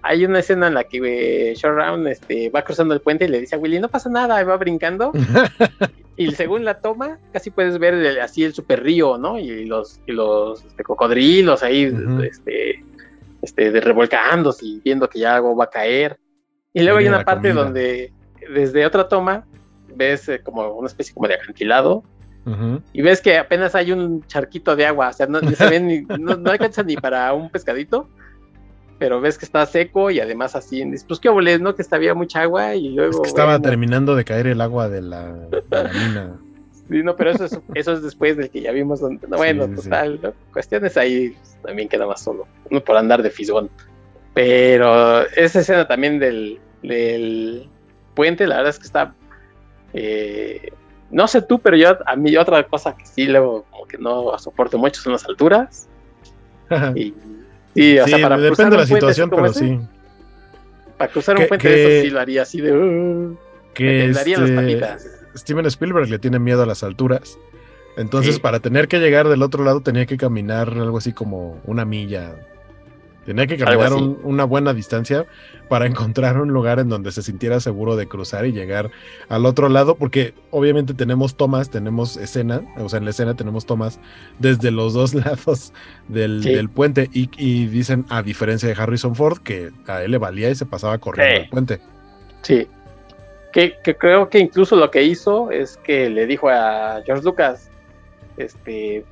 A: hay una escena en la que eh, Round este, va cruzando el puente y le dice a Willy, no pasa nada, y va brincando. <laughs> y según la toma, casi puedes ver así el super río, ¿no? Y los, y los este, cocodrilos ahí, este, este, de revolcándose y viendo que ya algo va a caer. Y luego hay una parte donde desde otra toma ves eh, como una especie como de acantilado y ves que apenas hay un charquito de agua, o sea, no, se ven ni, no, alcanza ni para un pescadito, pero ves que está seco y además así, pues qué obolés, ¿no? Que estaba mucha agua y luego... Es
B: que estaba terminando de caer el agua de la, mina.
A: Sí, no, pero eso es, <laughs> eso es después del que ya vimos. Donde, bueno, total, cuestiones ahí también queda más solo, no por andar de fisgón. Pero esa escena también del, del puente, la verdad es que está. Eh, no sé tú, pero yo a mí otra cosa que sí luego como que no soporto mucho son las alturas. y, sí, o sea, para
B: depende de la situación, pero sí.
A: Para cruzar un puente eso sí lo haría así de. Uh,
B: que darían las este, patitas. Steven Spielberg le tiene miedo a las alturas. Entonces, para tener que llegar del otro lado, tenía que caminar algo así como una milla. Tenía que caminar una buena distancia para <laughs> encontrar un lugar en donde se sintiera seguro de cruzar y llegar al otro lado, porque obviamente tenemos tomas, tenemos escena, o sea, en la escena tenemos tomas desde los dos <laughs> lados del, puente y, dicen, a diferencia de Harrison Ford, que a él le valía y se pasaba corriendo el puente.
A: Sí, que, creo que incluso lo que hizo es que le dijo a George Lucas, este,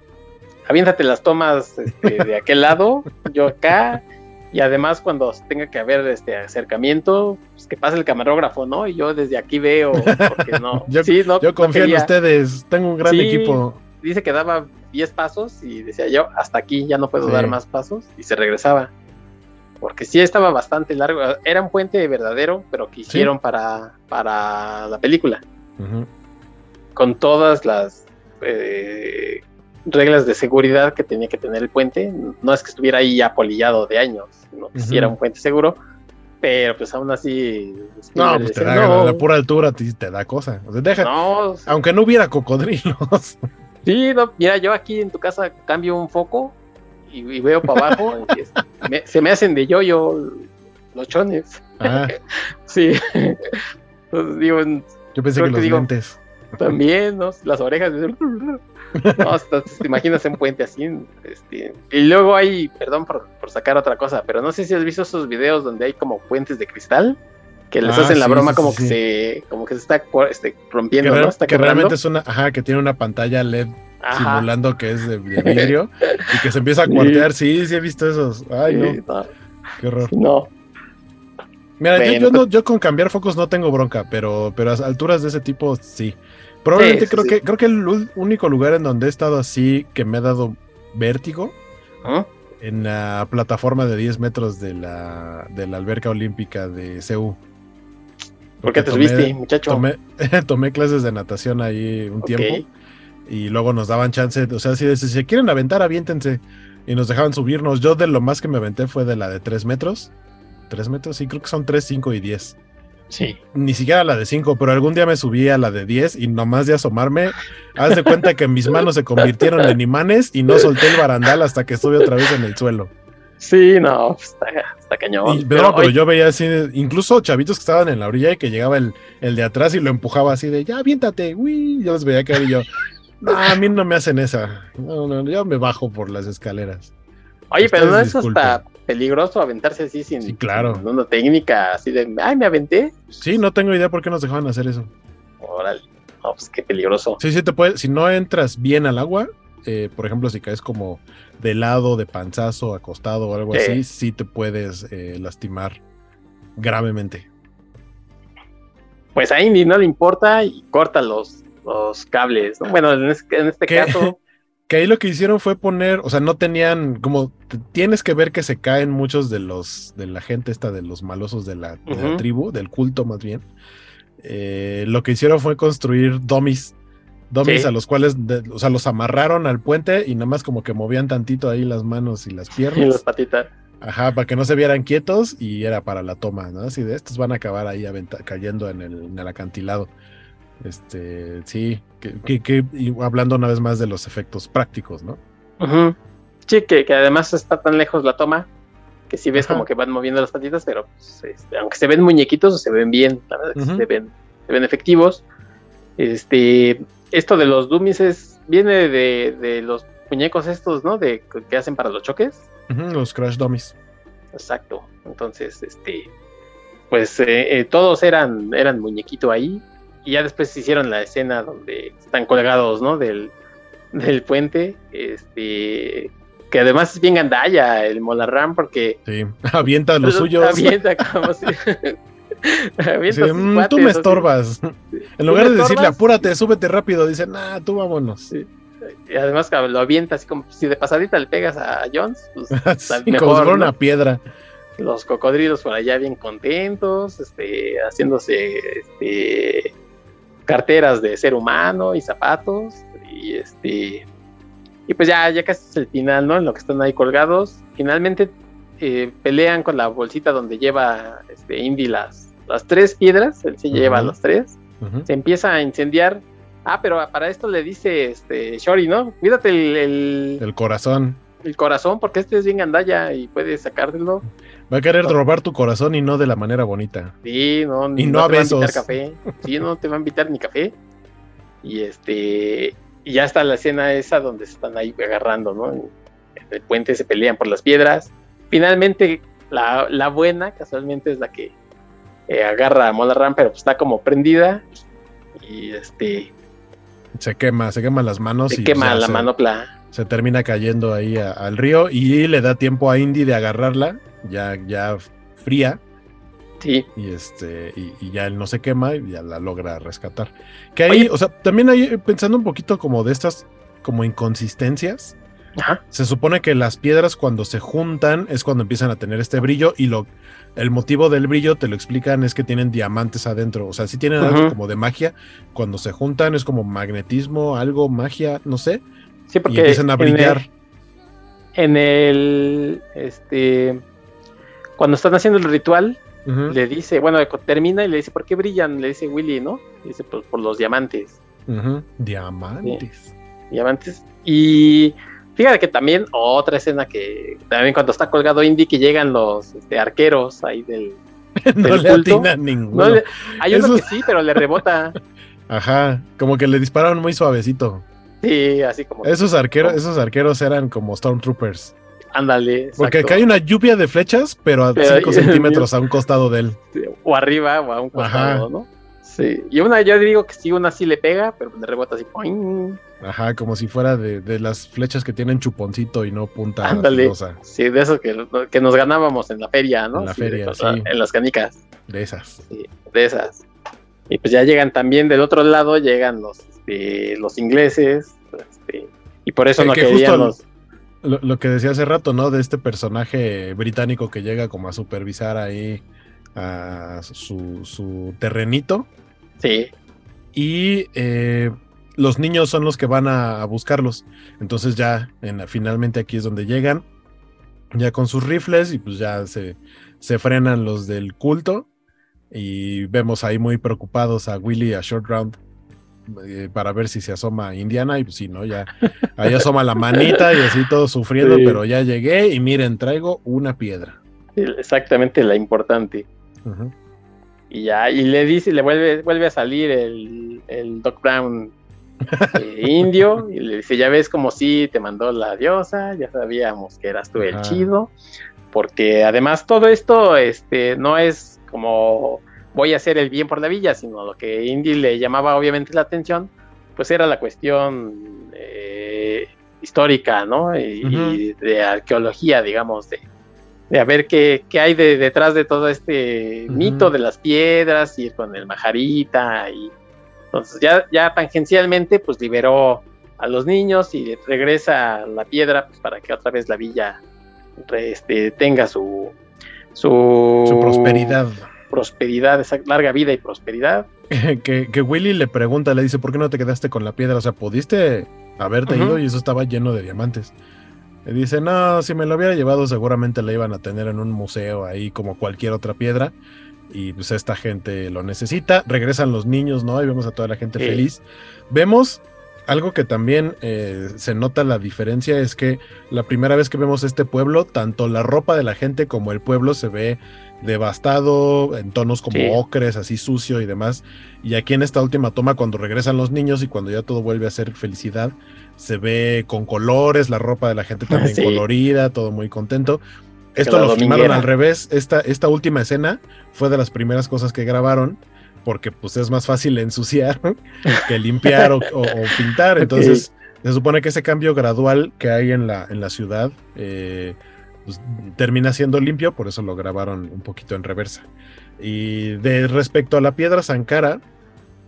A: aviéntate las tomas este, de <laughs> aquel lado, yo acá, y además cuando tenga que haber este acercamiento, pues que pase el camarógrafo, ¿no? Y yo desde aquí veo, porque no. <laughs>
B: yo, yo confío en ustedes, tengo un gran equipo.
A: Dice que daba 10 pasos y decía yo, hasta aquí ya no puedo dar más pasos, y se regresaba porque sí estaba bastante largo. Era un puente verdadero, pero que hicieron para, para la película. Con todas las eh, reglas de seguridad que tenía que tener el puente. No es que estuviera ahí ya polillado de años, no que era un puente seguro. Pero pues aún así.
B: No, pues te da, la pura altura te, te da cosa. deja, aunque no hubiera cocodrilos.
A: Sí, no, mira, yo aquí en tu casa cambio un foco y, veo para abajo, <laughs> y se me hacen de yo-yo los chones. Ah. <laughs> sí. digo,
B: yo pensé que, los dientes.
A: También, ¿no? Las orejas. <laughs> No, hasta te imaginas un puente así. Este, y luego hay, perdón por, por, sacar otra cosa, pero no sé si has visto esos videos donde hay como puentes de cristal que les ah, hacen la broma como que se como que se está este, rompiendo, que, ¿no? Está
B: que realmente es una, ajá, que tiene una pantalla LED simulando que es de, <laughs> vidrio y que se empieza a cuartear. Sí, sí he visto esos. Ay, no. Qué horror.
A: No.
B: Mira, yo, pues yo, con cambiar focos no tengo bronca, pero, pero a alturas de ese tipo sí. Probablemente creo que creo que el único lugar en donde he estado así que me ha dado vértigo ¿Ah? en la plataforma de 10 metros de la, de la alberca olímpica de CEU.
A: ¿Por qué te subiste, muchacho? <laughs>
B: Tomé, clases de natación ahí un tiempo y luego nos daban chance, o sea, si, si quieren aventar, aviéntense. Y nos dejaban subirnos. Yo de lo más que me aventé fue de la de 3 metros. 3 metros, sí, creo que son 3, 5 y 10.
A: Sí.
B: Ni siquiera la de 5, pero algún día me subí a la de 10 y nomás de asomarme, haz de cuenta que mis manos se convirtieron en imanes y no solté el barandal hasta que estuve otra vez en el suelo.
A: Sí, no, pues, está, está cañón.
B: pero, pero, yo veía así, incluso chavitos que estaban en la orilla y que llegaba el, el de atrás y lo empujaba así de, ya, aviéntate, uy, yo los veía caer y yo, a mí no me hacen esa. No, no, yo me bajo por las escaleras.
A: Oye, pero no es hasta peligroso aventarse así sin,
B: sí, claro.
A: una técnica así de, ay, me aventé.
B: Sí, no tengo idea por qué nos dejaban hacer eso.
A: Órale, no, pues qué peligroso.
B: Sí, sí, te puede, si no entras bien al agua, eh, por ejemplo, si caes como de lado, de panzazo, acostado o algo así, sí te puedes eh, lastimar gravemente.
A: Pues a Indy no le importa y corta los, los cables. Bueno, en, este caso. <laughs>
B: Que ahí lo que hicieron fue poner, o sea, no tenían, como tienes que ver que se caen muchos de los, de la gente esta, de los malosos de la, tribu, del culto más bien. Eh, lo que hicieron fue construir dummies Dummies a los cuales, o sea, los amarraron al puente y nada más como que movían tantito ahí las manos y las piernas. Y
A: las patitas.
B: Ajá, para que no se vieran quietos y era para la toma, ¿no? Así de estos van a acabar ahí cayendo en el, acantilado. Este, sí, que, hablando una vez más de los efectos prácticos, ¿no?
A: Sí, que, además está tan lejos la toma que si ves como que van moviendo las patitas, pero pues, este, aunque se ven muñequitos, se ven bien, la verdad que se, ven, se ven efectivos. Este, esto de los dummies es, viene de, los muñecos estos, ¿no? De que hacen para los choques.
B: los crash dummies.
A: Exacto. Entonces, este, pues eh, eh, todos eran, eran muñequito ahí. Y ya después hicieron la escena donde están colgados, ¿no? Del, del puente. Este, que además es bien gandalla el Molarram porque...
B: Sí, <laughs> avienta los <laughs> suyos.
A: Avienta como si... <laughs> <laughs>
B: Mm, tú me estorbas. <laughs> En lugar de decirle apúrate, súbete rápido, dice, nah, tú vámonos.
A: Y además lo avienta así como si de pasadita le pegas a Jones, pues <laughs>
B: mejor, como una piedra.
A: Los cocodrilos por allá bien contentos, este, haciéndose este, carteras de ser humano y zapatos. Y este y pues ya, ya casi es el final, ¿no? En lo que están ahí colgados. Finalmente eh, pelean con la bolsita donde lleva este, Indy las, las tres piedras, él se lleva las tres, se empieza a incendiar. Ah, pero para esto le dice este Shori, ¿no? Cuídate el,
B: el, corazón.
A: El corazón, porque este es bien gandalla y puede sacártelo.
B: Va a querer robar tu corazón y no de la manera bonita.
A: Sí, no, y no, a te besos. Va a invitar café. Sí, no te va a invitar ni café. Y este, y ya está la escena esa donde se están ahí agarrando, ¿no? En el puente se pelean por las piedras. Finalmente, la, la buena, casualmente, es la que eh, agarra a Mola Ram, pero pues, está como prendida y este...
B: Se quema, se quema las manos.
A: Se quema la manopla.
B: Se termina cayendo ahí al río y le da tiempo a Indy de agarrarla, ya, ya fría.
A: Sí.
B: Y este, y, ya él no se quema y ya la logra rescatar. Que ahí, o sea, también ahí pensando un poquito como de estas como inconsistencias. Se supone que las piedras cuando se juntan es cuando empiezan a tener este brillo y lo el motivo del brillo te lo explican es que tienen diamantes adentro, o sea, si tienen algo como de magia, cuando se juntan es como magnetismo, algo magia, no sé.
A: Sí, porque
B: y empiezan a brillar.
A: En el, este cuando están haciendo el ritual le dice, bueno, termina y le dice, ¿por qué brillan? Le dice Willy, ¿no? Le dice, pues por los diamantes.
B: Diamantes.
A: Diamantes. Y Fíjate que también otra escena que también cuando está colgado Indy que llegan los este, arqueros ahí del, <laughs>
B: no le atina ninguno.
A: hay uno que sí, pero le rebota. <laughs>
B: Ajá, como que le dispararon muy suavecito.
A: Sí, así como.
B: Esos arqueros, esos arqueros eran como Stormtroopers.
A: Ándale.
B: Porque acá hay una lluvia de flechas, pero a 5 <laughs> centímetros a un costado de él.
A: O arriba o a un costado, ¿no? Sí. Y una, yo digo que sí, una sí le pega, pero le rebota así.
B: Ajá, como si fuera de, las flechas que tienen chuponcito y no punta
A: Ándale. Sí, de eso que, que, nos ganábamos en la feria, ¿no?
B: En la feria, sí.
A: En las canicas.
B: De esas.
A: Sí, de esas. Y pues ya llegan también del otro lado, llegan los, este, los ingleses, este, y por eso no querían los...
B: Lo, lo, que decía hace rato, ¿no? De este personaje británico que llega como a supervisar ahí a su, su terrenito.
A: Sí.
B: Y eh, los niños son los que van a, buscarlos. Entonces ya en, finalmente aquí es donde llegan, ya con sus rifles y pues ya se, se frenan los del culto y vemos ahí muy preocupados a Willy a Short Round eh, para ver si se asoma Indiana y pues sí, ¿no? Ya ahí asoma la manita y así todo sufriendo, pero ya llegué y miren, traigo una piedra.
A: Exactamente la importante. Y ya, y le dice, le vuelve, vuelve a salir el, el Doc Brown eh, <laughs> indio y le dice, ya ves como si te mandó la diosa, ya sabíamos que eras tú el chido, porque además todo esto este, no es como voy a hacer el bien por la villa, sino lo que Indy le llamaba obviamente la atención, pues era la cuestión eh, histórica, ¿no? Y, de arqueología, digamos, de, de a ver qué, qué hay de, detrás de todo este mito de las piedras y con el majarita y entonces ya, ya tangencialmente pues liberó a los niños y regresa la piedra pues, para que otra vez la villa este, tenga su,
B: su, su prosperidad.
A: Prosperidad, esa larga vida y prosperidad. <laughs>
B: que, que, Willy le pregunta, le dice, ¿por qué no te quedaste con la piedra? O sea, pudiste haberte ido y eso estaba lleno de diamantes. Le dice, no, si me lo hubiera llevado seguramente la iban a tener en un museo ahí como cualquier otra piedra. Y pues esta gente lo necesita. Regresan los niños, ¿no? Y vemos a toda la gente feliz. Vemos algo que también eh, se nota la diferencia es que la primera vez que vemos este pueblo, tanto la ropa de la gente como el pueblo se ve devastado, en tonos como ocres, así sucio y demás. Y aquí en esta última toma, cuando regresan los niños y cuando ya todo vuelve a ser felicidad, se ve con colores, la ropa de la gente también <laughs> colorida, todo muy contento. Esto lo filmaron al revés. Esta, esta última escena fue de las primeras cosas que grabaron porque pues es más fácil ensuciar <laughs> que limpiar o, pintar. <laughs> Entonces, se supone que ese cambio gradual que hay en la, en la ciudad eh, pues, termina siendo limpio, por eso lo grabaron un poquito en reversa. Y de respecto a la piedra Sankara,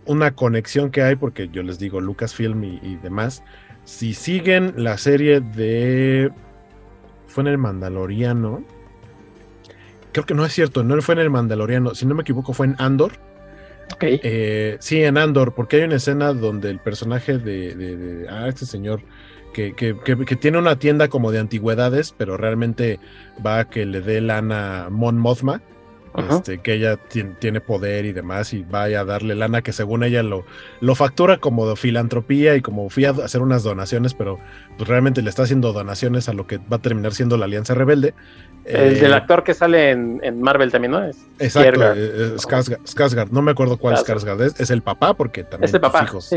B: una conexión que hay, porque yo les digo Lucasfilm y, y demás, si siguen la serie de... Fue en el Mandaloriano. Creo que no es cierto, no fue en el Mandaloriano, si no me equivoco fue en Andor eh, sí, en Andor, porque hay una escena donde el personaje de, ah, este señor que, tiene una tienda como de antigüedades, pero realmente va a que le dé lana Mon Mothma. Este, que ella tiene poder y demás, y vaya a darle lana que según ella lo, lo factura como de filantropía y como fui a hacer unas donaciones, pero pues realmente le está haciendo donaciones a lo que va a terminar siendo la Alianza Rebelde.
A: El del eh, actor que sale en, Marvel también, ¿no? Es
B: exacto, eh, Skarsgård. No me acuerdo cuál Skarsgård es. Es el papá, porque también
A: es papá,
B: hijos.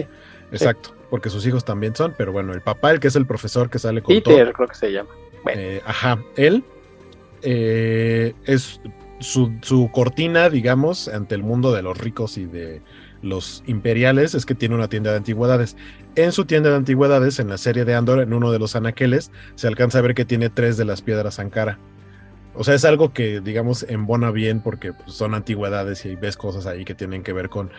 B: exacto, porque sus hijos también son, pero bueno, el papá, el que es el profesor que sale con
A: Peter, creo que se llama.
B: Eh, ajá, él es su, cortina, digamos, ante el mundo de los ricos y de los imperiales, es que tiene una tienda de antigüedades. En su tienda de antigüedades, en la serie de Andor, en uno de los anaqueles, se alcanza a ver que tiene tres de las piedras Ankara. O sea, es algo que, digamos, embona bien porque pues, son antigüedades y ves cosas ahí que tienen que ver con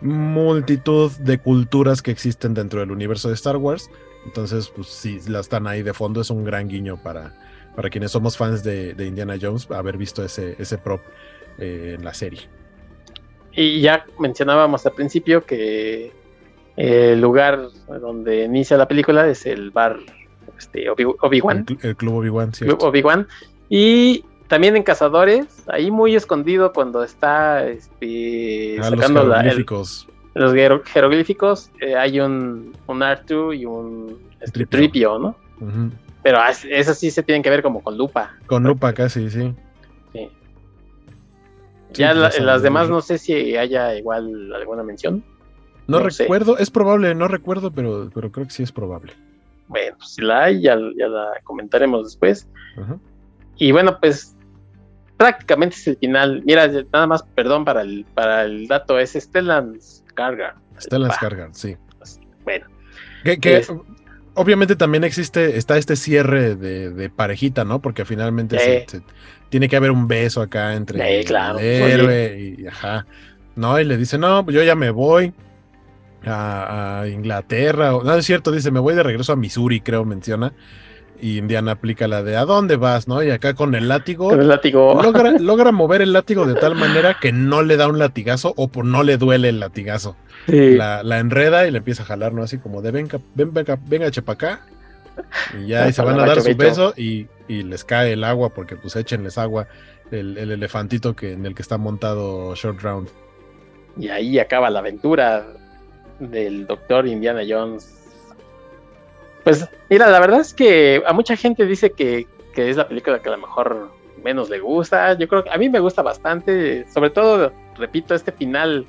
B: multitud de culturas que existen dentro del universo de Star Wars. Entonces, pues si la están ahí de fondo, es un gran guiño para, para quienes somos fans de, Indiana Jones, haber visto ese, ese prop eh, en la serie.
A: Y ya mencionábamos al principio que el lugar donde inicia la película es el bar este, Obi-Wan.
B: el, club Obi-Wan, sí.
A: Obi-Wan. Y también en Cazadores, ahí muy escondido cuando está este,
B: ah, sacando los jeroglíficos.
A: los jeroglíficos, eh, hay un, un Artu y un este, tripio. ¿no? Pero esas sí se tienen que ver como con lupa.
B: Con lupa casi, sí.
A: Sí. ya las demás no sé si haya igual alguna mención.
B: No, recuerdo, es probable, no recuerdo, pero, pero creo que sí es probable.
A: Bueno, pues si la hay, ya, la comentaremos después. Ajá. Y bueno, pues prácticamente es el final. Mira, nada más, perdón para el, para el dato, es Stellan Skarsgård.
B: Stellan Skarsgård, sí.
A: Pues, bueno.
B: Que, obviamente también existe, está este cierre de, parejita, ¿no? Porque finalmente tiene que haber un beso acá entre
A: el
B: héroe y ajá. ¿No? Y le dice, no, yo ya me voy a, a Inglaterra. No, es cierto, dice, me voy de regreso a Missouri, creo, menciona y Indiana aplica la de ¿a dónde vas? ¿no? Y acá con el látigo.
A: Con el látigo.
B: Logra, <laughs> mover el látigo de tal manera que no le da un latigazo o por no le duele el latigazo. La, enreda y le empieza a jalar, ¿no? Así como de venga, venga, venga, chepa acá. Y ya se van a dar su beso y, les cae el agua porque pues échenles agua el, el, elefantito que, en el que está montado Short Round.
A: Y ahí acaba la aventura del doctor Indiana Jones pues mira, la verdad es que a mucha gente dice que, es la película que a lo mejor menos le gusta. Yo creo que a mí me gusta bastante, sobre todo, repito, este final,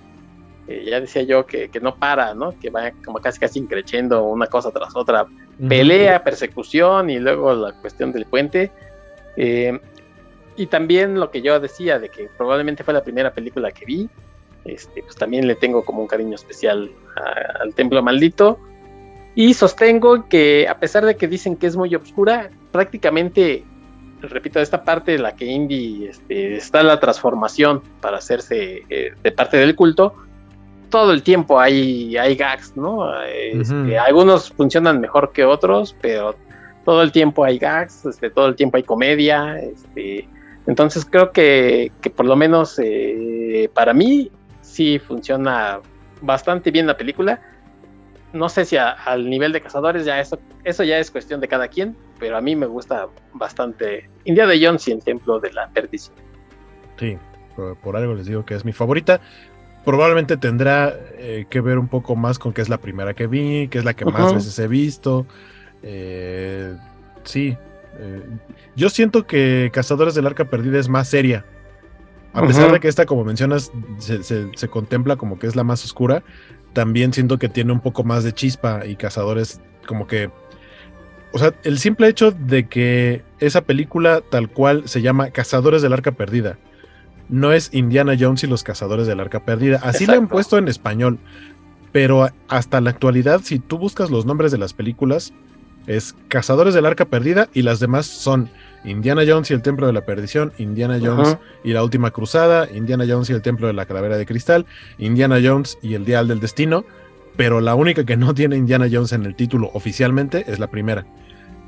A: ya decía yo, que, no para, ¿no? Que va como casi casi increciendo una cosa tras otra. Pelea, persecución y luego la cuestión del puente. Eh, y también lo que yo decía de que probablemente fue la primera película que vi. Este, pues también le tengo como un cariño especial al Templo Maldito Y sostengo que a pesar de que dicen que es muy oscura, prácticamente, repito, esta parte de la que Indy este, está la transformación para hacerse eh, de parte del culto, todo el tiempo hay, hay gags, ¿no? Este, algunos funcionan mejor que otros, pero todo el tiempo hay gags, este, todo el tiempo hay comedia, este, entonces creo que, que por lo menos eh, para mí sí funciona bastante bien la película. No sé si al nivel de cazadores ya eso, eso ya es cuestión de cada quien, pero a mí me gusta bastante India de Jones y el Templo de la Perdición.
B: Sí, por, algo les digo que es mi favorita. Probablemente tendrá eh, que ver un poco más con que es la primera que vi, que es la que más veces he visto. Eh, sí. Eh, yo siento que Cazadores del Arca Perdida es más seria. A pesar de que esta, como mencionas, se, contempla como que es la más oscura, también siento que tiene un poco más de chispa y Cazadores como que... O sea, el simple hecho de que esa película tal cual se llama Cazadores del Arca Perdida, no es Indiana Jones y los Cazadores del Arca Perdida. Así le han puesto en español, pero hasta la actualidad, si tú buscas los nombres de las películas, es Cazadores del Arca Perdida y las demás son Indiana Jones y el Templo de la Perdición, Indiana Jones y la Última Cruzada, Indiana Jones y el Templo de la Calavera de Cristal, Indiana Jones y el Dial del Destino, pero la única que no <laughs> tiene Indiana Jones en el título oficialmente es la primera.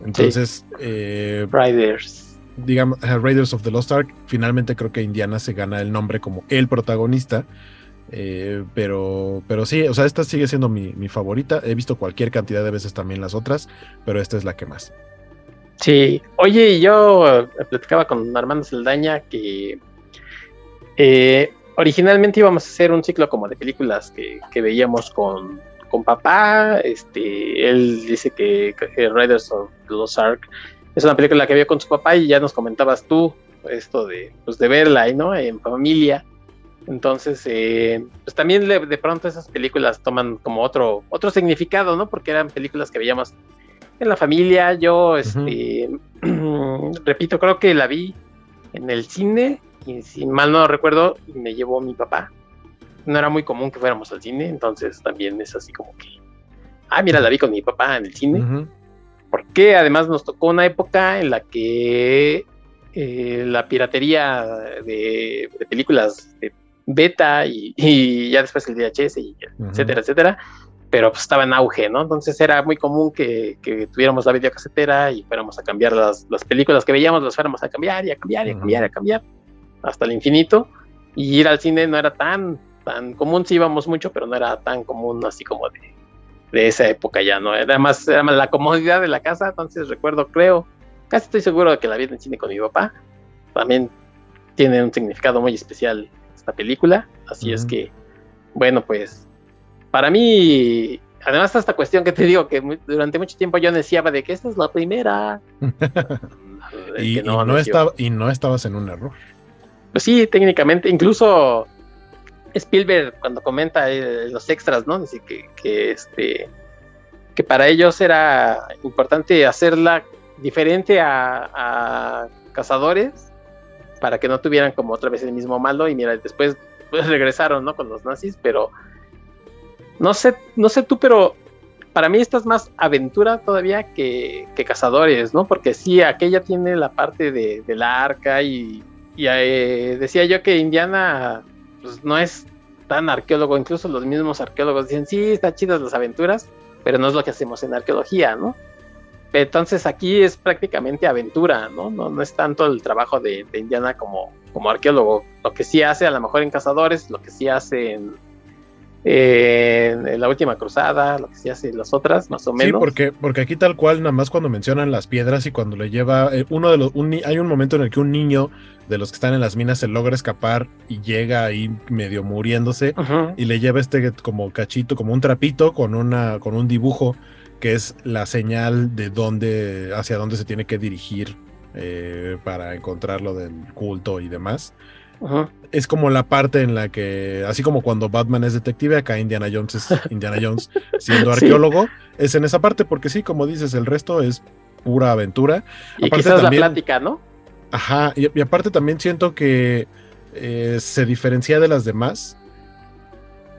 B: Entonces,
A: eh, Riders.
B: Digamos, Raiders of the Lost Ark, finalmente creo que Indiana se gana el nombre como el protagonista eh, pero, pero sí, o sea, esta sigue siendo mi, favorita. He visto cualquier cantidad de veces también las otras, pero esta es la que más.
A: Sí, oye, yo platicaba con Armando Saldaña que eh, originalmente íbamos a hacer un ciclo como de películas que, veíamos con, con, papá. Este, él dice que, Riders of the Ark es una película que vio con su papá y ya nos comentabas tú esto de, pues de verla, ¿no? En familia. Entonces, eh, pues también de pronto esas películas toman como otro, otro significado, ¿no? Porque eran películas que veíamos en la familia. Yo, este, <clears throat> repito, creo que la vi en el cine y si mal no recuerdo, me llevó mi papá. No era muy común que fuéramos al cine, entonces también es así como que, ah, mira, la vi con mi papá en el cine. Porque además nos tocó una época en la que eh, la piratería de, de películas de beta y, ya después el VHS, y etcétera, etcétera. Pero pues estaba en auge, ¿no? Entonces era muy común que, tuviéramos la videocasetera y fuéramos a cambiar las, películas que veíamos, las fuéramos a cambiar y a cambiar y a cambiar y a cambiar hasta el infinito. Y ir al cine no era tan, tan común, sí íbamos mucho, pero no era tan común así como de, de esa época ya, ¿no? Era más, era más la comodidad de la casa, entonces recuerdo, creo, casi estoy seguro de que la vi en cine con mi papá. También tiene un significado muy especial película. Así es que, bueno, pues para mí, además esta cuestión que te digo, que durante mucho tiempo yo decía de que esta es la primera. <laughs>
B: y, no, estaba, y no estabas en un error.
A: Pues sí, técnicamente, incluso Spielberg cuando comenta eh, los extras, ¿no? Dice que, que, este que para ellos era importante hacerla diferente a, a Cazadores para que no tuvieran como otra vez el mismo malo y mira, después pues, regresaron, ¿no? Con los nazis, pero no sé, no sé tú, pero para mí esta es más aventura todavía que, cazadores, ¿no? Porque sí, aquella tiene la parte de, la arca y, eh, decía yo que Indiana pues, no es tan arqueólogo, incluso los mismos arqueólogos dicen, sí, están chidas las aventuras, pero no es lo que hacemos en arqueología, ¿no? Entonces aquí es prácticamente aventura, ¿no? No, no es tanto el trabajo de, Indiana como, como arqueólogo. Lo que sí hace a lo mejor en Cazadores, lo que sí hace en, en, la última cruzada, lo que sí hace las otras, más o menos.
B: Sí, porque, porque aquí tal cual, nada más cuando mencionan las piedras y cuando le lleva, eh, uno de los, hay un momento en el que un niño de los que están en las minas se logra escapar y llega ahí medio muriéndose y le lleva este como cachito, como un trapito con una, con un dibujo que es la señal de dónde, hacia dónde se tiene que dirigir eh, para encontrar lo del culto y demás. Es como la parte en la que, así como cuando Batman es detective, acá Indiana Jones es <laughs> Indiana Jones siendo arqueólogo, es en esa parte, porque sí, como dices, el resto es pura aventura.
A: Y aparte quizás la plática, ¿no?
B: Ajá, y, aparte también siento que eh, se diferencia de las demás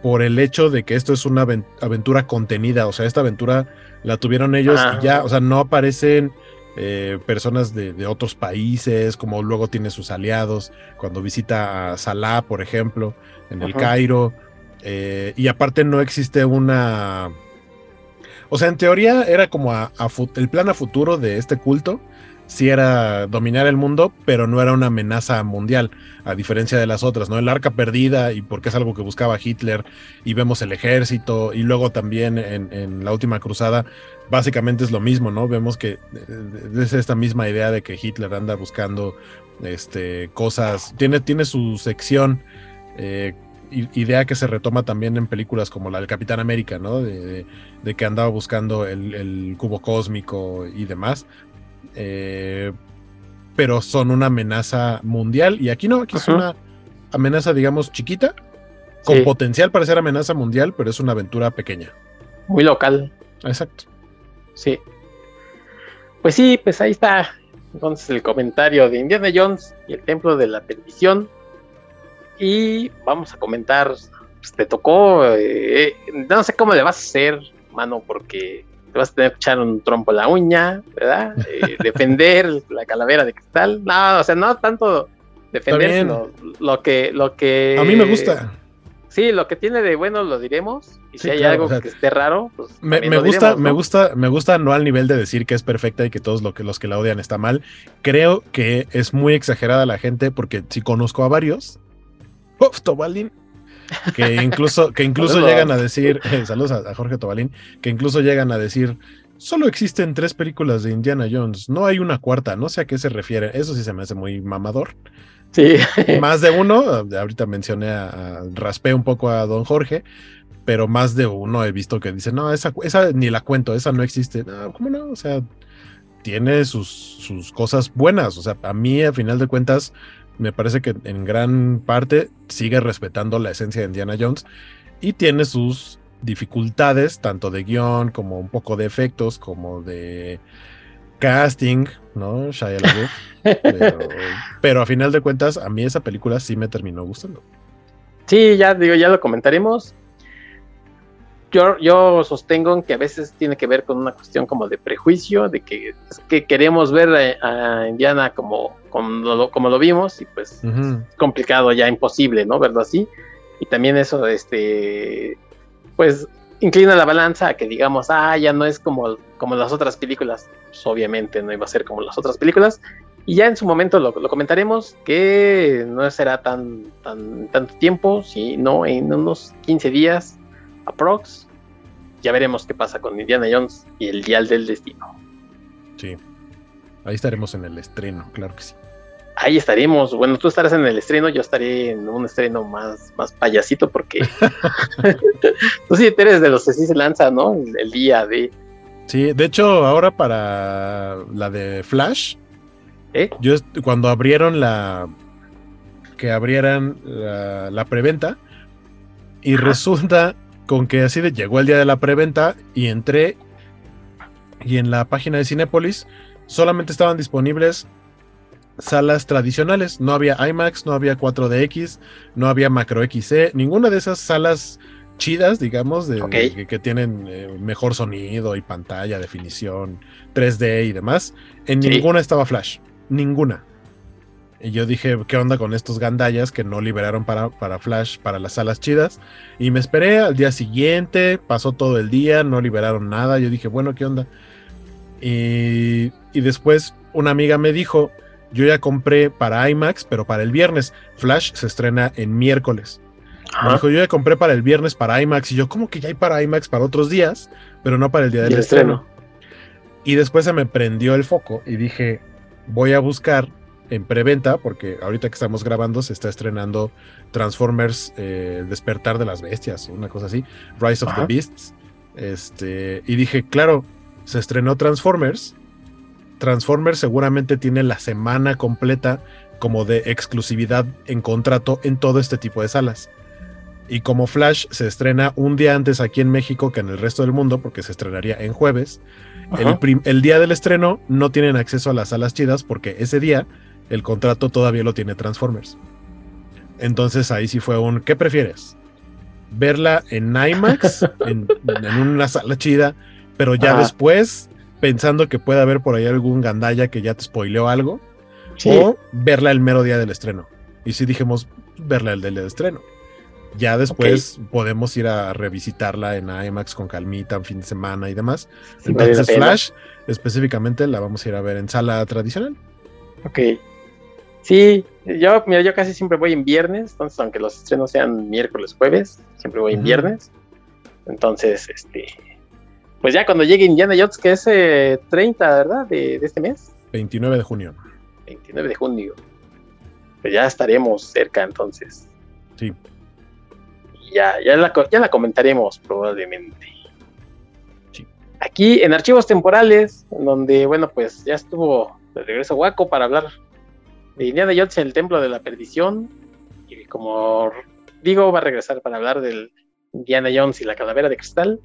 B: por el hecho de que esto es una aventura contenida, o sea, esta aventura la tuvieron ellos y ya, o sea, no aparecen eh, personas de, otros países, como luego tiene sus aliados, cuando visita a Salah, por ejemplo, en el Cairo, eh, y aparte no existe una... O sea, en teoría era como el plan a futuro de este culto, sí era dominar el mundo, pero no era una amenaza mundial, a diferencia de las otras, ¿no? El arca perdida, y porque es algo que buscaba Hitler, y vemos el ejército, y luego también en, la última cruzada, básicamente es lo mismo, ¿no? Vemos que eh, es esta misma idea de que Hitler anda buscando este, cosas, tiene, tiene su sección. Eh, idea que se retoma también en películas como la del Capitán América, ¿no? De, que andaba buscando el, cubo cósmico y demás. Eh, pero son una amenaza mundial y aquí no, aquí es una amenaza, digamos, chiquita, con potencial para ser amenaza mundial, pero es una aventura pequeña.
A: Muy local.
B: Exacto.
A: Sí. Pues sí, pues ahí está entonces el comentario de Indiana Jones y el Templo de la Perdición. Y vamos a comentar, pues te tocó, eh, no sé cómo le vas a hacer, mano, porque te vas a tener que echar un trompo a la uña, ¿verdad? Eh, <laughs> defender la calavera de cristal. No, o sea, no tanto defender, sino lo que, lo que.
B: A mí me gusta.
A: Sí, lo que tiene de bueno lo diremos. Y si hay algo que esté raro, pues.
B: Me, gusta, me gusta, me gusta no al nivel de decir que es perfecta y que todos lo que, los que la odian está mal. Creo que es muy exagerada la gente, porque si conozco a varios. Uf, Tobalín que <laughs> incluso, que incluso llegan a decir, <laughs> saludos a, Jorge Tobalín, que incluso llegan a decir, solo existen tres películas de Indiana Jones, no hay una cuarta, no sé a qué se refiere, eso sí se me hace muy mamador.
A: Sí. <laughs>
B: Más de uno, ahorita mencioné a, raspé un poco a don Jorge, pero más de uno he visto que dice, no, esa, esa ni la cuento, esa no existe. No, ¿cómo no? O sea, tiene sus, sus cosas buenas. O sea, a mí, a final de cuentas, me parece que en gran parte sigue respetando la esencia de Indiana Jones y tiene sus dificultades, tanto de guion como un poco de efectos, como de casting, ¿no? Shia pero, <laughs> pero, a final de cuentas, a mí esa película sí me terminó gustando.
A: Sí, ya digo, ya lo comentaremos yo, sostengo que a veces tiene que ver con una cuestión como de prejuicio, de que, que queremos ver a, Indiana como, como, lo, como lo vimos y pues es complicado, ya imposible, ¿no? Verlo así. Y también eso, este, pues inclina la balanza a que digamos, ah, ya no es como, como las otras películas. Pues, obviamente no iba a ser como las otras películas. Y ya en su momento lo, comentaremos, que no será tan, tan tanto tiempo, sino en unos 15 días aprox. Ya veremos qué pasa con Indiana Jones y el Dial del Destino.
B: Sí. Ahí estaremos en el estreno, claro que sí.
A: Ahí estaremos. Bueno, tú estarás en el estreno, yo estaré en un estreno más, más payasito porque <laughs> tú sí eres de los que sí se lanza, ¿no? El, día de...
B: Sí, de hecho, ahora para la de Flash, ¿Eh? yo cuando abrieron la... que abrieran la, preventa y resulta con que así de llegó el día de la preventa y entré y en la página de Cinepolis solamente estaban disponibles salas tradicionales, no había IMAX, no había 4DX, no había Macro XC, ninguna de esas salas chidas, digamos, de, que, tienen eh, mejor sonido y pantalla, definición, 3D y demás, en ninguna estaba Flash, ninguna. Y yo dije, ¿qué onda con estos gandallas que no liberaron para, para Flash, para las salas chidas? Y me esperé al día siguiente, pasó todo el día, no liberaron nada. Yo dije, bueno, ¿qué onda? Y, y después una amiga me dijo, yo ya compré para IMAX, pero para el viernes. Flash se estrena en miércoles. Me dijo, yo ya compré para el viernes para IMAX. Y yo, ¿cómo que ya hay para IMAX para otros días? Pero no para el día del estreno. Y después se me prendió el foco y dije, voy a buscar en preventa, porque ahorita que estamos grabando se está estrenando Transformers eh, Despertar de las Bestias, una cosa así, Rise of the Beasts. Este, y dije, claro, se estrenó Transformers. Transformers seguramente tiene la semana completa como de exclusividad en contrato en todo este tipo de salas. Y como Flash se estrena un día antes aquí en México que en el resto del mundo, porque se estrenaría en jueves, el, el, día del estreno no tienen acceso a las salas chidas porque ese día el contrato todavía lo tiene Transformers. Entonces ahí sí fue un, ¿qué prefieres? verla en IMAX, <laughs> en, una sala chida, pero ya después pensando que puede haber por ahí algún gandalla que ya te spoileó algo, o verla el mero día del estreno. Y si dijimos verla el día del estreno. Ya después podemos ir a revisitarla en IMAX con calmita, en fin de semana y demás. Entonces, Flash, específicamente, la vamos a ir a ver en sala tradicional.
A: Ok. Sí, yo, mira, yo casi siempre voy en viernes, entonces aunque los estrenos sean miércoles, jueves, siempre voy en viernes. Entonces, este, pues ya cuando llegue Indiana Jones, que es 30, eh, ¿verdad? De, este mes.
B: 29 de junio.
A: 29 de junio. Pues ya estaremos cerca entonces.
B: Sí.
A: Ya, ya, la, ya la comentaremos probablemente. Sí. Aquí en archivos temporales, donde, bueno, pues ya estuvo de regreso Waco para hablar de Indiana Jones en el Templo de la Perdición. Y como digo, va a regresar para hablar del Indiana Jones y la Calavera de Cristal.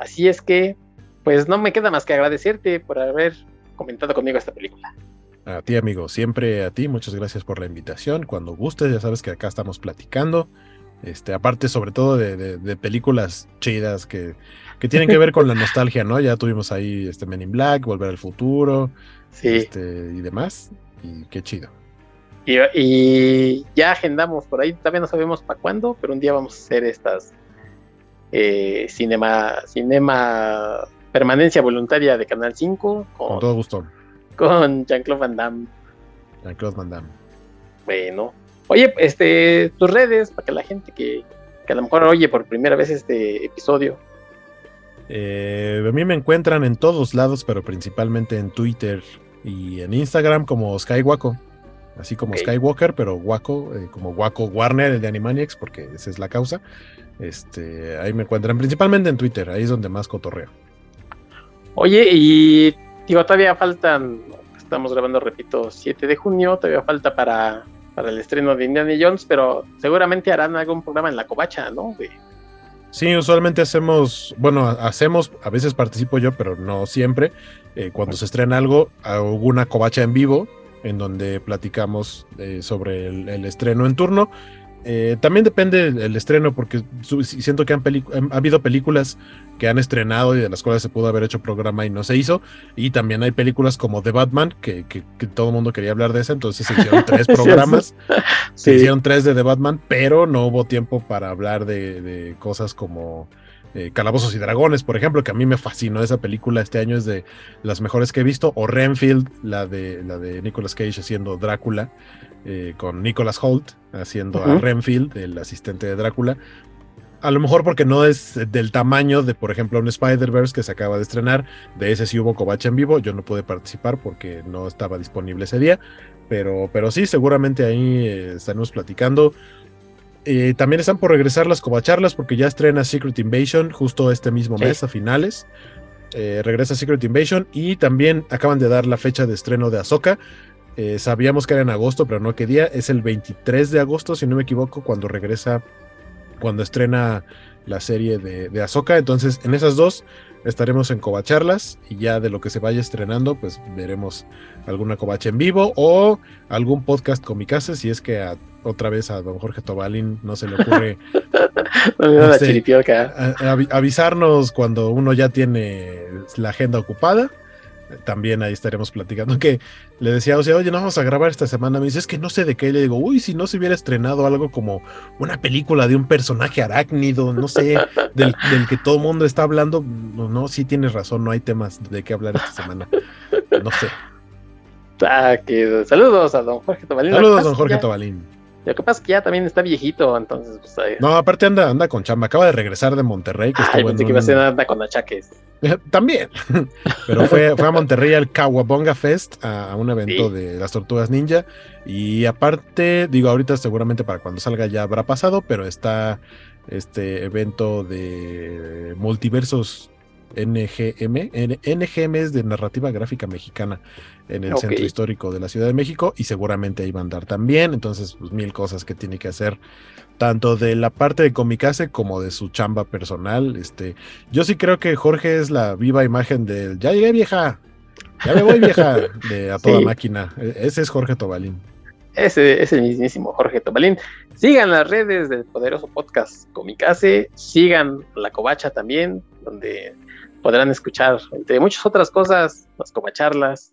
A: Así es que, pues no me queda más que agradecerte por haber comentado conmigo esta película.
B: A ti, amigo, siempre a ti, muchas gracias por la invitación. Cuando gustes, ya sabes que acá estamos platicando. Este, aparte, sobre todo de, películas chidas que, que, tienen que ver con la <laughs> nostalgia, ¿no? Ya tuvimos ahí este Men in Black, Volver al Futuro, este, y demás. Y qué chido.
A: Y, ya agendamos por ahí, todavía no sabemos para cuándo, pero un día vamos a hacer estas eh, cinema, cinema permanencia voluntaria de Canal 5.
B: Con, todo gusto.
A: Con Jean-Claude Van Damme.
B: Jean-Claude Van Damme.
A: Bueno. Oye, este, tus redes, para que la gente que, que a lo mejor oye por primera vez este episodio.
B: Eh, a mí me encuentran en todos lados, pero principalmente en Twitter y en Instagram como Skywako. Así como Skywalker, pero Waco, eh, como Waco Warner, el de Animaniacs, porque esa es la causa. Este, ahí me encuentran principalmente en Twitter, ahí es donde más cotorreo.
A: Oye, y digo, todavía faltan, estamos grabando, repito, 7 de junio, todavía falta para, para el estreno de Indiana Jones, pero seguramente harán algún programa en la covacha, ¿no?
B: Sí, usualmente hacemos, bueno, hacemos, a veces participo yo, pero no siempre. Eh, cuando se estrena algo, hago una covacha en vivo, en donde platicamos eh, sobre el, estreno en turno. Eh, también depende del estreno, porque siento que han, ha habido películas que han estrenado y de las cuales se pudo haber hecho programa y no se hizo. Y también hay películas como The Batman, que, todo el mundo quería hablar de esa, entonces se hicieron tres <laughs> programas. Se hicieron tres de The Batman, pero no hubo tiempo para hablar de, cosas como eh, Calabozos y Dragones, por ejemplo, que a mí me fascinó esa película este año, es de las mejores que he visto. O Renfield, la de, la de Nicolas Cage haciendo Drácula. Eh, con Nicholas Holt haciendo a Renfield, el asistente de Drácula. A lo mejor porque no es del tamaño de, por ejemplo, un Spider-Verse que se acaba de estrenar. De ese sí hubo covacha en vivo. Yo no pude participar porque no estaba disponible ese día. Pero, pero sí, seguramente ahí eh, estaremos platicando. Eh, también están por regresar las covacharlas porque ya estrena Secret Invasion justo este mismo mes a finales. regresa Secret Invasion y también acaban de dar la fecha de estreno de Ahsoka. Eh, sabíamos que era en agosto, pero no qué día. Es el 23 de agosto, si no me equivoco, cuando regresa, cuando estrena la serie de, de Ahsoka. Entonces, en esas dos estaremos en covacharlas y ya de lo que se vaya estrenando, pues veremos alguna covacha en vivo o algún podcast con mi casa, si es que otra vez a don Jorge Tobalín no se le ocurre <laughs> este, avisarnos cuando uno ya tiene la agenda ocupada también ahí estaremos platicando. Que le decía, o sea, oye, no vamos a grabar esta semana. Me dice, es que no sé de qué. Le digo, uy, si no se hubiera estrenado algo como una película de un personaje arácnido, no sé, del, que todo el mundo está hablando. No, no, sí tienes razón, no hay temas de qué hablar esta semana. No sé.
A: Ah, saludos a don Jorge Tobalín.
B: Saludos, a don Jorge Tobalín.
A: Lo que pasa es que ya también está viejito, entonces pues ahí...
B: No, aparte anda, anda con chamba, acaba de regresar de Monterrey.
A: Que Ay, pensé que iba a ser anda con achaques.
B: También, <laughs> pero fue, fue a Monterrey al Kawabonga Fest, a, un evento de las tortugas ninja. Y aparte, digo, ahorita seguramente para cuando salga ya habrá pasado, pero está este evento de multiversos NGM. NGM es de narrativa gráfica mexicana en el centro histórico de la Ciudad de México y seguramente ahí va a andar también. Entonces, pues mil cosas que tiene que hacer, tanto de la parte de Comicase como de su chamba personal. Este, yo sí creo que Jorge es la viva imagen del ya llegué vieja, ya me voy vieja, <laughs> de a toda máquina. E, ese es Jorge Tobalín.
A: Ese es el mismísimo Jorge Tobalín. Sigan las redes del poderoso podcast Comicase, sigan La Covacha también, donde podrán escuchar, entre muchas otras cosas, las covacharlas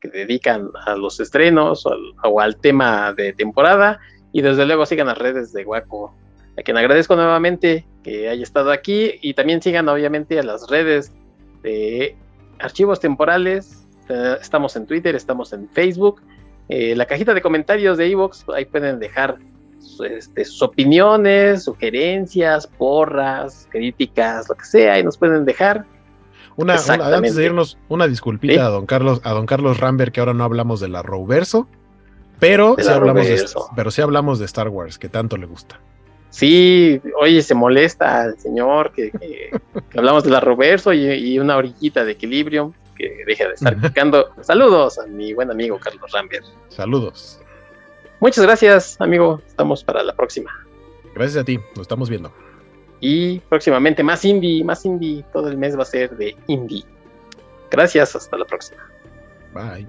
A: que dedican a los estrenos o al, tema de temporada. Y desde luego sigan las redes de Guaco, a quien agradezco nuevamente que haya estado aquí. Y también sigan obviamente a las redes de archivos temporales. Eh, estamos en Twitter, estamos en Facebook. Eh, la cajita de comentarios de Evox, ahí pueden dejar este, sus opiniones, sugerencias, porras, críticas, lo que sea, y nos pueden dejar.
B: Una, antes de irnos, una disculpita a don Carlos, a don Carlos Rambert, que ahora no hablamos de la Roverso, pero sí, hablamos de, pero sí hablamos de Star Wars, que tanto le gusta.
A: Sí, oye, se molesta el señor <laughs> que, hablamos de la Roverso y, una orillita de equilibrio, que deja de estar <laughs> picando. Saludos a mi buen amigo Carlos Rambert.
B: Saludos.
A: Muchas gracias, amigo. Estamos para la próxima.
B: Gracias a ti, nos estamos viendo.
A: Y próximamente más indie, más indie. Todo el mes va a ser de indie. Gracias, hasta la próxima.
B: Bye.